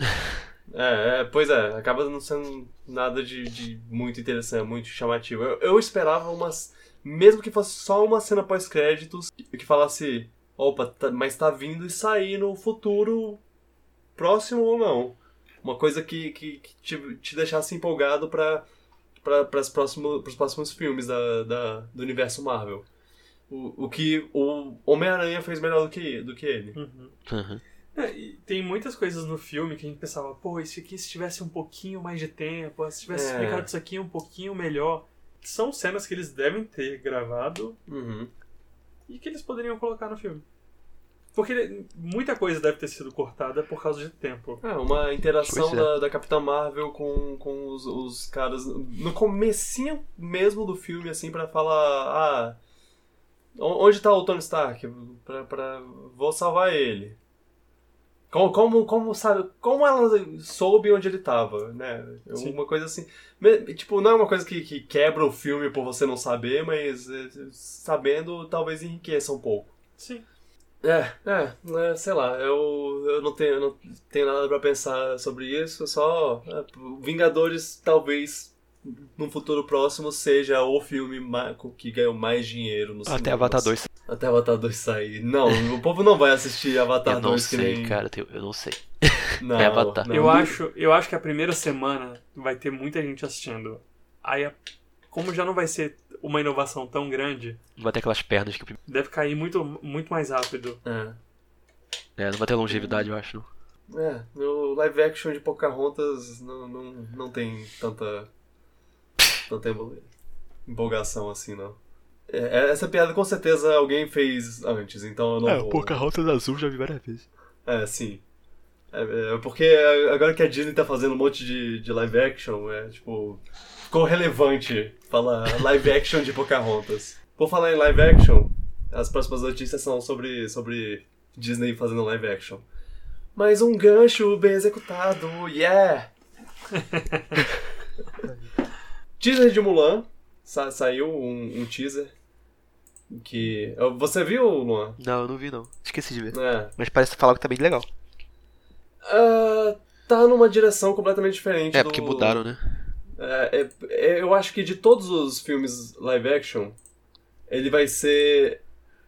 Speaker 1: É, é, pois é, acaba não sendo nada de, de muito interessante, muito chamativo. Eu, eu esperava umas. Mesmo que fosse só uma cena pós-créditos que falasse, opa, tá- mas tá vindo e sair no futuro próximo ou não. Uma coisa que, que, que te, te deixasse empolgado pras próximo, pros próximos filmes da, da, do universo Marvel. o, o que o Homem-Aranha fez melhor do que, do que ele.
Speaker 3: Uhum.
Speaker 2: Uhum.
Speaker 3: É, e tem muitas coisas no filme que a gente pensava, pô, isso aqui se tivesse um pouquinho mais de tempo, se tivesse
Speaker 1: É.
Speaker 3: explicado isso aqui um pouquinho melhor. São cenas que eles devem ter gravado
Speaker 1: Uhum.
Speaker 3: e que eles poderiam colocar no filme. Porque muita coisa deve ter sido cortada por causa de tempo.
Speaker 1: É, uma interação
Speaker 2: é.
Speaker 1: da, da Capitã Marvel com, com os, os caras no comecinho mesmo do filme, assim, pra falar, ah, onde tá o Tony Stark? Pra, pra, vou salvar ele. Como, como, como, sabe, como ela soube onde ele tava, né?
Speaker 3: Sim.
Speaker 1: Uma coisa assim. Tipo, não é uma coisa que, que quebra o filme por você não saber, mas é, sabendo talvez enriqueça um pouco.
Speaker 3: Sim.
Speaker 1: É, é, é, sei lá, eu, eu não tenho, eu não tenho nada pra pensar sobre isso, só é, Vingadores talvez num futuro próximo seja o filme que ganhou mais dinheiro no cinema.
Speaker 2: Até Avatar 2.
Speaker 1: Até Avatar 2 sair. Não, o povo não vai assistir Avatar
Speaker 2: Eu não
Speaker 1: 2 que
Speaker 2: sei,
Speaker 1: nem...
Speaker 2: cara. Eu não sei.
Speaker 1: Não,
Speaker 2: É Avatar.
Speaker 1: não.
Speaker 3: Eu acho, eu acho que a primeira semana vai ter muita gente assistindo. Aí, a- como já não vai ser uma inovação tão grande,
Speaker 2: Não vai ter aquelas pernas que.
Speaker 3: deve cair muito, muito mais rápido.
Speaker 1: É.
Speaker 2: É, não vai ter longevidade, eu acho. Não.
Speaker 1: É, no live action de Pocahontas não, não, não tem tanta. Tanta empolgação assim, não. É, essa piada com certeza alguém fez antes, então eu não
Speaker 2: É,
Speaker 1: vou.
Speaker 2: o Pocahontas azul já vi várias vezes.
Speaker 1: É, sim. É, é, porque agora que a Disney tá fazendo um monte de, de live action, é tipo. Ficou relevante falar live action de Pocahontas. Por falar em live action, as próximas notícias são sobre, sobre Disney fazendo live action. Mas um gancho bem executado, yeah! teaser de Mulan, sa- saiu um, um teaser que... Você viu, Luan?
Speaker 2: Não, eu não vi não. Esqueci de ver.
Speaker 1: É.
Speaker 2: Mas parece falar que tá bem legal.
Speaker 1: Ah, tá numa direção completamente diferente
Speaker 2: É,
Speaker 1: do...
Speaker 2: porque mudaram, né?
Speaker 1: É, é- é- eu acho que de todos os filmes live action, ele vai ser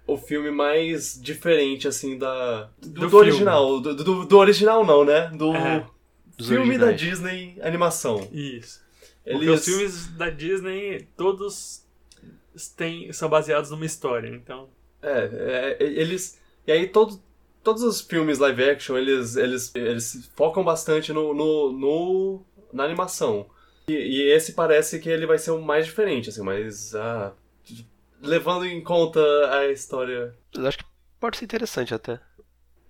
Speaker 1: o filme mais diferente, assim, da. Do,
Speaker 3: Do
Speaker 1: do original. Do, do, do original não, né? Do
Speaker 3: É,
Speaker 1: filme da
Speaker 2: originais.
Speaker 1: Disney animação.
Speaker 3: Isso. Porque
Speaker 1: Eles.
Speaker 3: os filmes da Disney, todos têm, são baseados numa história, então...
Speaker 1: É, é, eles. E aí todo, todos os filmes live action, eles, eles, eles focam bastante no, no, no- na animação. E, e esse parece que ele vai ser o mais diferente, assim, mas. ah, levando em conta a história.
Speaker 2: Eu acho que pode ser interessante até.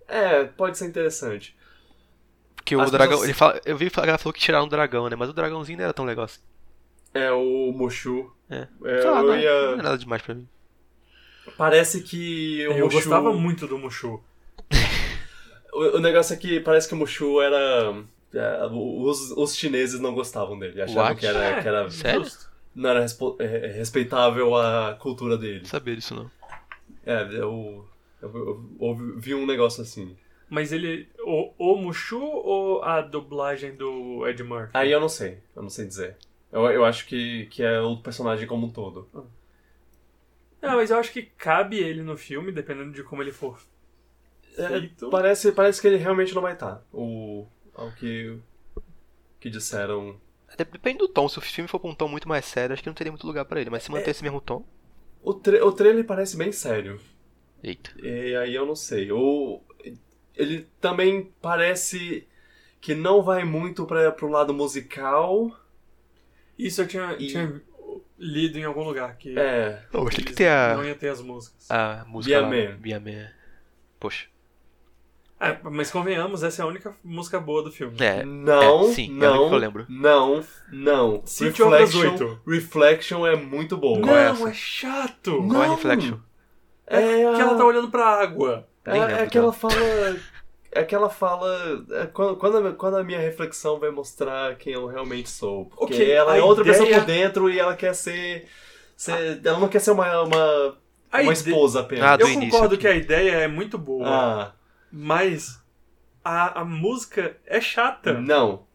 Speaker 1: É, pode ser interessante.
Speaker 2: Porque o
Speaker 1: As
Speaker 2: dragão.
Speaker 1: pessoas-
Speaker 2: Ele fala, eu vi falar ela falou que tiraram o dragão, né? Mas o dragãozinho não era tão legal assim.
Speaker 1: É o Mushu.
Speaker 2: É.
Speaker 1: É,
Speaker 2: Sei lá,
Speaker 1: eu
Speaker 2: não, é-
Speaker 1: ia-
Speaker 2: não é nada demais pra mim.
Speaker 1: Parece que o
Speaker 3: Eu
Speaker 1: Mushu.
Speaker 3: gostava muito do Mushu.
Speaker 1: O, o negócio é que parece que o Mushu era. é, os, os chineses não gostavam dele. Achavam
Speaker 2: What?
Speaker 1: que era,
Speaker 3: É,
Speaker 1: que era
Speaker 2: Sério?
Speaker 3: justo.
Speaker 1: não era respo- é, respeitável a cultura dele.
Speaker 2: Não sabia disso não.
Speaker 1: É, eu, eu, eu ouvi- vi um negócio assim.
Speaker 3: Mas ele... O, o Mushu ou a dublagem do Ed Murphy?
Speaker 1: Aí eu não sei, eu não sei dizer. Eu, eu acho que, que é o personagem como um todo.
Speaker 3: Não, mas eu acho que cabe ele no filme, dependendo de como ele for
Speaker 1: É,
Speaker 3: feito.
Speaker 1: parece, parece que ele realmente não vai estar. O, ao que, que disseram.
Speaker 2: Dep- Depende do tom. Se o filme for com um tom muito mais sério, acho que não teria muito lugar pra ele. Mas se manter esse mesmo tom.
Speaker 1: O, tra o trailer parece bem sério.
Speaker 2: Eita.
Speaker 1: E aí eu não sei. O, ele também parece que não vai muito para pro lado musical.
Speaker 3: Isso eu tinha,
Speaker 1: E-
Speaker 3: tinha lido em algum lugar, que
Speaker 1: É.
Speaker 2: Tem que ter a,
Speaker 3: não ia ter as músicas.
Speaker 2: a música.
Speaker 1: Biamé.
Speaker 2: Biamé. Poxa.
Speaker 3: É, mas convenhamos, essa é a única música boa do filme.
Speaker 2: É.
Speaker 1: Não,
Speaker 2: é, sim, é
Speaker 1: não,
Speaker 2: que eu lembro.
Speaker 1: não, não.
Speaker 3: City
Speaker 1: Reflection. Reflection é muito boa.
Speaker 2: É
Speaker 3: não,
Speaker 2: essa?
Speaker 3: é chato!
Speaker 1: Não.
Speaker 2: Qual é a Reflection?
Speaker 1: É,
Speaker 3: Que ela tá olhando pra água.
Speaker 2: Nem
Speaker 1: é,
Speaker 2: lembro
Speaker 1: é que ela fala. É que ela fala. é quando, quando, a, quando a minha reflexão vai mostrar quem eu realmente sou. Porque
Speaker 3: Ok,
Speaker 1: ela é outra pessoa
Speaker 3: ideia-
Speaker 1: por dentro e ela quer ser. ser- ela não quer ser uma, uma, uma
Speaker 3: ide-
Speaker 1: esposa apenas.
Speaker 2: Ah,
Speaker 3: Eu concordo
Speaker 2: aqui.
Speaker 3: que a ideia é muito boa,
Speaker 1: Ah,
Speaker 3: mas a, a música é chata.
Speaker 1: não.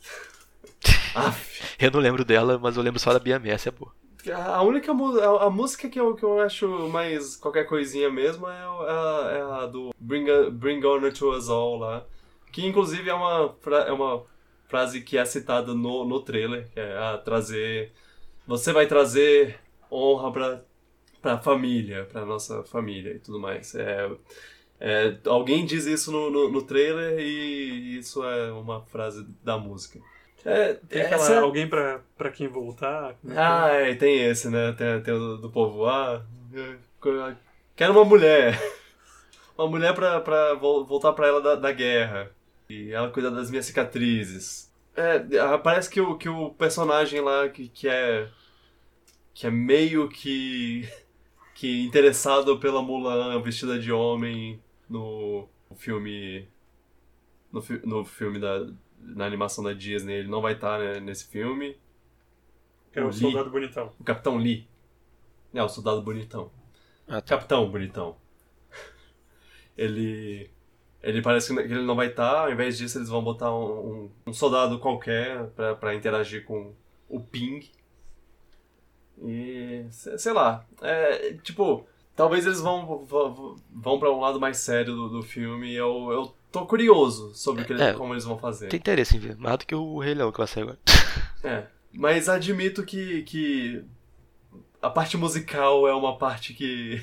Speaker 1: Aff.
Speaker 2: Eu não lembro dela, mas eu lembro só da Biamé, essa é boa.
Speaker 1: A única a, a música que eu, que eu acho mais qualquer coisinha mesmo é, é a, é a do Bring, Bring Honor to Us All lá. Que inclusive é uma, é uma frase que é citada no, no trailer, que é a trazer. Você vai trazer honra pra, pra família, pra nossa família e tudo mais. É, é, alguém diz isso no, no, no trailer e isso é uma frase da música. É,
Speaker 3: Tem aquela,
Speaker 1: essa-
Speaker 3: alguém pra, pra quem voltar. como é que é?
Speaker 1: Ah, é, tem esse, né? Tem, tem o do, povo. Ah, quero uma mulher. Uma mulher pra, pra vol- voltar pra ela da, da guerra. E ela cuida das minhas cicatrizes. É, ah, parece que o, que o personagem lá que, que é. que é meio que. que interessado pela Mulan vestida de homem no filme. no, fi- no filme da. Na animação da Disney, ele não vai estar né, nesse filme.
Speaker 3: Que era o
Speaker 1: Lee.
Speaker 3: soldado bonitão.
Speaker 1: O Capitão Lee. É, o soldado bonitão.
Speaker 2: Ah, tá.
Speaker 1: Capitão bonitão. Ele. Ele parece que ele não vai estar, ao invés disso eles vão botar um, um- um soldado qualquer pra, pra interagir com o Ping. E. se- sei lá. É, tipo, talvez eles vão, vão, vão pra um lado mais sério do, do filme e eu, eu tô curioso sobre o que eles-
Speaker 2: É,
Speaker 1: como eles vão fazer.
Speaker 2: Tem interesse em ver, mais do que o Rei Leão que vai sair agora.
Speaker 1: É, mas admito que, que a parte musical é uma parte que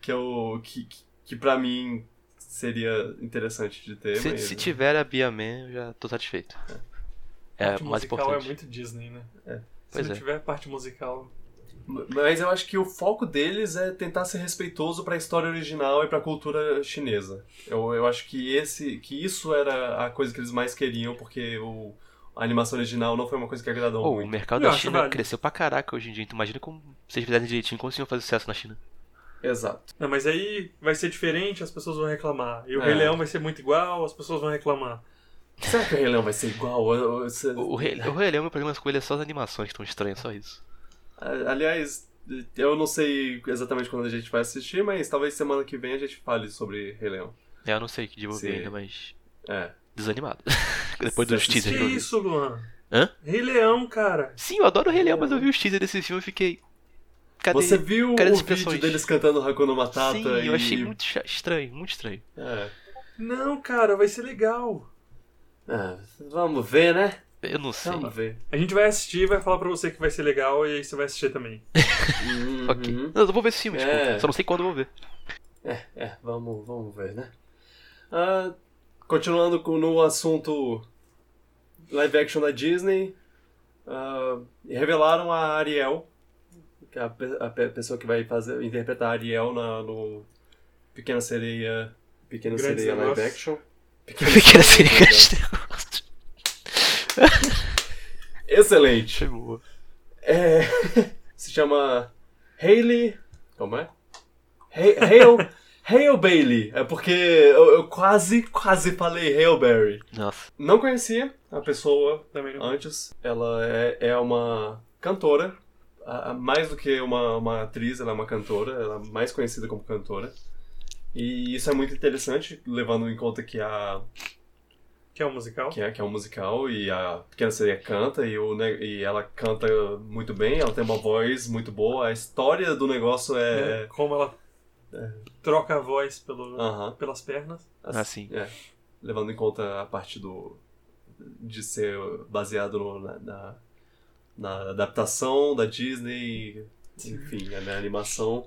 Speaker 1: que eu que, que- que para mim seria interessante de ter.
Speaker 2: Se,
Speaker 1: mas-
Speaker 2: se tiver a Bia Man, eu já tô satisfeito. É
Speaker 3: parte
Speaker 2: mais
Speaker 3: musical
Speaker 2: importante.
Speaker 3: é muito Disney, né?
Speaker 1: É.
Speaker 3: Se
Speaker 2: Pois
Speaker 3: não
Speaker 2: é.
Speaker 3: tiver parte musical.
Speaker 1: Mas eu acho que o foco deles é tentar ser respeitoso pra história original e pra cultura chinesa. Eu, eu acho que esse que isso era a coisa que eles mais queriam porque o a animação original não foi uma coisa que agradou
Speaker 2: Pô, o
Speaker 1: muito.
Speaker 2: mercado
Speaker 3: Eu
Speaker 2: da China
Speaker 3: válido.
Speaker 2: cresceu pra caraca hoje em dia. Então imagina como se eles fizessem direitinho, como eles iam fazer sucesso na China.
Speaker 1: Exato.
Speaker 3: Não, mas aí vai ser diferente, as pessoas vão reclamar. E o
Speaker 1: É.
Speaker 3: Rei Leão vai ser muito igual, as pessoas vão reclamar.
Speaker 1: Será que o Rei Leão vai ser igual? Você-
Speaker 2: O, o Rei, o Rei Leão, meu problema com ele é só as animações que estão estranhas, só isso.
Speaker 1: Aliás, eu não sei exatamente quando a gente vai assistir, mas talvez semana que vem a gente fale sobre Rei Leão.
Speaker 2: É, eu não sei que desenvolver
Speaker 1: Sim.
Speaker 2: ainda, mas
Speaker 1: É.
Speaker 2: desanimado. Depois dos teasers
Speaker 3: Que isso, Luan?
Speaker 2: Hã?
Speaker 3: Rei Leão, cara.
Speaker 2: Sim, eu adoro o Rei Leão, mas eu vi os teasers desse filme e fiquei... Cadê?
Speaker 1: Você viu
Speaker 2: cadê
Speaker 1: o vídeo deles cantando Hakuna Matata
Speaker 2: Sim,
Speaker 1: e...
Speaker 2: eu achei muito estranho, muito estranho.
Speaker 1: É.
Speaker 3: Não, cara, vai ser legal.
Speaker 1: É, vamos ver, né?
Speaker 2: Eu não sei.
Speaker 1: Vamos ver.
Speaker 3: A gente vai assistir, vai falar pra você que vai ser legal e aí você vai assistir também.
Speaker 2: Ok.
Speaker 1: Uhum.
Speaker 2: Não, eu vou ver esse filme,
Speaker 1: É.
Speaker 2: desculpa. Só não sei quando eu vou ver.
Speaker 1: É, é, vamos, vamos ver, né? Ah, continuando com, no assunto live action da Disney, ah, revelaram a Ariel, que é a, a pe- pessoa que vai fazer, interpretar a Ariel na, no Pequena Sereia, Pequena
Speaker 3: Grandes
Speaker 1: Sereia live action.
Speaker 2: Pequena seria
Speaker 1: Excelente! É, se chama Hailey. Como é? Hale, Hale, Hale Bailey. É porque eu, eu quase, quase falei Haleberry.
Speaker 2: Nossa.
Speaker 1: Não conhecia a pessoa
Speaker 3: Também não.
Speaker 1: antes. Ela é, é uma cantora. A- a- Mais do que uma, uma atriz, ela é uma cantora. Ela é mais conhecida como cantora. E isso é muito interessante, levando em conta que a,
Speaker 3: Que é um musical.
Speaker 1: que é, que é um musical e a Pequena Sereia canta e, o, ne- e ela canta muito bem, ela tem uma voz muito boa, a história do negócio
Speaker 3: né?
Speaker 1: é.
Speaker 3: Como ela troca a voz pelo,
Speaker 1: Aham.
Speaker 3: pelas pernas.
Speaker 2: Ah, sim.
Speaker 1: É, levando em conta a parte do. de ser baseado no- na, na, na adaptação da Disney, enfim, né, na animação.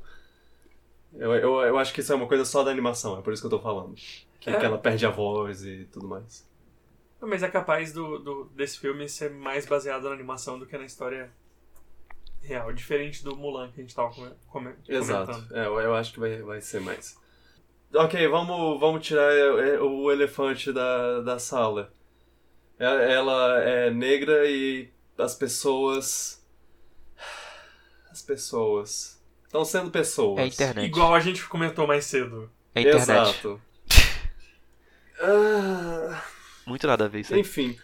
Speaker 1: Eu, eu, eu acho que isso é uma coisa só da animação, é por isso que eu tô falando. Que,
Speaker 3: É.
Speaker 1: que ela perde a voz e tudo mais.
Speaker 3: Mas é capaz do, do- desse filme ser mais baseado na animação do que na história real. Diferente do Mulan que a gente tava come, come-
Speaker 1: Exato.
Speaker 3: comentando.
Speaker 1: É, eu, eu acho que vai, vai ser mais. Ok, vamos, vamos tirar é, é, o elefante da, da sala. É- Ela é negra e as pessoas. As pessoas. Estão sendo pessoas.
Speaker 2: É a internet.
Speaker 3: Igual a gente comentou mais cedo.
Speaker 2: É a internet.
Speaker 1: Exato. Ah,
Speaker 2: Muito nada a ver isso aí.
Speaker 1: enfim.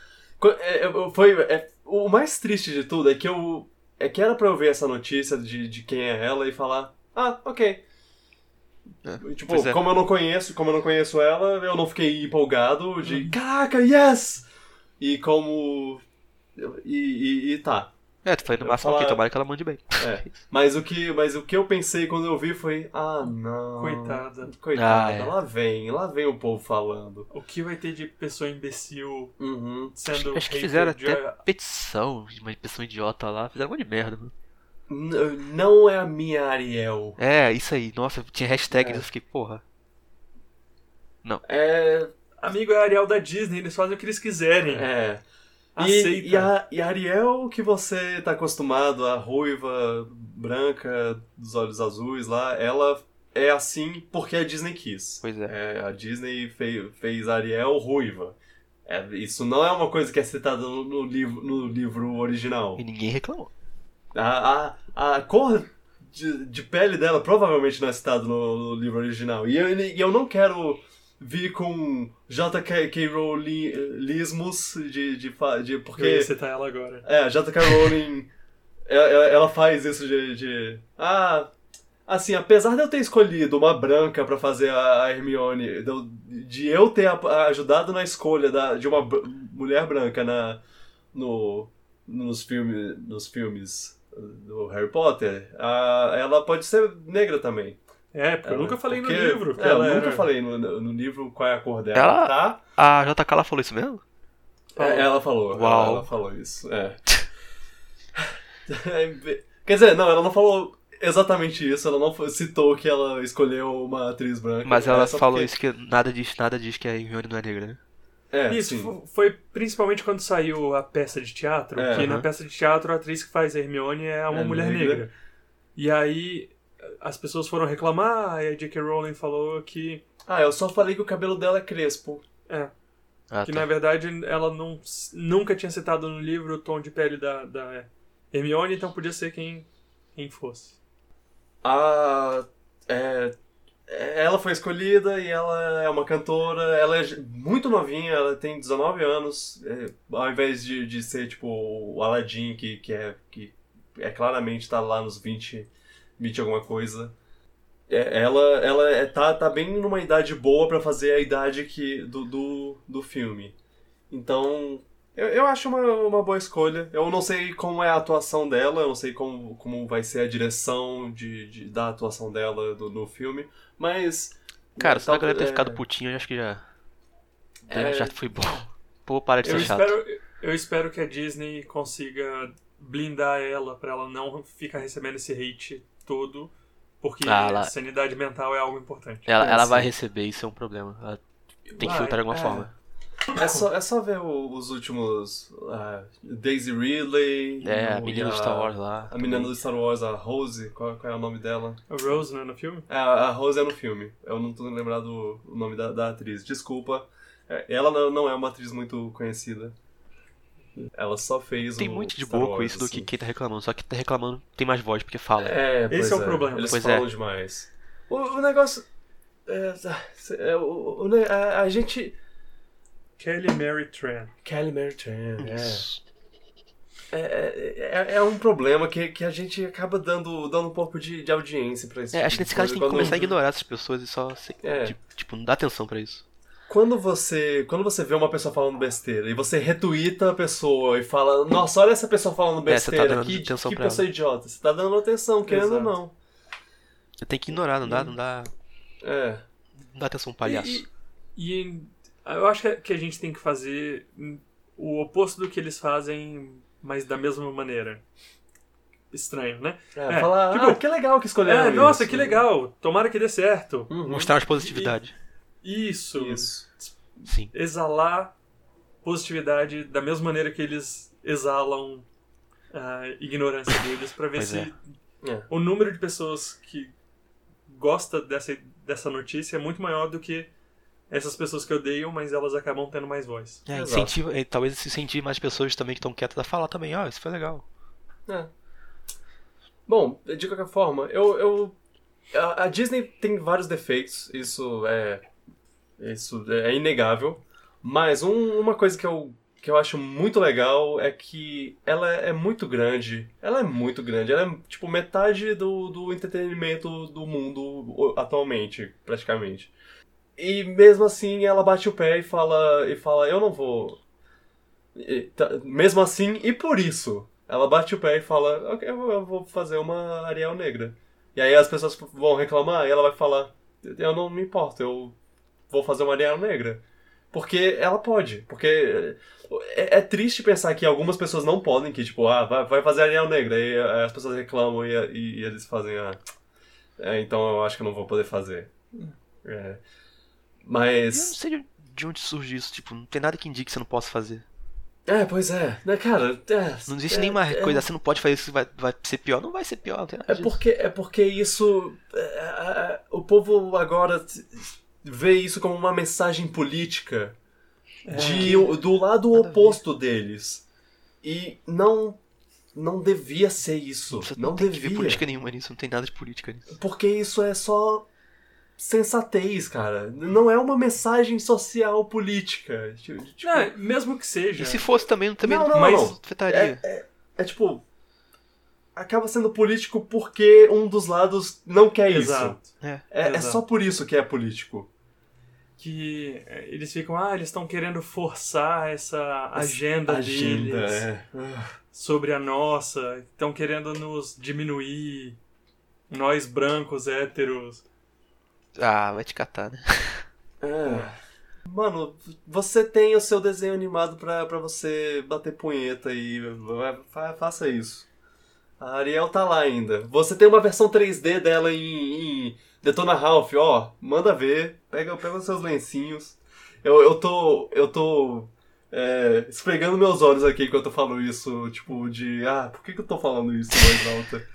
Speaker 1: É, é, foi, é, o mais triste de tudo é que eu. É que era pra eu ver essa notícia de, de quem é ela e falar. Ah, ok. Tipo,
Speaker 2: pois é.
Speaker 1: como eu não conheço, como eu não conheço ela, eu não fiquei empolgado de
Speaker 2: Uhum.
Speaker 1: caraca, yes! E como. E, e, e tá.
Speaker 2: É, tu falei no
Speaker 1: Eu
Speaker 2: máximo
Speaker 1: falar-
Speaker 2: aqui, tomara que ela mande bem.
Speaker 1: É. Mas o que, mas o que eu pensei quando eu vi foi, ah não.
Speaker 3: Coitada.
Speaker 1: Coitada,
Speaker 2: Ah, é.
Speaker 1: lá vem, lá vem o povo falando.
Speaker 3: O que vai ter de pessoa imbecil
Speaker 1: Uhum.
Speaker 3: sendo
Speaker 2: Acho que
Speaker 3: hater
Speaker 2: fizeram
Speaker 3: de-
Speaker 2: até petição, uma petição idiota lá, fizeram um monte de merda, mano.
Speaker 1: Não é a minha Ariel.
Speaker 2: É, isso aí. Nossa, tinha hashtag
Speaker 1: É.
Speaker 2: eu fiquei, porra.
Speaker 1: É.
Speaker 3: Amigo é a Ariel da Disney, eles fazem o que eles quiserem.
Speaker 1: É.
Speaker 3: Aceita.
Speaker 1: E, e, a, e a Ariel que você tá acostumado, a ruiva, branca, dos olhos azuis lá, ela é assim porque a Disney quis.
Speaker 2: Pois é.
Speaker 1: a Disney fez, fez a Ariel ruiva. É, isso não é uma coisa que é citada no, no livro, no livro original.
Speaker 2: E ninguém reclamou.
Speaker 1: A, a, a cor de, de pele dela provavelmente não é citada no, no livro original. E eu, e eu não quero vir com J.K. Rowling-lismos de, de, de.
Speaker 3: Eu ia
Speaker 1: Porque.
Speaker 3: citar ela agora.
Speaker 1: É, J.K. Rowling. ela, ela faz isso de, de. Ah. Assim, apesar de eu ter escolhido uma branca pra fazer a Hermione, de, eu- de eu ter ajudado na escolha da, de uma br- mulher branca na, no, nos, filme, nos filmes do Harry Potter, a- ela pode ser negra também.
Speaker 3: É, porque eu nunca falei
Speaker 1: Porque-
Speaker 3: no livro.
Speaker 1: É, eu
Speaker 3: ela
Speaker 1: nunca
Speaker 3: era-
Speaker 1: falei no, no livro qual é a cor dela,
Speaker 2: Ela-
Speaker 1: tá?
Speaker 2: A JK ela falou isso mesmo?
Speaker 3: Falou.
Speaker 1: É, ela falou. ela-
Speaker 2: Uau.
Speaker 1: Ela, falou isso. É. Quer dizer, não, ela não falou exatamente isso. Ela não citou que ela escolheu uma atriz branca.
Speaker 2: Mas ela
Speaker 1: É
Speaker 2: falou
Speaker 1: porque-
Speaker 2: isso que nada diz, nada diz que a Hermione não é negra, né?
Speaker 1: É,
Speaker 3: Isso
Speaker 1: sim.
Speaker 3: fo- foi principalmente quando saiu a peça de teatro,
Speaker 1: É,
Speaker 3: que na
Speaker 1: aham.
Speaker 3: peça de teatro a atriz que faz a Hermione é uma
Speaker 1: É
Speaker 3: mulher
Speaker 1: negra.
Speaker 3: negra. E aí as pessoas foram reclamar, e a J.K. Rowling falou que,
Speaker 1: Ah, eu só falei que o cabelo dela é crespo.
Speaker 3: é,
Speaker 2: Ah,
Speaker 3: que
Speaker 2: tá.
Speaker 3: na verdade ela não, nunca tinha citado no livro o tom de pele da, da Hermione, então podia ser quem, quem fosse.
Speaker 1: A. É, ela foi escolhida e ela é uma cantora. Ela é muito novinha, ela tem 19 anos. é, ao invés de, de ser tipo o Aladdin, que, que, é, que é claramente tá lá nos 20, 20 alguma coisa. É, ela ela é, tá, tá bem numa idade boa pra fazer a idade que, do, do, do filme. Então, eu, eu acho uma, uma boa escolha. Eu não sei como é a atuação dela, eu não sei como, como vai ser a direção de, de- da atuação dela do- no filme, mas.
Speaker 2: Cara, se a
Speaker 1: tal-
Speaker 2: galera ter
Speaker 1: é,
Speaker 2: ficado putinho, eu acho que já. Já,
Speaker 1: É.
Speaker 2: já foi bom. Pô, para de
Speaker 3: Eu
Speaker 2: ser chato.
Speaker 3: espero, eu espero que a Disney consiga blindar ela pra ela não ficar recebendo esse hate todo, porque
Speaker 2: Ah, ela-
Speaker 3: sanidade mental é algo importante.
Speaker 2: Ela,
Speaker 1: É,
Speaker 2: ela vai receber, isso é um problema. Ela tem que
Speaker 1: Vai,
Speaker 2: filtrar de alguma
Speaker 1: é.
Speaker 2: forma.
Speaker 1: É só, é só ver o- os últimos. ah, Daisy Ridley.
Speaker 2: É, a menina do Star Wars lá.
Speaker 1: A menina do Star Wars, a Rose, qual, qual é o nome dela?
Speaker 3: A Rose, né, no filme?
Speaker 1: É, a Rose é no filme. Eu não tô lembrado o nome da, da atriz. Desculpa. É, Ela não, não é uma atriz muito conhecida. Ela só fez
Speaker 2: Tem
Speaker 1: o
Speaker 2: muito de
Speaker 1: Star
Speaker 2: boa
Speaker 1: Wars,
Speaker 2: isso do
Speaker 1: assim.
Speaker 2: que quem tá reclamando. Só que tá reclamando tem mais voz porque fala.
Speaker 1: É,
Speaker 3: Esse
Speaker 1: pois
Speaker 3: é o problema.
Speaker 1: Eles
Speaker 2: Pois
Speaker 1: falam
Speaker 2: é.
Speaker 1: demais. O, o negócio. É, é, o, o a, a gente.
Speaker 3: Kelly Mary Tran.
Speaker 1: Kelly Mary Tran, é.
Speaker 2: Isso.
Speaker 1: É, é, é- é um problema que, que a gente acaba dando, dando um pouco de, de audiência pra isso.
Speaker 2: É, acho que nesse caso tem que começar a ignorar essas pessoas e só. se-
Speaker 1: É.
Speaker 2: Tipo, tipo, não dá atenção pra isso.
Speaker 1: Quando você, quando você vê uma pessoa falando besteira e você retuita a pessoa e fala, nossa, olha essa pessoa falando
Speaker 2: É, tá
Speaker 1: besteira, que,
Speaker 2: atenção
Speaker 1: que
Speaker 2: pra
Speaker 1: pessoa idiota. Você tá dando atenção, querendo ou não.
Speaker 2: Você tem que ignorar, não dá, não dá,
Speaker 1: É.
Speaker 2: não dá atenção palhaço.
Speaker 3: E, e eu acho que- que a gente tem que fazer o oposto do que eles fazem, mas da mesma maneira. Estranho, né?
Speaker 1: É,
Speaker 3: É,
Speaker 1: falar,
Speaker 3: tipo,
Speaker 1: ah, que legal que escolheram
Speaker 3: É, nossa,
Speaker 1: isso.
Speaker 3: que legal. Tomara que dê certo.
Speaker 1: Uhum.
Speaker 2: Mostrar mais positividade.
Speaker 3: Isso.
Speaker 1: Isso.
Speaker 2: Sim.
Speaker 3: Exalar positividade da mesma maneira que eles exalam a ignorância deles pra ver
Speaker 2: Pois
Speaker 3: se
Speaker 2: é.
Speaker 1: É.
Speaker 3: o número de pessoas que gosta dessa, dessa notícia é muito maior do que essas pessoas que odeiam, mas elas acabam tendo mais voz.
Speaker 2: É, incentiva, é, talvez se incentive mais pessoas também que estão quietas a falar também, ó, isso foi legal.
Speaker 1: É. Bom, de qualquer forma, eu. eu a, a Disney tem vários defeitos, isso é. Isso é inegável. Mas um- uma coisa que eu, que eu acho muito legal é que ela é muito grande. Ela é muito grande. Ela é tipo metade do, do entretenimento do mundo atualmente, praticamente. E mesmo assim ela bate o pé e fala, e fala eu não vou. E tá- mesmo assim, e por isso, ela bate o pé e fala, ok, eu vou fazer uma Ariel negra. E aí as pessoas vão reclamar e ela vai falar, eu não me importo, eu vou fazer uma Ariel negra. Porque ela pode. Porque é, é triste pensar que algumas pessoas não podem, que tipo, ah, vai, vai fazer Ariel Negra, e eh, as pessoas reclamam e, e- e eles fazem, ah, é, então eu acho que eu não vou poder fazer. É.
Speaker 2: Eu não
Speaker 1: Mas.
Speaker 2: sei de- de onde surge isso, tipo, não tem nada que indique que você não possa fazer.
Speaker 1: É, pois é. Né, cara, é,
Speaker 2: Não existe
Speaker 1: é,
Speaker 2: nenhuma
Speaker 1: é-
Speaker 2: coisa, você não pode fazer isso, vai, vai ser pior. Não vai ser pior, não tem nada
Speaker 1: É
Speaker 2: disso.
Speaker 1: porque, é porque isso. é, é, o povo agora vê isso como uma mensagem política de, do lado
Speaker 2: Nada
Speaker 1: oposto deles. E não. Não devia ser isso.
Speaker 2: Você
Speaker 1: não
Speaker 2: não tem
Speaker 1: devia.
Speaker 2: política nenhuma nisso, não tem nada de política nisso.
Speaker 1: Porque isso é só sensatez, cara. Não é uma mensagem social política. Tipo,
Speaker 3: Não, mesmo que seja.
Speaker 2: E se fosse também, também
Speaker 1: Não,
Speaker 2: não,
Speaker 1: não,
Speaker 2: mas
Speaker 1: não.
Speaker 2: afetaria.
Speaker 1: é tipo. Acaba sendo político porque um dos lados não quer isso.
Speaker 3: Exato.
Speaker 2: É.
Speaker 1: É, é
Speaker 3: Exato.
Speaker 1: só por isso que é político.
Speaker 3: Que é, eles ficam, ah, eles estão querendo forçar essa agenda,
Speaker 1: Agenda,
Speaker 3: deles
Speaker 1: é.
Speaker 3: sobre a nossa, estão querendo nos diminuir, nós brancos, héteros.
Speaker 2: Ah, vai te catar, né?
Speaker 1: É. Mano, você tem o seu desenho animado pra, pra você bater punheta e faça isso. A Ariel tá lá ainda. Você tem uma versão 3D dela em, em Detona Ralph, ó. Manda ver. Pega, pega os seus lencinhos. Eu, eu tô. Eu tô. é, esfregando meus olhos aqui enquanto eu falo isso. Tipo, de. Ah, por que, que eu tô falando isso em voz alta?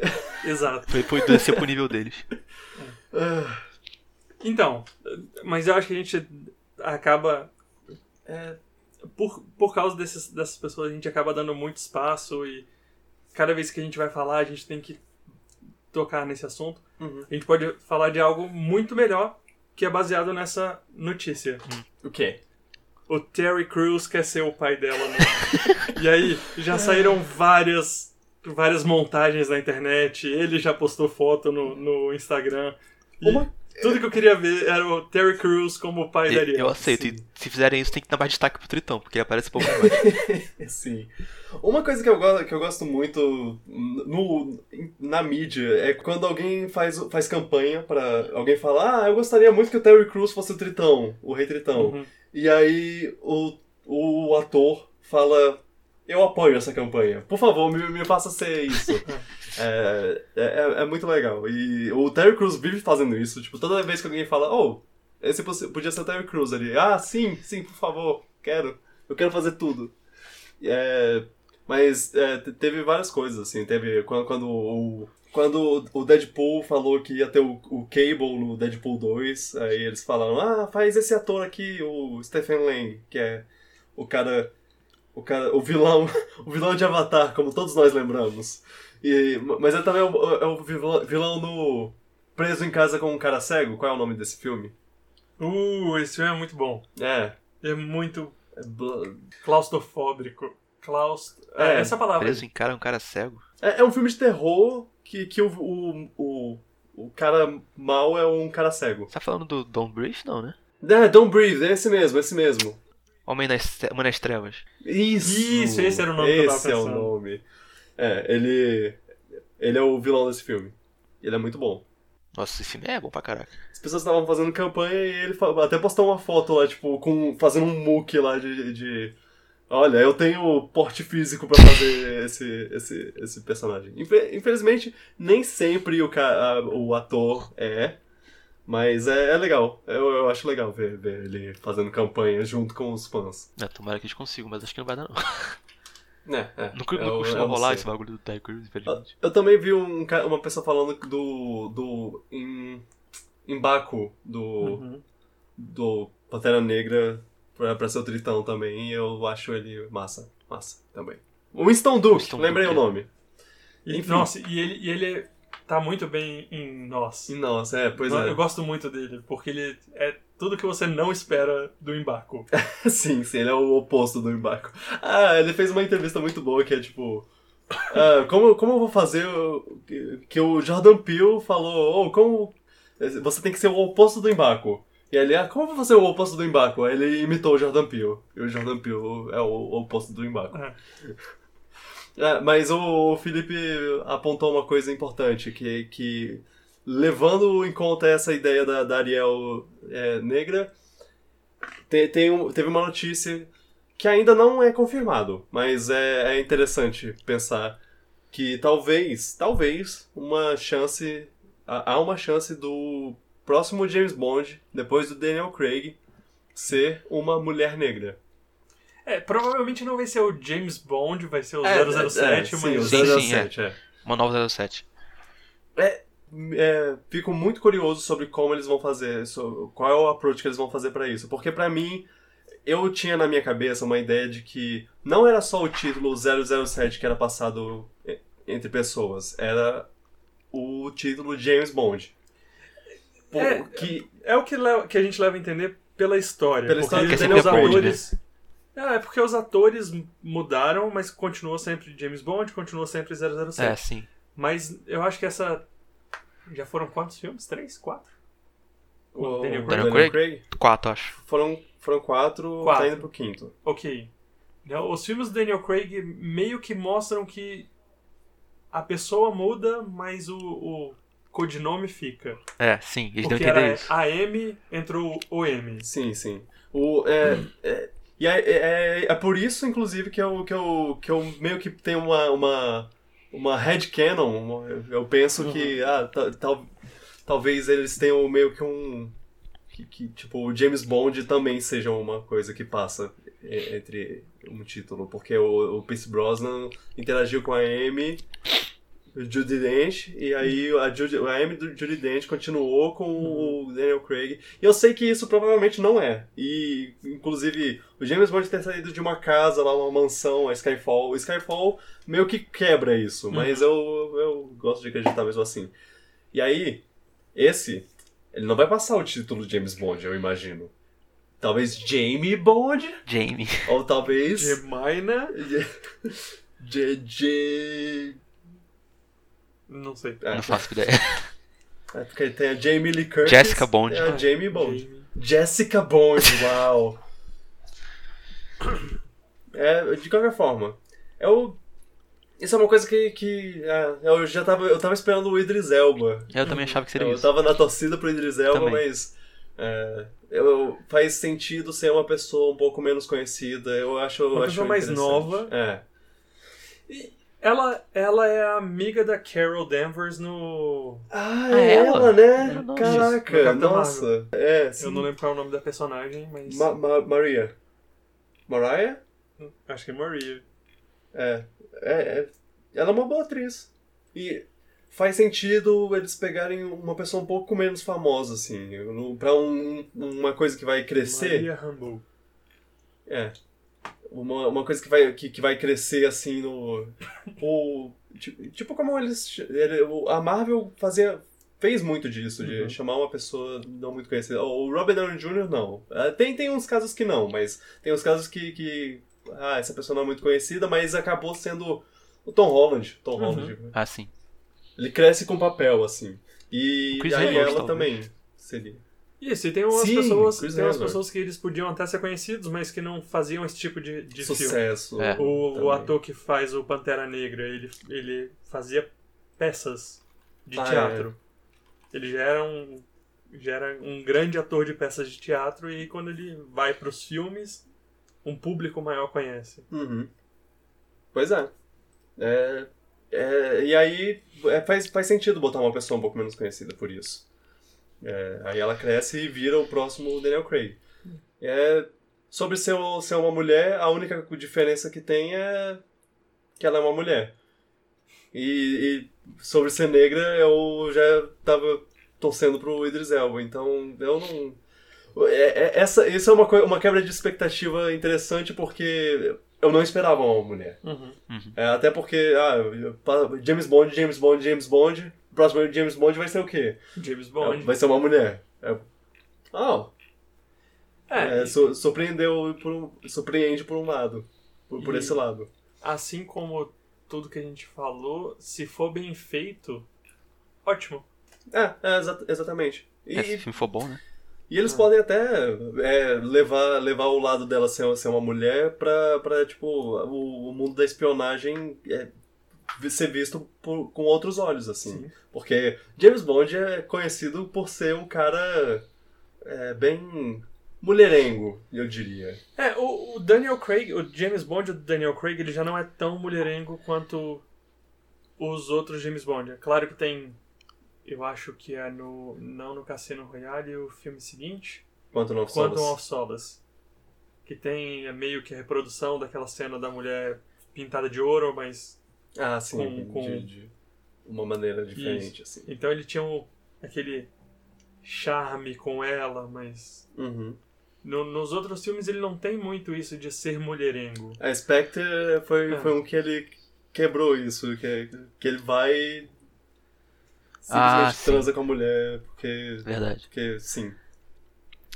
Speaker 3: Exato.
Speaker 2: Foi, foi descer pro nível deles.
Speaker 1: Ah,
Speaker 3: Então, mas eu acho que a gente acaba. é, por, por causa desses, dessas pessoas, a gente acaba dando muito espaço e cada vez que a gente vai falar, a gente tem que tocar nesse assunto.
Speaker 1: Uhum.
Speaker 3: A gente pode falar de algo muito melhor que é baseado nessa notícia.
Speaker 1: o quê?
Speaker 3: O Terry Crews quer ser o pai dela. Né? e aí, já saíram várias, várias montagens na internet. Ele já postou foto no, no Instagram. E
Speaker 1: Uma-
Speaker 3: tudo que eu queria ver era o Terry Crews como o pai da
Speaker 2: Eu,
Speaker 3: Ariel.
Speaker 2: eu aceito.
Speaker 1: sim.
Speaker 2: E se fizerem isso, tem que dar mais destaque pro Tritão, porque ele aparece pouco mais.
Speaker 1: Sim. Uma coisa que eu, gosto, que eu gosto muito no, na mídia é quando alguém faz, faz campanha pra alguém falar: Ah, eu gostaria muito que o Terry Crews fosse o Tritão, o Rei Tritão.
Speaker 3: Uhum.
Speaker 1: E aí o, o ator fala: Eu apoio essa campanha. Por favor, me, me faça ser isso. é, é, é muito legal. E o Terry Crews vive fazendo isso. Tipo, toda vez que alguém fala: Oh, esse podia ser o Terry Crews ali. Ah, sim, sim, por favor, quero. Eu quero fazer tudo. É, mas é, te- teve várias coisas, assim. Teve quando, quando o. Quando o Deadpool falou que ia ter o, o Cable no Deadpool 2, aí eles falaram, ah, faz esse ator aqui, o Stephen Lang, que é o cara. O cara. O vilão. O vilão de Avatar, como todos nós lembramos. E, mas ele também é o, é o vilão, vilão no. Preso em casa com um cara cego. Qual é o nome desse filme?
Speaker 3: Uh, esse filme é muito bom.
Speaker 1: É.
Speaker 3: É muito
Speaker 1: é Bl-
Speaker 3: claustrofóbico. Claust... É,
Speaker 1: É,
Speaker 3: essa palavra.
Speaker 2: Preso em cara, um cara cego.
Speaker 1: É, é um filme de terror que, que o, o, o, o cara mal é um cara cego.
Speaker 2: Você tá falando do Don't Breathe? Não, né?
Speaker 1: É, Don't Breathe, é esse mesmo, esse mesmo.
Speaker 2: Homem nas, Homem nas Trevas.
Speaker 1: Isso!
Speaker 3: Isso, esse era o nome que eu tava
Speaker 1: Esse é o nome. É, ele. Ele é o vilão desse filme. Ele é muito bom.
Speaker 2: Nossa, esse filme é bom pra caraca.
Speaker 1: As pessoas estavam fazendo campanha e ele até postou uma foto lá, tipo, com, fazendo um muque lá de, de. Olha, eu tenho porte físico pra fazer esse, esse, esse personagem. Infe- Infelizmente, nem sempre o, ca- a- o ator é, mas é, é legal. Eu, eu acho legal ver, ver ele fazendo campanha junto com os fãs.
Speaker 2: É, tomara que eles consigam, mas acho que não vai dar não.
Speaker 1: É, é.
Speaker 2: Nunca
Speaker 1: Eu-
Speaker 2: não costuma
Speaker 1: eu não
Speaker 2: rolar
Speaker 1: sei.
Speaker 2: esse bagulho do Terry Crews, infelizmente.
Speaker 1: Eu também vi um, uma pessoa falando do. do. em. em Baku, do.
Speaker 3: Uhum.
Speaker 1: do Pantera Negra pra, pra ser o Tritão também, e eu acho ele massa, massa também. O Winston Duke,
Speaker 2: Winston
Speaker 1: lembrei
Speaker 2: Duke,
Speaker 1: o
Speaker 2: é.
Speaker 1: nome.
Speaker 3: E,
Speaker 1: Enfim.
Speaker 3: nossa, e ele, e ele tá muito bem em Nós.
Speaker 1: E Nossa, é, pois
Speaker 3: eu,
Speaker 1: é.
Speaker 3: gosto muito dele, porque ele é tudo que você não espera do embarco.
Speaker 1: sim, sim, ele é o oposto do embarco. Ah, ele fez uma entrevista muito boa que é tipo. ah, como, como eu vou fazer que o Jordan Peele falou, oh, como você tem que ser o oposto do embarco. E ele, ah, como eu vou fazer o oposto do embarco? Aí ele imitou o Jordan Peele. E o Jordan Peele é o oposto do embarco.
Speaker 3: É.
Speaker 1: É, mas o Felipe apontou uma coisa importante, que, que levando em conta essa ideia da, da Ariel é, negra, Te- tem um- teve uma notícia que ainda não é confirmado, mas é, é interessante pensar que talvez, talvez, uma chance. Há uma chance do próximo James Bond, depois do Daniel Craig, ser uma mulher negra.
Speaker 3: É, provavelmente não vai ser o James Bond, vai ser o
Speaker 1: É,
Speaker 3: 007,
Speaker 1: é, sim,
Speaker 3: mas...
Speaker 1: o
Speaker 2: Sim, sim,
Speaker 1: 007, é.
Speaker 2: Uma nova 07.
Speaker 1: É, fico muito curioso sobre como eles vão fazer, so- qual é o approach que eles vão fazer pra isso. Porque pra mim, eu tinha na minha cabeça uma ideia de que não era só o título 007 que era passado entre pessoas, era o título James Bond. Pô,
Speaker 3: É,
Speaker 1: que,
Speaker 3: É o que, leva- que a gente leva a entender pela história.
Speaker 1: Pela
Speaker 3: porque
Speaker 1: história
Speaker 2: do
Speaker 3: tem
Speaker 2: Daniel
Speaker 3: os atores... É, é porque os atores mudaram, mas continuou sempre James Bond, continuou sempre 007.
Speaker 2: É, sim.
Speaker 3: Mas eu acho que essa... Já foram quantos filmes? Três? Quatro?
Speaker 1: o,
Speaker 3: Daniel Craig.
Speaker 1: Daniel Craig
Speaker 2: Quatro, acho.
Speaker 1: foram, foram quatro,
Speaker 3: Quatro.
Speaker 1: tá indo pro quinto.
Speaker 3: Ok. Os filmes do Daniel Craig meio que mostram que a pessoa muda, mas o, o codinome fica.
Speaker 2: É, sim. Eles a
Speaker 3: Porque
Speaker 2: entender
Speaker 3: era
Speaker 2: isso.
Speaker 3: AM, entrou o M.
Speaker 1: Sim, sim. O, é, é, e é, é, é por isso, inclusive, que eu, que eu, que eu meio que tenho uma, uma, uma headcanon. Eu, penso que ah, ta- tal, talvez eles tenham meio que um. Que, que, tipo, o James Bond também seja uma coisa que passa entre um título. Porque o, o Pierce Brosnan interagiu com a Amy. Judy Dench, e aí a, Judy, a Amy do Judy Dench continuou com o Daniel Craig. E eu sei que isso provavelmente não é. E, inclusive, o James Bond ter saído de uma casa lá, uma mansão, a Skyfall. O Skyfall meio que quebra isso, mas eu, eu gosto de acreditar mesmo assim. E aí, esse, ele não vai passar o título James Bond, eu imagino. Talvez Jamie Bond,
Speaker 2: Jamie.
Speaker 1: ou talvez...
Speaker 3: Gemina,
Speaker 1: J... J...
Speaker 3: não sei.
Speaker 1: É,
Speaker 2: Não faço ideia.
Speaker 1: é porque tem a Jamie Lee Curtis.
Speaker 2: Jessica Bond.
Speaker 1: É a Jamie Bond.
Speaker 3: Jamie.
Speaker 1: Jessica Bond, uau. É, de qualquer forma, eu... Isso é uma coisa que, que é, eu já tava, eu tava esperando o Idris Elba.
Speaker 2: Eu também achava que seria
Speaker 1: Eu
Speaker 2: isso.
Speaker 1: tava na torcida pro Idris Elba,
Speaker 2: Também.
Speaker 1: mas é, eu, faz sentido ser uma pessoa um pouco menos conhecida. Eu acho, eu
Speaker 3: Uma
Speaker 1: acho
Speaker 3: pessoa mais nova.
Speaker 1: É.
Speaker 3: Ela, ela é a amiga da Carol Danvers no.
Speaker 1: Ah,
Speaker 2: Ah,
Speaker 1: é
Speaker 2: ela?
Speaker 1: ela, né? Caraca, nossa. É, sim.
Speaker 3: Eu não lembro qual é o nome da personagem, mas.
Speaker 1: Ma Ma Maria. Mariah?
Speaker 3: Acho que é Maria.
Speaker 1: É, é, é. Ela é uma boa atriz. E faz sentido eles pegarem uma pessoa um pouco menos famosa, assim. Pra um, uma coisa que vai crescer.
Speaker 3: Maria Rambo.
Speaker 1: É. Uma, uma coisa que vai, que, que vai crescer, assim, no. O, tipo, tipo como eles. ele- A Marvel fazia. Fez muito disso, de
Speaker 3: Uhum.
Speaker 1: chamar uma pessoa não muito conhecida. O Robert Downey Jr., não. É, Tem, tem uns casos que não, mas tem uns casos que, que. Ah, essa pessoa não é muito conhecida, mas acabou sendo o Tom Holland. Tom
Speaker 3: Uhum.
Speaker 1: Holland.
Speaker 2: Ah, sim.
Speaker 1: Ele cresce com papel, assim. E aí
Speaker 2: Hemsworth,
Speaker 1: ela
Speaker 2: talvez.
Speaker 1: também seria.
Speaker 3: Isso, e tem umas
Speaker 1: Sim,
Speaker 3: pessoas.
Speaker 1: Chris
Speaker 3: Tem umas
Speaker 1: Hemsworth.
Speaker 3: pessoas que eles podiam até ser conhecidos, mas que não faziam esse tipo de, de filme.
Speaker 1: Sucesso.
Speaker 2: É.
Speaker 3: O, o ator que faz o Pantera Negra, ele, ele fazia peças de
Speaker 1: Ah,
Speaker 3: teatro. Ele já era um já era um grande ator de peças de teatro e quando ele vai pros filmes, um público maior conhece.
Speaker 1: Uhum. Pois é. É, é, e aí é, faz, faz sentido botar uma pessoa um pouco menos conhecida por isso. É, aí ela cresce e vira o próximo Daniel Craig. É, sobre ser, ser uma mulher, a única diferença que tem é que ela é uma mulher. E, e sobre ser negra, eu já tava torcendo pro Idris Elba, então eu não... É, é- essa, isso é uma, uma quebra de expectativa interessante porque eu não esperava uma mulher.
Speaker 3: Uhum.
Speaker 1: É, até porque, ah, James Bond, James Bond, James Bond. O próximo James Bond vai ser o quê?
Speaker 3: James
Speaker 1: É,
Speaker 3: Bond.
Speaker 1: vai ser uma mulher. É, ah,
Speaker 3: É,
Speaker 1: é, su- surpreendeu por um, surpreende por um lado. Por, por esse lado.
Speaker 3: assim como tudo que a gente falou, se for bem feito, ótimo.
Speaker 1: É, é, exa- exatamente. E,
Speaker 2: É, se o filme for bom, né?
Speaker 1: E eles podem até é, levar, levar o lado dela ser, ser uma mulher pra, pra tipo, o, o mundo da espionagem é, ser visto por- com outros olhos, assim.
Speaker 3: Sim.
Speaker 1: Porque James Bond é conhecido por ser um cara é, bem mulherengo, eu diria.
Speaker 3: É, o, o Daniel Craig, o James Bond do Daniel Craig, ele já não é tão mulherengo quanto os outros James Bond. É claro que tem. Eu acho que é no. Não no Cassino Royale, o filme seguinte.
Speaker 1: Quanto não
Speaker 3: Quantum
Speaker 1: somos.
Speaker 3: of Solace. Que tem é meio que a reprodução daquela cena da mulher pintada de ouro, mas.
Speaker 1: Ah, sim,
Speaker 3: com- com-
Speaker 1: De, de uma maneira diferente, assim.
Speaker 3: Então ele tinha um, aquele charme com ela, mas.
Speaker 1: Uhum.
Speaker 3: no- nos outros filmes ele não tem muito isso de ser mulherengo.
Speaker 1: A Spectre foi,
Speaker 3: É.
Speaker 1: foi um que ele quebrou isso, que, que ele vai simplesmente
Speaker 2: Ah, sim.
Speaker 1: transa com a mulher, porque,
Speaker 2: Verdade.
Speaker 1: porque sim.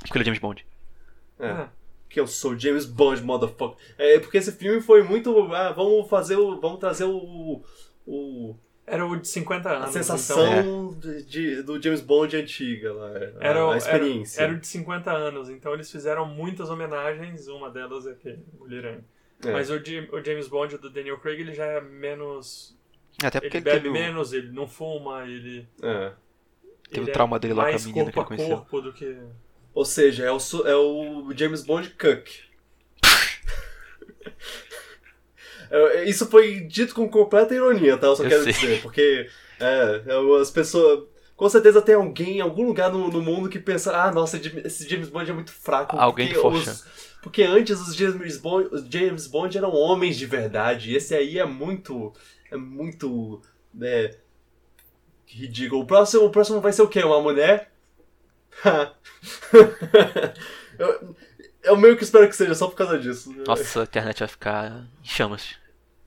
Speaker 2: Porque ele é James Bond.
Speaker 1: É.
Speaker 3: Ah,
Speaker 1: Que eu sou James Bond, motherfucker. É porque esse filme foi muito. Ah, vamos fazer o. Vamos trazer o. o
Speaker 3: era o de 50
Speaker 1: a
Speaker 3: anos.
Speaker 1: sensação
Speaker 3: então-
Speaker 1: de, de- do James Bond antiga lá. A,
Speaker 3: Era, o-
Speaker 1: a experiência.
Speaker 3: Era, era o de 50 anos, então eles fizeram muitas homenagens, uma delas é que mulherengo.
Speaker 1: É.
Speaker 3: Mas o, o James Bond do Daniel Craig ele já é menos.
Speaker 2: Até porque
Speaker 3: Ele
Speaker 2: ele,
Speaker 3: bebe
Speaker 2: teve,
Speaker 3: menos, ele não fuma, ele.
Speaker 1: É.
Speaker 2: teve
Speaker 3: ele
Speaker 2: o trauma dele lá com a menina que
Speaker 3: corpo
Speaker 2: ele
Speaker 3: a
Speaker 2: conheceu.
Speaker 3: corpo do que.
Speaker 1: Ou seja, é o, su- é o James Bond Cook. É, Isso foi dito com completa ironia, tá? Eu só
Speaker 2: Eu
Speaker 1: quero
Speaker 2: sei.
Speaker 1: dizer, porque é, é, as pessoas. Com certeza tem alguém em algum lugar no, no mundo que pensa: ah, nossa, esse James Bond é muito fraco.
Speaker 2: Alguém
Speaker 1: porque os- Porque antes os James, Bond, os James Bond eram homens de verdade. e Esse aí é muito. É muito. É, ridículo. O próximo, o próximo vai ser o quê? Uma mulher? eu, eu meio que espero que seja só por causa disso.
Speaker 2: Nossa, a internet vai ficar em chamas.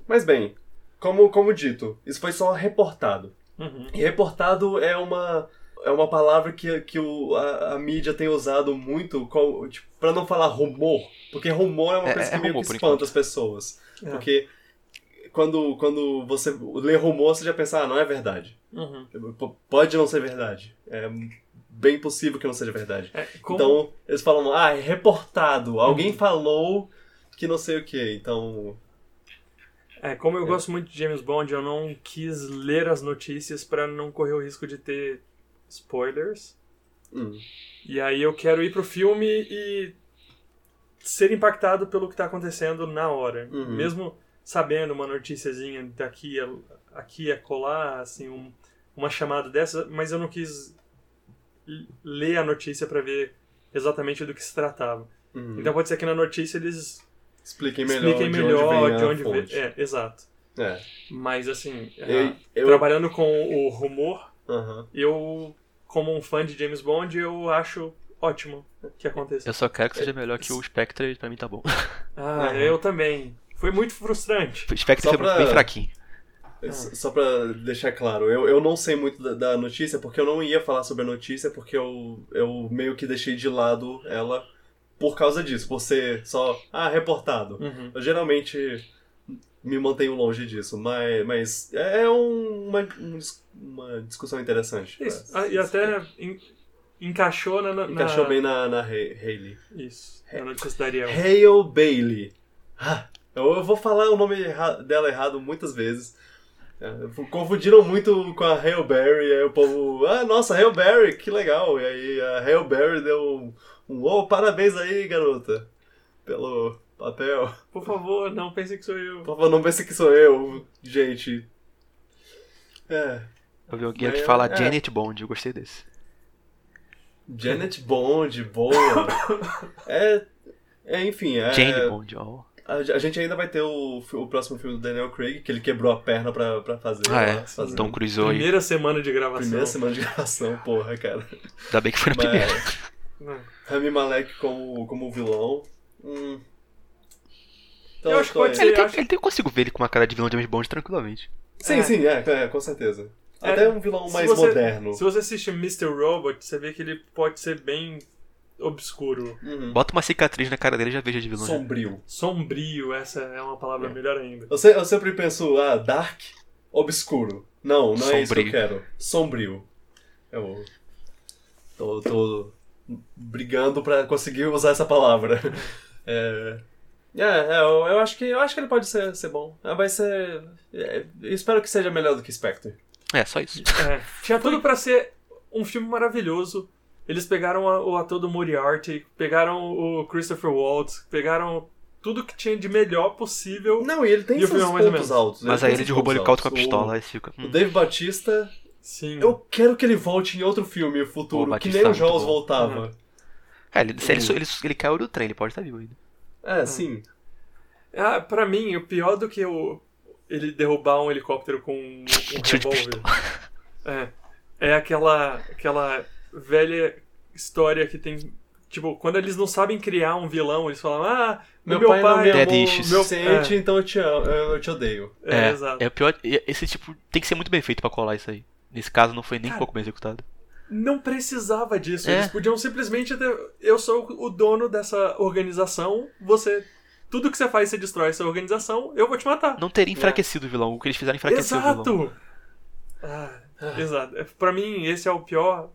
Speaker 1: Mas bem, como, como dito, isso foi só reportado.
Speaker 3: Uhum.
Speaker 1: E reportado é uma, é uma palavra que, que o, a, a mídia tem usado muito como, tipo, pra não falar rumor, porque rumor é uma
Speaker 2: É-
Speaker 1: coisa
Speaker 2: é
Speaker 1: que meio
Speaker 2: rumor,
Speaker 1: que espanta as pessoas.
Speaker 3: É.
Speaker 1: Porque quando, quando você lê rumor, você já pensa, ah, não é verdade.
Speaker 3: Uhum.
Speaker 1: Pode não ser verdade. É bem possível que não seja verdade.
Speaker 3: É,
Speaker 1: Então, eles falam, ah, é reportado. Alguém
Speaker 3: Uhum.
Speaker 1: falou que não sei o que. Então,
Speaker 3: É, como eu gosto muito de James Bond, eu não quis ler as notícias pra não correr o risco de ter spoilers.
Speaker 1: hum,
Speaker 3: E aí eu quero ir pro filme e ser impactado pelo que tá acontecendo na hora.
Speaker 1: Uhum.
Speaker 3: Mesmo sabendo uma noticiazinha daqui a, aqui a colar, assim, um- uma chamada dessa, mas eu não quis ler a notícia pra ver exatamente do que se tratava.
Speaker 1: hum.
Speaker 3: Então pode ser que na notícia eles
Speaker 1: expliquem melhor
Speaker 3: expliquem
Speaker 1: de
Speaker 3: melhor
Speaker 1: onde vem
Speaker 3: de
Speaker 1: a
Speaker 3: onde
Speaker 1: fonte.
Speaker 3: vem. É, exato.
Speaker 1: É.
Speaker 3: Mas assim,
Speaker 1: Eu-
Speaker 3: ah,
Speaker 1: eu-
Speaker 3: trabalhando com o rumor,
Speaker 1: Aham.
Speaker 3: eu, como um fã de James Bond, eu acho ótimo que aconteça.
Speaker 2: Eu só quero que seja melhor que o Spectre, pra mim tá bom.
Speaker 3: Ah,
Speaker 1: Aham.
Speaker 3: eu também. Foi muito frustrante.
Speaker 2: O Spectre
Speaker 1: Só
Speaker 2: foi
Speaker 1: pra-
Speaker 2: bem fraquinho.
Speaker 1: S- Só pra deixar claro, eu, eu não sei muito da, da notícia, porque eu não ia falar sobre a notícia, porque eu, eu meio que deixei de lado ela por causa disso, por ser só, ah, reportado.
Speaker 3: Uhum.
Speaker 1: Eu geralmente me mantenho longe disso, mas, mas é um- uma, um uma discussão interessante.
Speaker 3: Isso.
Speaker 1: pra-
Speaker 3: Ah, e até en- encaixou na, na-
Speaker 1: Encaixou bem na, na Hay- Hailey.
Speaker 3: Isso, na notícia da Ariel.
Speaker 1: Hale Bailey. Ah, eu, vou falar o nome erra- dela errado muitas vezes. É, Confundiram muito com a Hale Berry, aí o povo, ah, nossa, Hale Berry, que legal. E aí a Hale Berry deu um, um oh, parabéns aí, garota, pelo papel.
Speaker 3: Por favor, não pense que sou eu.
Speaker 1: Por favor, não pense que sou eu, gente. É,
Speaker 2: Eu vi alguém
Speaker 1: é-
Speaker 2: falar
Speaker 1: é.
Speaker 2: Janet Bond, eu gostei desse.
Speaker 1: Janet Bond, boa. É, é enfim, é,
Speaker 2: Jane Bond, ó.
Speaker 1: A, gente ainda vai ter o, o próximo filme do Daniel Craig, que ele quebrou a perna pra, pra fazer.
Speaker 2: Ah, é.
Speaker 1: fazer.
Speaker 2: Tom Cruise aí.
Speaker 3: Primeira semana de gravação.
Speaker 1: Primeira semana de gravação, porra, cara.
Speaker 2: Ainda bem que foi na primeira.
Speaker 1: Mas,
Speaker 3: Hum.
Speaker 1: Rami Malek como, como vilão. Hum. Então,
Speaker 3: Eu acho que pode
Speaker 1: aí.
Speaker 2: Ele tem,
Speaker 3: acho-
Speaker 2: ele tem, eu consigo ver ele com uma cara de vilão de James Bond tranquilamente.
Speaker 1: Sim,
Speaker 3: É.
Speaker 1: sim, é, é, com certeza.
Speaker 3: É,
Speaker 1: Até um vilão
Speaker 3: se
Speaker 1: mais
Speaker 3: você-
Speaker 1: moderno.
Speaker 3: Se você assiste Mr. Robot, você vê que ele pode ser bem obscuro.
Speaker 1: Uhum.
Speaker 2: Bota uma cicatriz na cara dele e já vejo de vilão.
Speaker 1: Sombrio.
Speaker 3: Sombrio, essa é uma palavra melhor ainda.
Speaker 1: Eu, se- eu sempre penso, ah, dark, obscuro. Não, não é isso que eu
Speaker 2: Sombrio.
Speaker 1: quero. Sombrio. Eu tô, tô brigando pra conseguir usar essa palavra. É, é, é, eu, eu acho que eu acho que ele pode ser, ser bom. Ah, Vai ser. é, espero que seja melhor do que Spectre.
Speaker 2: É, só isso.
Speaker 3: É, tinha tudo pra ser um filme maravilhoso. Eles pegaram o ator do Moriarty, pegaram o Christopher Waltz, pegaram tudo que tinha de melhor possível.
Speaker 1: Não, e ele tem
Speaker 3: E o
Speaker 1: seus
Speaker 3: filme é mais
Speaker 1: pontos altos.
Speaker 2: Mas
Speaker 1: tem
Speaker 2: aí ele derruba o helicóptero com a pistola,
Speaker 1: O-
Speaker 2: fica.
Speaker 1: O. Dave Batista,
Speaker 3: Sim.
Speaker 1: eu quero que ele volte em outro filme futuro,
Speaker 2: O
Speaker 1: que nem
Speaker 2: é
Speaker 1: o
Speaker 2: muito
Speaker 1: Jaws voltava.
Speaker 2: É, ele, se ele, ele, ele caiu do trem, ele pode estar vivo ainda.
Speaker 1: É, sim.
Speaker 3: Ah, pra mim, o pior do que o, ele derrubar um helicóptero com um, um revólver é, é aquela, aquela velha história que tem. Tipo, quando eles não sabem criar um vilão, eles falam: Ah,
Speaker 1: Meu,
Speaker 3: meu,
Speaker 1: pai, não me
Speaker 2: Dead
Speaker 1: amou
Speaker 2: issues.
Speaker 1: meu suficiente, então eu te, amo, eu te odeio.
Speaker 3: É, exato.
Speaker 2: é o pior. Esse tipo tem que ser muito bem feito pra colar isso aí. Nesse caso não foi nem um
Speaker 3: Cara,
Speaker 2: pouco bem executado.
Speaker 3: Não precisava disso.
Speaker 2: É.
Speaker 3: Eles podiam simplesmente ter. Eu sou o dono dessa organização, você. Tudo que você faz, você destrói essa organização, eu vou te matar.
Speaker 2: Não teria enfraquecido o vilão. O que eles fizeram enfraqueceu o vilão.
Speaker 3: Exato! Ah, exato. É, Pra mim, esse é o pior,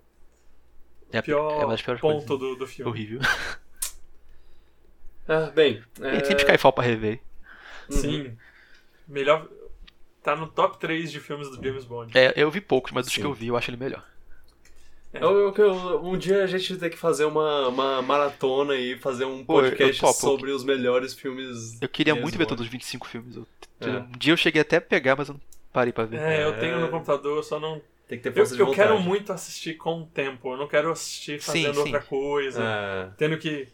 Speaker 2: É,
Speaker 3: pior
Speaker 2: é
Speaker 3: ponto
Speaker 2: coisas.
Speaker 3: do, do filme.
Speaker 2: Horrível.
Speaker 1: Ah, bem.
Speaker 2: E
Speaker 1: É...
Speaker 2: sempre cai fall pra rever.
Speaker 3: Sim. Melhor. Tá no top 3 de filmes do James Bond.
Speaker 2: É, eu vi poucos, mas dos
Speaker 1: Sim.
Speaker 2: que eu vi eu acho ele melhor.
Speaker 1: Eu- eu- eu- um dia a gente tem que fazer uma, uma maratona e fazer um
Speaker 2: Pô, eu- eu
Speaker 1: podcast
Speaker 2: topo.
Speaker 1: sobre os melhores filmes.
Speaker 2: Eu queria
Speaker 1: James
Speaker 2: muito ver
Speaker 1: Bond.
Speaker 2: todos os 25 filmes. Eu-
Speaker 1: É.
Speaker 2: Um dia eu cheguei até a pegar, mas eu não parei pra ver.
Speaker 3: É, eu
Speaker 1: É.
Speaker 3: tenho no computador, eu só não.
Speaker 1: Tem que ter
Speaker 3: Eu,
Speaker 1: força de
Speaker 3: eu
Speaker 1: vontade.
Speaker 3: quero muito assistir com o tempo. Eu não quero assistir fazendo
Speaker 2: sim.
Speaker 3: outra coisa,
Speaker 1: É.
Speaker 3: tendo que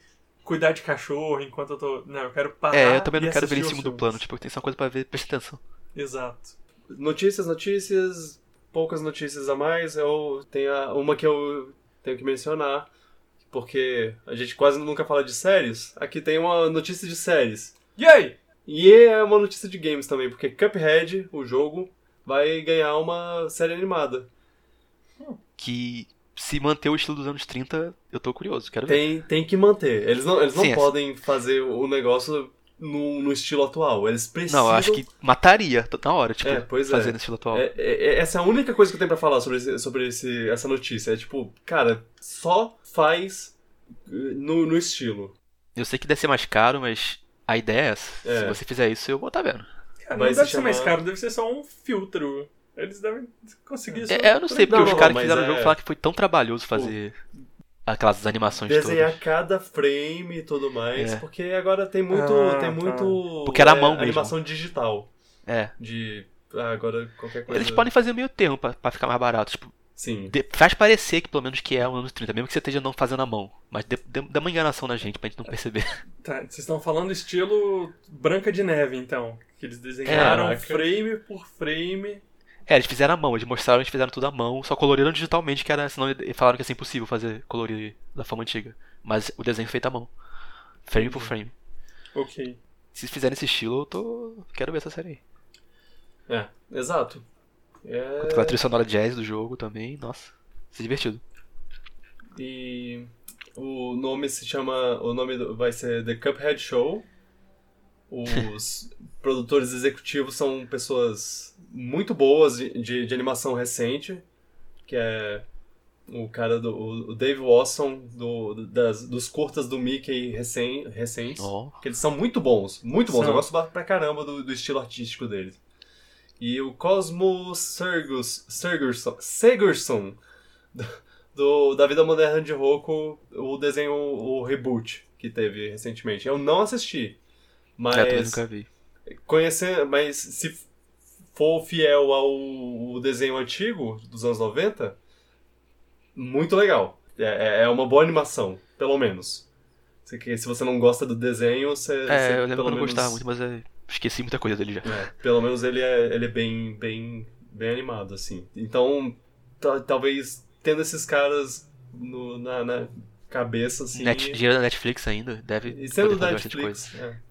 Speaker 3: cuidar de cachorro enquanto eu tô. Não, eu quero parar.
Speaker 2: É, eu também não quero ver em segundo
Speaker 3: filmes.
Speaker 2: plano. Tipo, tem só coisa pra ver, presta atenção.
Speaker 3: Exato.
Speaker 1: Notícias, notícias, poucas notícias a mais. Eu tenho uma que eu tenho que mencionar, porque a gente quase nunca fala de séries. Aqui tem uma notícia de séries.
Speaker 3: E aí?
Speaker 1: E é uma notícia de games também, porque Cuphead, o jogo, vai ganhar uma série animada.
Speaker 2: Que se manter o estilo dos anos 30, eu tô curioso, quero ver.
Speaker 1: Tem, tem que manter. Eles não, eles não
Speaker 2: Sim, é.
Speaker 1: podem fazer o negócio no, no estilo atual. Eles precisam.
Speaker 2: Não, eu acho que mataria na hora, tipo,
Speaker 1: É, pois é.
Speaker 2: fazer no estilo atual.
Speaker 1: É, é- é- essa é a única coisa que eu tenho pra falar sobre, esse- sobre esse, essa notícia. É tipo, cara, só faz eh, no, no estilo.
Speaker 2: Eu sei que deve ser mais caro, mas a ideia é essa.
Speaker 1: É.
Speaker 2: Se você fizer isso, eu vou estar vendo.
Speaker 1: Vai
Speaker 3: não
Speaker 1: se
Speaker 3: deve ser mais caro, deve ser só um filtro. Eles devem conseguir isso.
Speaker 2: É, eu não sei, porque
Speaker 1: Não,
Speaker 2: os caras que fizeram o
Speaker 1: é-
Speaker 2: jogo falaram que foi tão trabalhoso fazer aquelas animações
Speaker 1: Desenhar
Speaker 2: todas.
Speaker 1: cada frame e tudo mais,
Speaker 2: É.
Speaker 1: porque agora tem muito.
Speaker 3: Ah,
Speaker 1: tem
Speaker 3: tá.
Speaker 1: muito.
Speaker 2: Porque era a
Speaker 1: é,
Speaker 2: mão mesmo.
Speaker 1: Animação digital.
Speaker 2: É.
Speaker 1: De. Ah, agora qualquer coisa.
Speaker 2: Eles podem fazer meio termo pra, pra ficar mais barato. Tipo,
Speaker 1: Sim.
Speaker 2: de- faz parecer que pelo menos que é o anos 30, mesmo que você esteja não fazendo a mão. Mas dê, dê- dá uma enganação na gente pra gente não perceber.
Speaker 3: Tá, vocês estão falando estilo Branca de Neve, então. Que eles desenharam
Speaker 1: Caraca.
Speaker 3: frame por frame.
Speaker 2: É, eles fizeram a mão, eles mostraram, eles fizeram tudo à mão, só coloriram digitalmente, que era, senão eles falaram que ia ser impossível fazer colorir da forma antiga. Mas o desenho feito à mão. Frame por frame.
Speaker 3: Ok.
Speaker 2: Se fizerem esse estilo, eu tô. Quero ver essa série aí.
Speaker 1: É, exato. É...
Speaker 2: Com a trilha sonora jazz do jogo também, nossa. Se divertido.
Speaker 1: E o nome se chama. O nome do- vai ser The Cuphead Show. Os produtores executivos são pessoas muito boas de, de, de animação recente, que é o cara do o Dave Wasson do, das, dos curtas do Mickey recém, recentes.
Speaker 2: Ó.
Speaker 1: Que eles são muito bons, muito bons.
Speaker 3: São.
Speaker 1: Eu gosto pra caramba do, do estilo artístico deles. E o Cosmo Sergus, Sergerson, Segerson, do, da Vida Moderna de Roku, o desenho, o reboot que teve recentemente. Eu não assisti, mas
Speaker 2: É, nunca vi.
Speaker 1: conhecer, mas se for fiel ao desenho antigo dos anos 90, muito legal. É, é uma boa animação, pelo menos. Se, se você não gosta do desenho, você, você
Speaker 2: É, eu lembro que eu não
Speaker 1: menos,
Speaker 2: gostava muito, mas é, esqueci muita coisa dele já.
Speaker 1: é, pelo menos ele é, ele é bem, bem, bem animado, assim. Então, ta- talvez tendo esses caras no- na, na cabeça, assim...
Speaker 2: Net, dinheiro da Netflix ainda, deve
Speaker 1: e sendo da Netflix,
Speaker 2: coisa.
Speaker 1: é.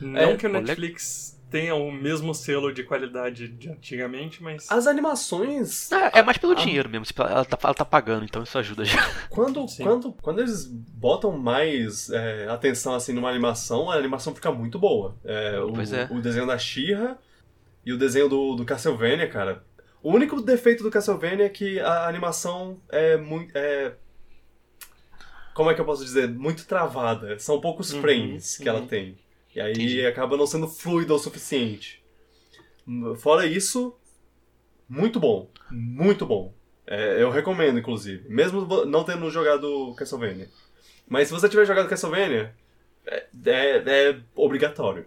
Speaker 3: Não
Speaker 1: É,
Speaker 3: que o Netflix tenha o mesmo selo de qualidade de antigamente, mas.
Speaker 1: As animações...
Speaker 2: É, é mais pelo
Speaker 1: Ah.
Speaker 2: dinheiro mesmo, tipo, ela tá, ela tá pagando, então isso ajuda já.
Speaker 1: Quando,
Speaker 3: Sim.
Speaker 1: quando, quando eles botam mais é, atenção assim numa animação, a animação fica muito boa. É, o,
Speaker 2: Pois é.
Speaker 1: o desenho da She-Ra e o desenho do, do Castlevania, cara. O único defeito do Castlevania é que a animação é muito. É... Como é que eu posso dizer? Muito travada. São poucos
Speaker 3: Uhum,
Speaker 1: frames que ela
Speaker 3: uhum.
Speaker 1: tem. E aí
Speaker 2: Entendi.
Speaker 1: acaba não sendo fluida o suficiente. Fora isso, muito bom. Muito bom. É, eu recomendo, inclusive. Mesmo não tendo jogado Castlevania. Mas se você tiver jogado Castlevania, é, é- é obrigatório.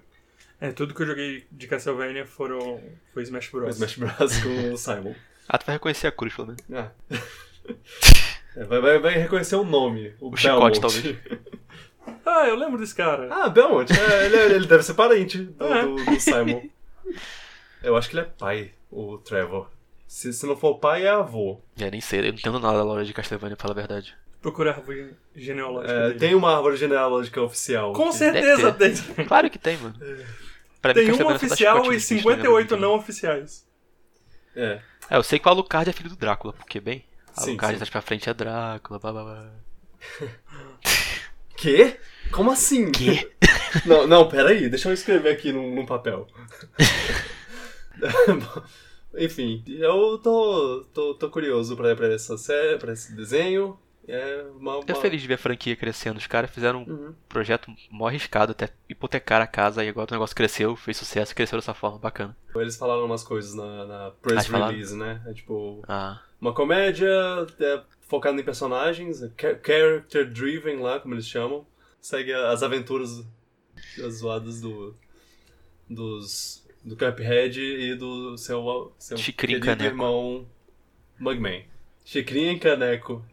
Speaker 3: É, tudo que eu joguei de Castlevania foram, foi Smash Bros.
Speaker 1: O Smash Bros. com o Simon.
Speaker 2: Ah, tu vai reconhecer a cruz, pelo menos.
Speaker 1: Ah. É, vai, vai- vai reconhecer o nome. O,
Speaker 2: O chicote,
Speaker 1: Belmont.
Speaker 3: Ah, eu lembro desse cara.
Speaker 1: Ah, Belmont. É, ele, ele deve ser parente do,
Speaker 3: É.
Speaker 1: do- do Simon. Eu acho que ele é pai, o Trevor. Se, se não for pai, é avô.
Speaker 2: Já nem sei, eu não entendo nada da lore de Castlevania, pra falar a verdade.
Speaker 3: Procurar a árvore genealógica
Speaker 1: É,
Speaker 3: dele.
Speaker 1: tem uma árvore genealógica oficial.
Speaker 3: Com
Speaker 1: que-
Speaker 3: certeza tem.
Speaker 2: Claro que tem, mano. Pra
Speaker 3: Tem
Speaker 2: mim,
Speaker 3: uma oficial e
Speaker 2: no bicho, né,
Speaker 3: 58
Speaker 2: meu
Speaker 3: não oficiais.
Speaker 1: É.
Speaker 2: É, eu sei que o Alucard é filho do Drácula, porque bem.
Speaker 1: Sim,
Speaker 2: Alucard
Speaker 1: sim.
Speaker 2: mais pra frente é Drácula, blá blá blá.
Speaker 1: Quê? Como assim?
Speaker 2: Quê?
Speaker 1: Não, não, peraí, deixa eu escrever aqui num, num papel. Enfim, eu tô, tô, tô curioso pra, pra essa série, pra esse desenho. É uma, uma...
Speaker 2: Eu feliz de ver a franquia crescendo. Os caras fizeram um
Speaker 1: Uhum.
Speaker 2: projeto mó arriscado, até hipotecar a casa, e agora o negócio cresceu, fez sucesso cresceu dessa forma. Bacana.
Speaker 1: Eles falaram umas coisas na, na
Speaker 2: Ah,
Speaker 1: press
Speaker 2: falaram?
Speaker 1: release, né? É tipo,
Speaker 2: Ah,
Speaker 1: uma comédia é, focada em personagens, cha- character driven lá, como eles chamam. Segue as aventuras as zoadas do dos do Cuphead e do seu seu querido
Speaker 2: Caneco.
Speaker 1: irmão Mugman. Chicrinho e Caneco.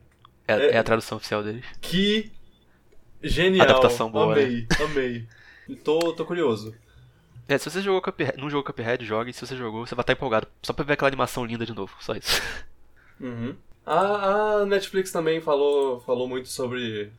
Speaker 2: é,
Speaker 1: É-
Speaker 2: é a tradução oficial deles.
Speaker 1: Que genial.
Speaker 2: Adaptação boa, né?
Speaker 1: Amei, amei. Tô, tô curioso.
Speaker 2: É, se você jogou Cuphead, não jogou Cuphead, jogue. Se você jogou, você vai estar empolgado. Só pra ver aquela animação linda de novo, só isso.
Speaker 1: Uhum. A, a Netflix também falou, falou muito sobre.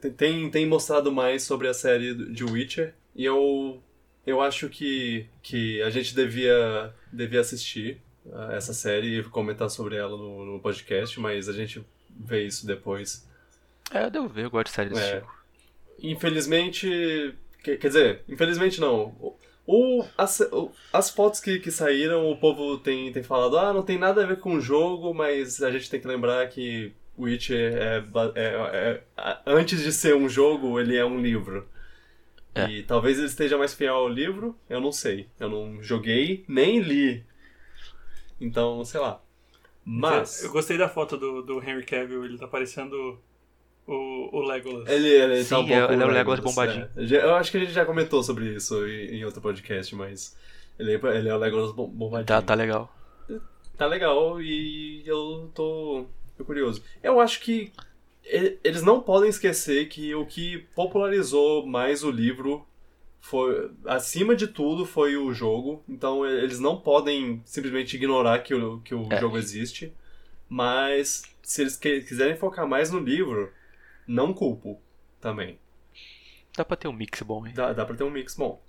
Speaker 1: tem- Tem, tem mostrado mais sobre a série de Witcher. E eu, eu acho que, que a gente devia, devia assistir ah, essa série e comentar sobre ela no, no podcast, mas a gente vê isso depois.
Speaker 2: É, eu devo ver, eu gosto de série desse
Speaker 1: É.
Speaker 2: tipo.
Speaker 1: Infelizmente. que- quer dizer, infelizmente não. O, as, as fotos que, que saíram, o povo tem, tem falado, ah, não tem nada a ver com o jogo, mas a gente tem que lembrar que Witcher é, é- é- a- antes de ser um jogo, ele é um livro.
Speaker 2: É.
Speaker 1: E talvez ele esteja mais fiel ao livro, eu não sei. Eu não joguei, nem li. Então, sei lá. Mas.
Speaker 3: Eu gostei da foto do, do Henry Cavill, ele tá parecendo o, o Legolas.
Speaker 1: Ele, ele
Speaker 2: Sim,
Speaker 1: tá um
Speaker 2: é-
Speaker 1: pouco
Speaker 2: ele é o Legolas bombadinho.
Speaker 1: é. Eu acho que a gente já comentou sobre isso em, em outro podcast, mas ele, é- ele é o Legolas bom- bombadinho.
Speaker 2: Tá, tá legal.
Speaker 1: Tá legal e eu tô, tô curioso. Eu acho que eles não podem esquecer que o que popularizou mais o livro foi, acima de tudo, foi o jogo. Então eles não podem simplesmente ignorar que o, que o
Speaker 2: É.
Speaker 1: jogo existe. Mas se eles que- quiserem focar mais no livro, não culpo também.
Speaker 2: Dá pra ter um mix bom, hein?
Speaker 1: Dá, dá pra ter um mix bom.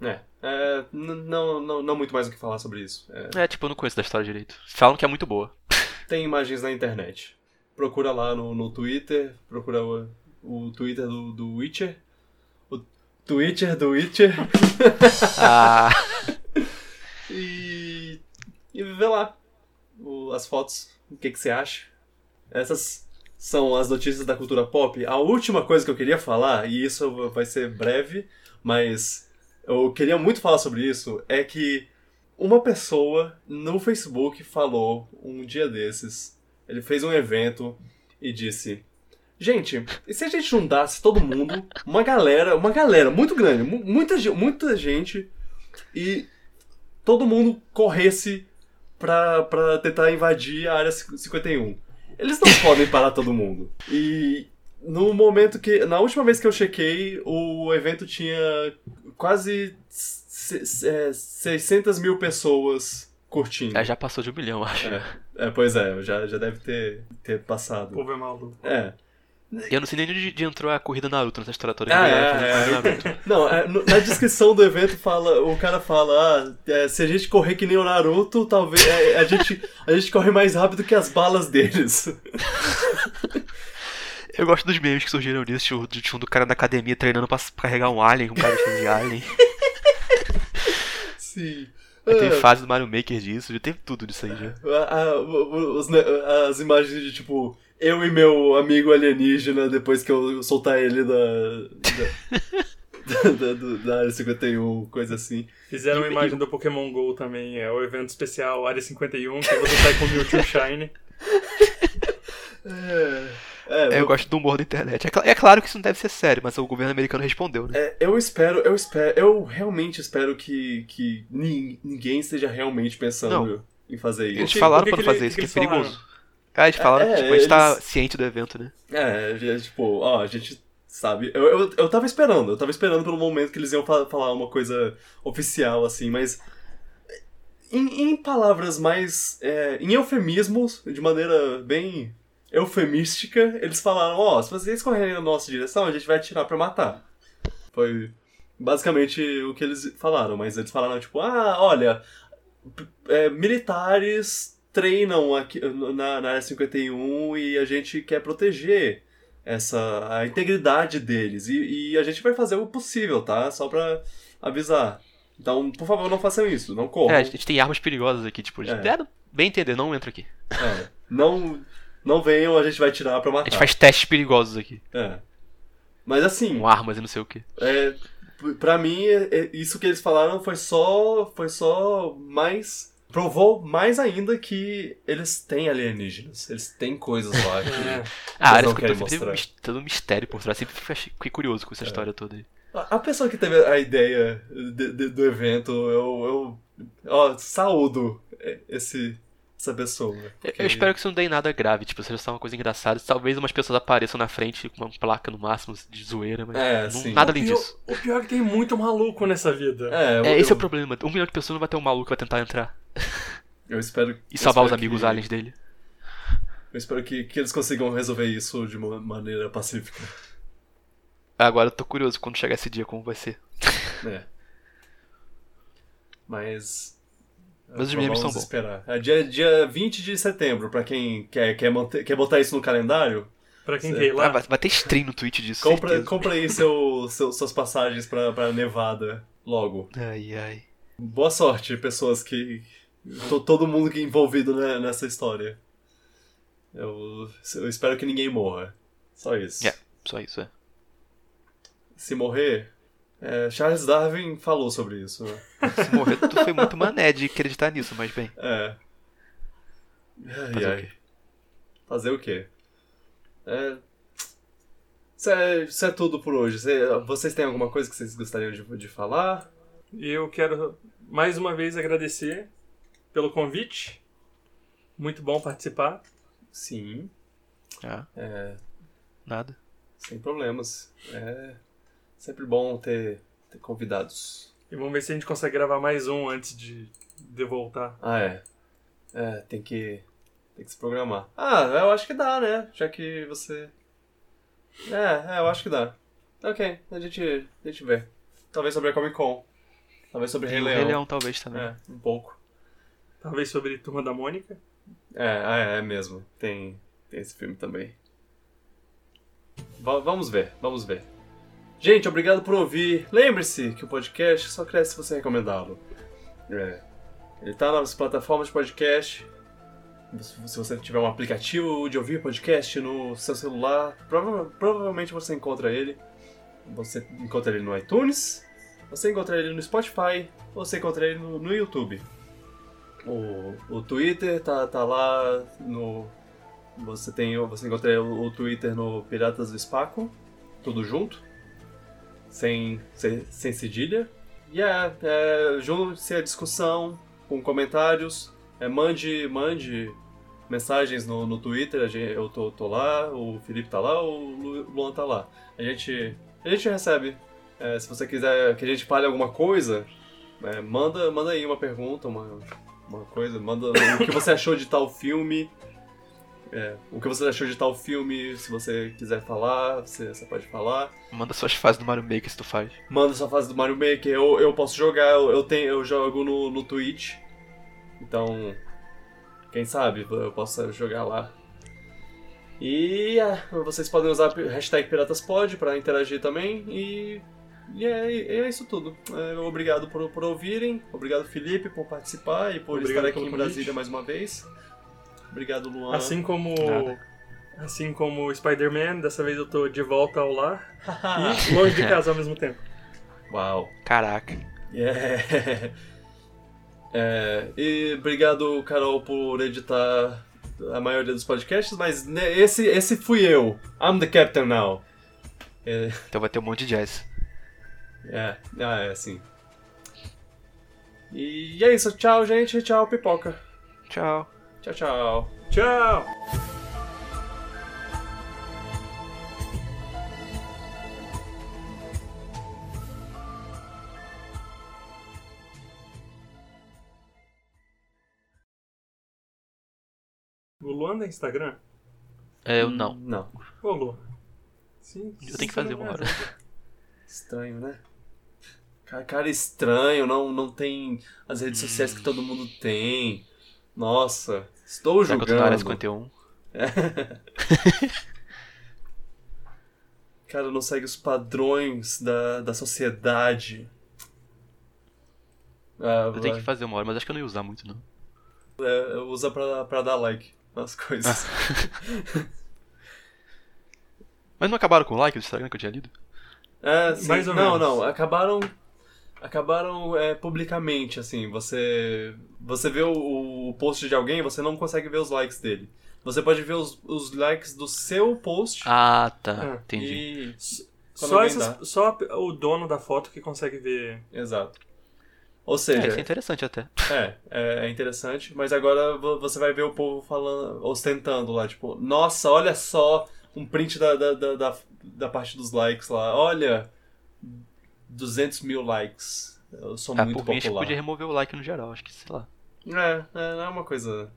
Speaker 1: É, é, não, não, não muito mais o que falar sobre isso. É,
Speaker 2: É, tipo, eu não conheço da história direito. Falam que é muito boa.
Speaker 1: tem imagens na internet. Procura lá no, no Twitter, procura o, o Twitter do, do Witcher. O Twitter do Witcher.
Speaker 2: Ah,
Speaker 1: e, e vê lá o- as fotos. O que, que você acha? Essas são as notícias da cultura pop. A última coisa que eu queria falar, e isso vai ser breve, mas eu queria muito falar sobre isso, é que uma pessoa no Facebook falou um dia desses, ele fez um evento e disse: Gente, e se a gente juntasse todo mundo, uma galera, uma galera muito grande, mu- muita, muita gente, e todo mundo corresse pra, pra tentar invadir a área 51. Eles não podem parar todo mundo. E no momento que. Na última vez que eu chequei, o evento tinha quase se- se- é, 600 mil pessoas curtindo.
Speaker 2: é, já passou de um milhão, acho.
Speaker 1: É, é, pois é, já, já deve ter, ter
Speaker 3: O
Speaker 1: passado.
Speaker 3: povo é maluco.
Speaker 1: É.
Speaker 2: E eu não sei nem onde de entrou a corrida Naruto nessa história toda.
Speaker 1: Ah, é, é. Não, é, na descrição do evento fala, o cara fala, ah, é, se a gente correr que nem o Naruto, talvez é, a, gente, a gente corre mais rápido que as balas deles.
Speaker 2: Eu gosto dos memes que surgiram nisso, tipo, de tipo, do cara na academia treinando pra carregar um alien, um cara de alien.
Speaker 1: Sim.
Speaker 2: Aí tem
Speaker 1: Ah,
Speaker 2: fase do Mario Maker disso, já teve tudo disso aí já.
Speaker 1: a- a- o- os ne- as imagens de tipo, eu e meu amigo alienígena depois que eu soltar ele da. da, da, do- da área 51, coisa assim.
Speaker 3: Fizeram uma
Speaker 2: E-
Speaker 3: imagem do Pokémon GO também, é o evento especial Área 51, que você sai com o Mewtwo Shine.
Speaker 1: É, é,
Speaker 2: É, eu gosto do humor da internet. É, cla- é claro que isso não deve ser sério, mas o governo americano respondeu, né?
Speaker 1: É, eu espero, eu espero, eu realmente espero que, que ni- ninguém esteja realmente pensando em fazer isso.
Speaker 2: Eles falaram
Speaker 3: que
Speaker 2: pra
Speaker 3: que
Speaker 2: não fazer isso,
Speaker 3: que
Speaker 2: que é
Speaker 3: que eles
Speaker 2: perigoso. Ah, eles falaram
Speaker 1: É,
Speaker 2: que tipo, a gente tá ciente do evento, né?
Speaker 1: É, é, tipo, ó, a gente sabe. Eu, eu, eu tava esperando, eu tava esperando pelo momento que eles iam fa- falar uma coisa oficial, assim, mas. Em, em palavras mais. é, em eufemismos, de maneira bem eufemística, eles falaram: ó, se vocês correrem na nossa direção, a gente vai atirar pra matar. Foi basicamente o que eles falaram, mas eles falaram, tipo, ah, olha, é, militares treinam aqui na, na área 51 e a gente quer proteger essa a integridade deles e, e a gente vai fazer o possível, tá? Só pra avisar. Então, por favor, não façam isso, não corram.
Speaker 2: É, a gente tem armas perigosas aqui, tipo,
Speaker 1: É.
Speaker 2: deram bem entender, não entra aqui.
Speaker 1: É, não, não venham, a gente vai tirar pra
Speaker 2: A
Speaker 1: matar.
Speaker 2: gente faz testes perigosos aqui,
Speaker 1: É. Mas assim,
Speaker 2: com armas e não sei o que.
Speaker 1: é, pra mim, é- é- isso que eles falaram foi só, foi só mais. Provou mais ainda que eles têm alienígenas. Eles têm coisas lá que.
Speaker 3: É.
Speaker 2: Ah, ficam
Speaker 1: querem
Speaker 2: sempre teve
Speaker 1: mostrar.
Speaker 2: um todo um mistério por trás. Sempre fiquei curioso com essa história toda aí.
Speaker 1: A a pessoa que teve a ideia de- de- do evento, eu, eu ó, saúdo esse, essa pessoa.
Speaker 2: Eu-
Speaker 1: porque-
Speaker 2: Eu espero que isso não dê em nada grave, tipo, seja só uma coisa engraçada. Talvez umas pessoas apareçam na frente com uma placa no máximo de zoeira, mas
Speaker 1: É,
Speaker 2: não-
Speaker 1: sim.
Speaker 2: nada
Speaker 3: O
Speaker 2: além
Speaker 3: pior-
Speaker 2: disso.
Speaker 3: O pior é que tem muito maluco nessa vida.
Speaker 1: É, eu,
Speaker 2: É, esse
Speaker 1: eu,
Speaker 2: é o problema. Um milhão de pessoas não vai ter um maluco que vai tentar entrar
Speaker 1: eu espero
Speaker 2: e salvar os
Speaker 1: espero
Speaker 2: amigos
Speaker 1: que-
Speaker 2: aliens dele.
Speaker 1: Eu espero que, que eles consigam resolver isso de uma maneira pacífica.
Speaker 2: Agora eu tô curioso quando chegar esse dia como vai ser.
Speaker 1: É. Mas.
Speaker 2: Mas os
Speaker 1: vamos
Speaker 2: memes são bons.
Speaker 1: esperar. É dia, dia 20 de setembro, pra quem quer, quer, manter, quer botar isso no calendário,
Speaker 3: Pra quem quer ir
Speaker 2: Ah,
Speaker 3: lá.
Speaker 2: vai, vai ter stream no Twitch disso.
Speaker 1: compra,
Speaker 2: certeza.
Speaker 1: compra aí seu, seu- suas passagens pra, pra Nevada logo.
Speaker 2: Ai, ai.
Speaker 1: Boa sorte, pessoas que. To- todo mundo que é envolvido né, nessa história. Eu, eu espero que ninguém morra. Só isso.
Speaker 2: É. Só isso, é.
Speaker 1: Se morrer. é, Charles Darwin falou sobre isso. né?
Speaker 2: Se morrer, tu foi muito mané de acreditar nisso, mas bem.
Speaker 1: É. Ai,
Speaker 2: Fazer o
Speaker 1: ai.
Speaker 2: quê?
Speaker 1: Fazer o quê? É. Isso é, isso é tudo por hoje. Cê- vocês têm alguma coisa que vocês gostariam de, de falar?
Speaker 3: E eu quero mais uma vez agradecer pelo convite. Muito bom participar.
Speaker 1: Sim,
Speaker 2: Ah,
Speaker 1: é,
Speaker 2: nada.
Speaker 1: sem problemas. É sempre bom ter, ter convidados.
Speaker 3: E vamos ver se a gente consegue gravar mais um antes de, de voltar.
Speaker 1: Ah, é. É, tem que, tem que se programar. Ah, eu acho que dá, né? Já que você. É, é, eu acho que dá. Ok, a gente, a gente vê. Talvez sobre a Comic Con. Talvez sobre Rei Leão.
Speaker 2: Rei Leão talvez também.
Speaker 1: É, um pouco.
Speaker 3: Talvez sobre Turma da Mônica.
Speaker 1: É, ah, é, é mesmo. Tem, tem esse filme também. Va- vamos ver, vamos ver. Gente, obrigado por ouvir. Lembre-se que o podcast só cresce se você recomendá-lo. É. Ele tá nas plataformas de podcast. Se se você tiver um aplicativo de ouvir podcast no seu celular, prova- provavelmente você encontra ele. Você encontra ele no iTunes, você encontra ele no Spotify, você encontra ele no, no YouTube. O, o Twitter tá, tá lá no. Você tem. Você encontra o, o Twitter no Piratas do Spaco, tudo junto. Sem, sem, sem cedilha. E é, é junte-se à discussão com comentários. É, mande, mande mensagens no, no Twitter, gente, eu tô, tô lá, o Felipe tá lá, o Lu- Luan tá lá. A gente, a gente recebe. É, se você quiser que a gente fale alguma coisa, é, manda, manda aí uma pergunta, uma, uma coisa, manda o que você achou de tal filme. É, o que você achou de tal filme, se você quiser falar, você, você pode falar.
Speaker 2: Manda suas fases do Mario Maker se tu faz.
Speaker 1: Manda sua fase do Mario Maker, eu, eu posso jogar, eu, eu, tenho, eu jogo no, no Twitch. Então, quem sabe eu posso jogar lá. E é, vocês podem usar hashtag PiratasPod pra interagir também. E, e é, é isso tudo. É, obrigado por, por ouvirem. Obrigado, Felipe, por participar e por
Speaker 3: Obrigado
Speaker 1: estar aqui em. Brasília mais uma vez. Obrigado, Luan.
Speaker 3: Assim como.
Speaker 2: Nada.
Speaker 3: Assim como o Spider-Man, dessa vez eu tô de volta ao lar e longe de casa ao mesmo tempo.
Speaker 1: Uau.
Speaker 2: Caraca.
Speaker 1: Yeah. É, e obrigado, Carol, por editar a maioria dos podcasts, mas né, esse, esse fui eu. I'm the captain now. É,
Speaker 2: Então vai ter um monte de jazz.
Speaker 1: É, ah, é assim. E é isso, tchau, gente. Tchau, pipoca.
Speaker 2: Tchau.
Speaker 1: Tchau, tchau.
Speaker 3: Tchau! O Luan tem Instagram?
Speaker 2: É, eu não.
Speaker 1: Não.
Speaker 3: Ô, Luan. Sim,
Speaker 2: Eu tenho que fazer uma hora.
Speaker 1: Estranho, né? Cara, cara estranho, não, não tem as redes sociais que todo mundo tem. Nossa, estou
Speaker 2: Será que eu tô na área
Speaker 1: julgando.
Speaker 2: 51?
Speaker 1: Cara, não segue os padrões da, da sociedade. Ah,
Speaker 2: Eu tenho que fazer uma hora, mas acho que eu não ia usar muito, não.
Speaker 1: é, usa pra, pra dar like nas coisas.
Speaker 2: Mas não acabaram com o like do Instagram que eu tinha lido?
Speaker 1: É, sim.
Speaker 3: Mais ou
Speaker 1: não,
Speaker 3: menos.
Speaker 1: não, acabaram acabaram é, publicamente, assim, você você vê o, o post de alguém, você não consegue ver os likes dele. Você pode ver os, os likes do seu post
Speaker 2: Ah, tá.
Speaker 3: Ah,
Speaker 2: Entendi.
Speaker 3: Só, essas- só o dono da foto que consegue ver.
Speaker 1: Exato. Ou
Speaker 2: É,
Speaker 1: seja,
Speaker 2: isso é interessante até.
Speaker 1: é, é, é interessante, mas agora vo- você vai ver o povo falando, ostentando lá, tipo, nossa, olha só um print da, da, da, da, da parte dos likes lá, olha, 200 mil likes, eu sou
Speaker 2: Ah,
Speaker 1: muito
Speaker 2: por mim, acho que
Speaker 1: popular.
Speaker 2: podia remover o like no geral, acho que, sei lá.
Speaker 1: É, é, não é uma coisa.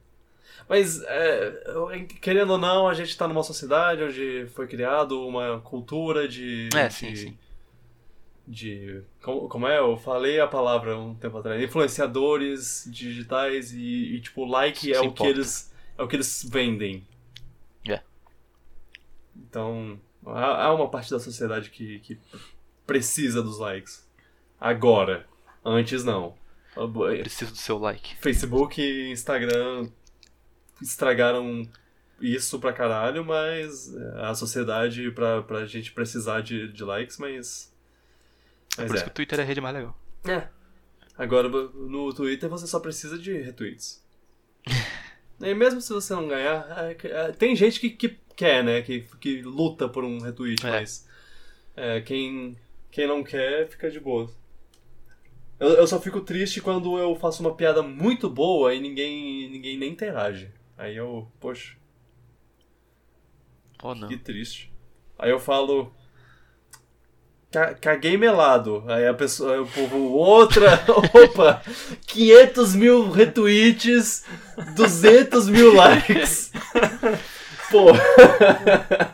Speaker 1: Mas, é, eu- querendo ou não, a gente tá numa sociedade onde foi criado uma cultura de.
Speaker 2: É,
Speaker 1: de,
Speaker 2: sim, sim.
Speaker 1: De. Como, como é? Eu falei a palavra um tempo atrás. Influenciadores digitais e, e, tipo, like é o que eles. É o que eles vendem.
Speaker 2: É.
Speaker 1: Então, há, há uma parte da sociedade que, que precisa dos likes. Agora. Antes não.
Speaker 2: Preciso do seu like.
Speaker 1: Facebook e Instagram estragaram isso pra caralho, mas é, a sociedade pra, pra gente precisar de, de likes, mas.
Speaker 2: É
Speaker 1: Mas
Speaker 2: por isso
Speaker 1: é.
Speaker 2: que o Twitter é a rede mais legal.
Speaker 1: É. Agora no Twitter você só precisa de retweets. e mesmo se você não ganhar, é é, tem gente que, que quer, né? Que, que luta por um retweet,
Speaker 2: É.
Speaker 1: mas é, quem, quem não quer fica de boa. Eu, eu só fico triste quando eu faço uma piada muito boa e ninguém, ninguém nem interage. Aí eu, poxa,
Speaker 2: Oh, não.
Speaker 1: que triste. Aí eu falo. "Ca- Caguei melado. Aí a pessoa, aí o povo, outra. Opa! 500 mil retweets, 200 mil likes. Pô.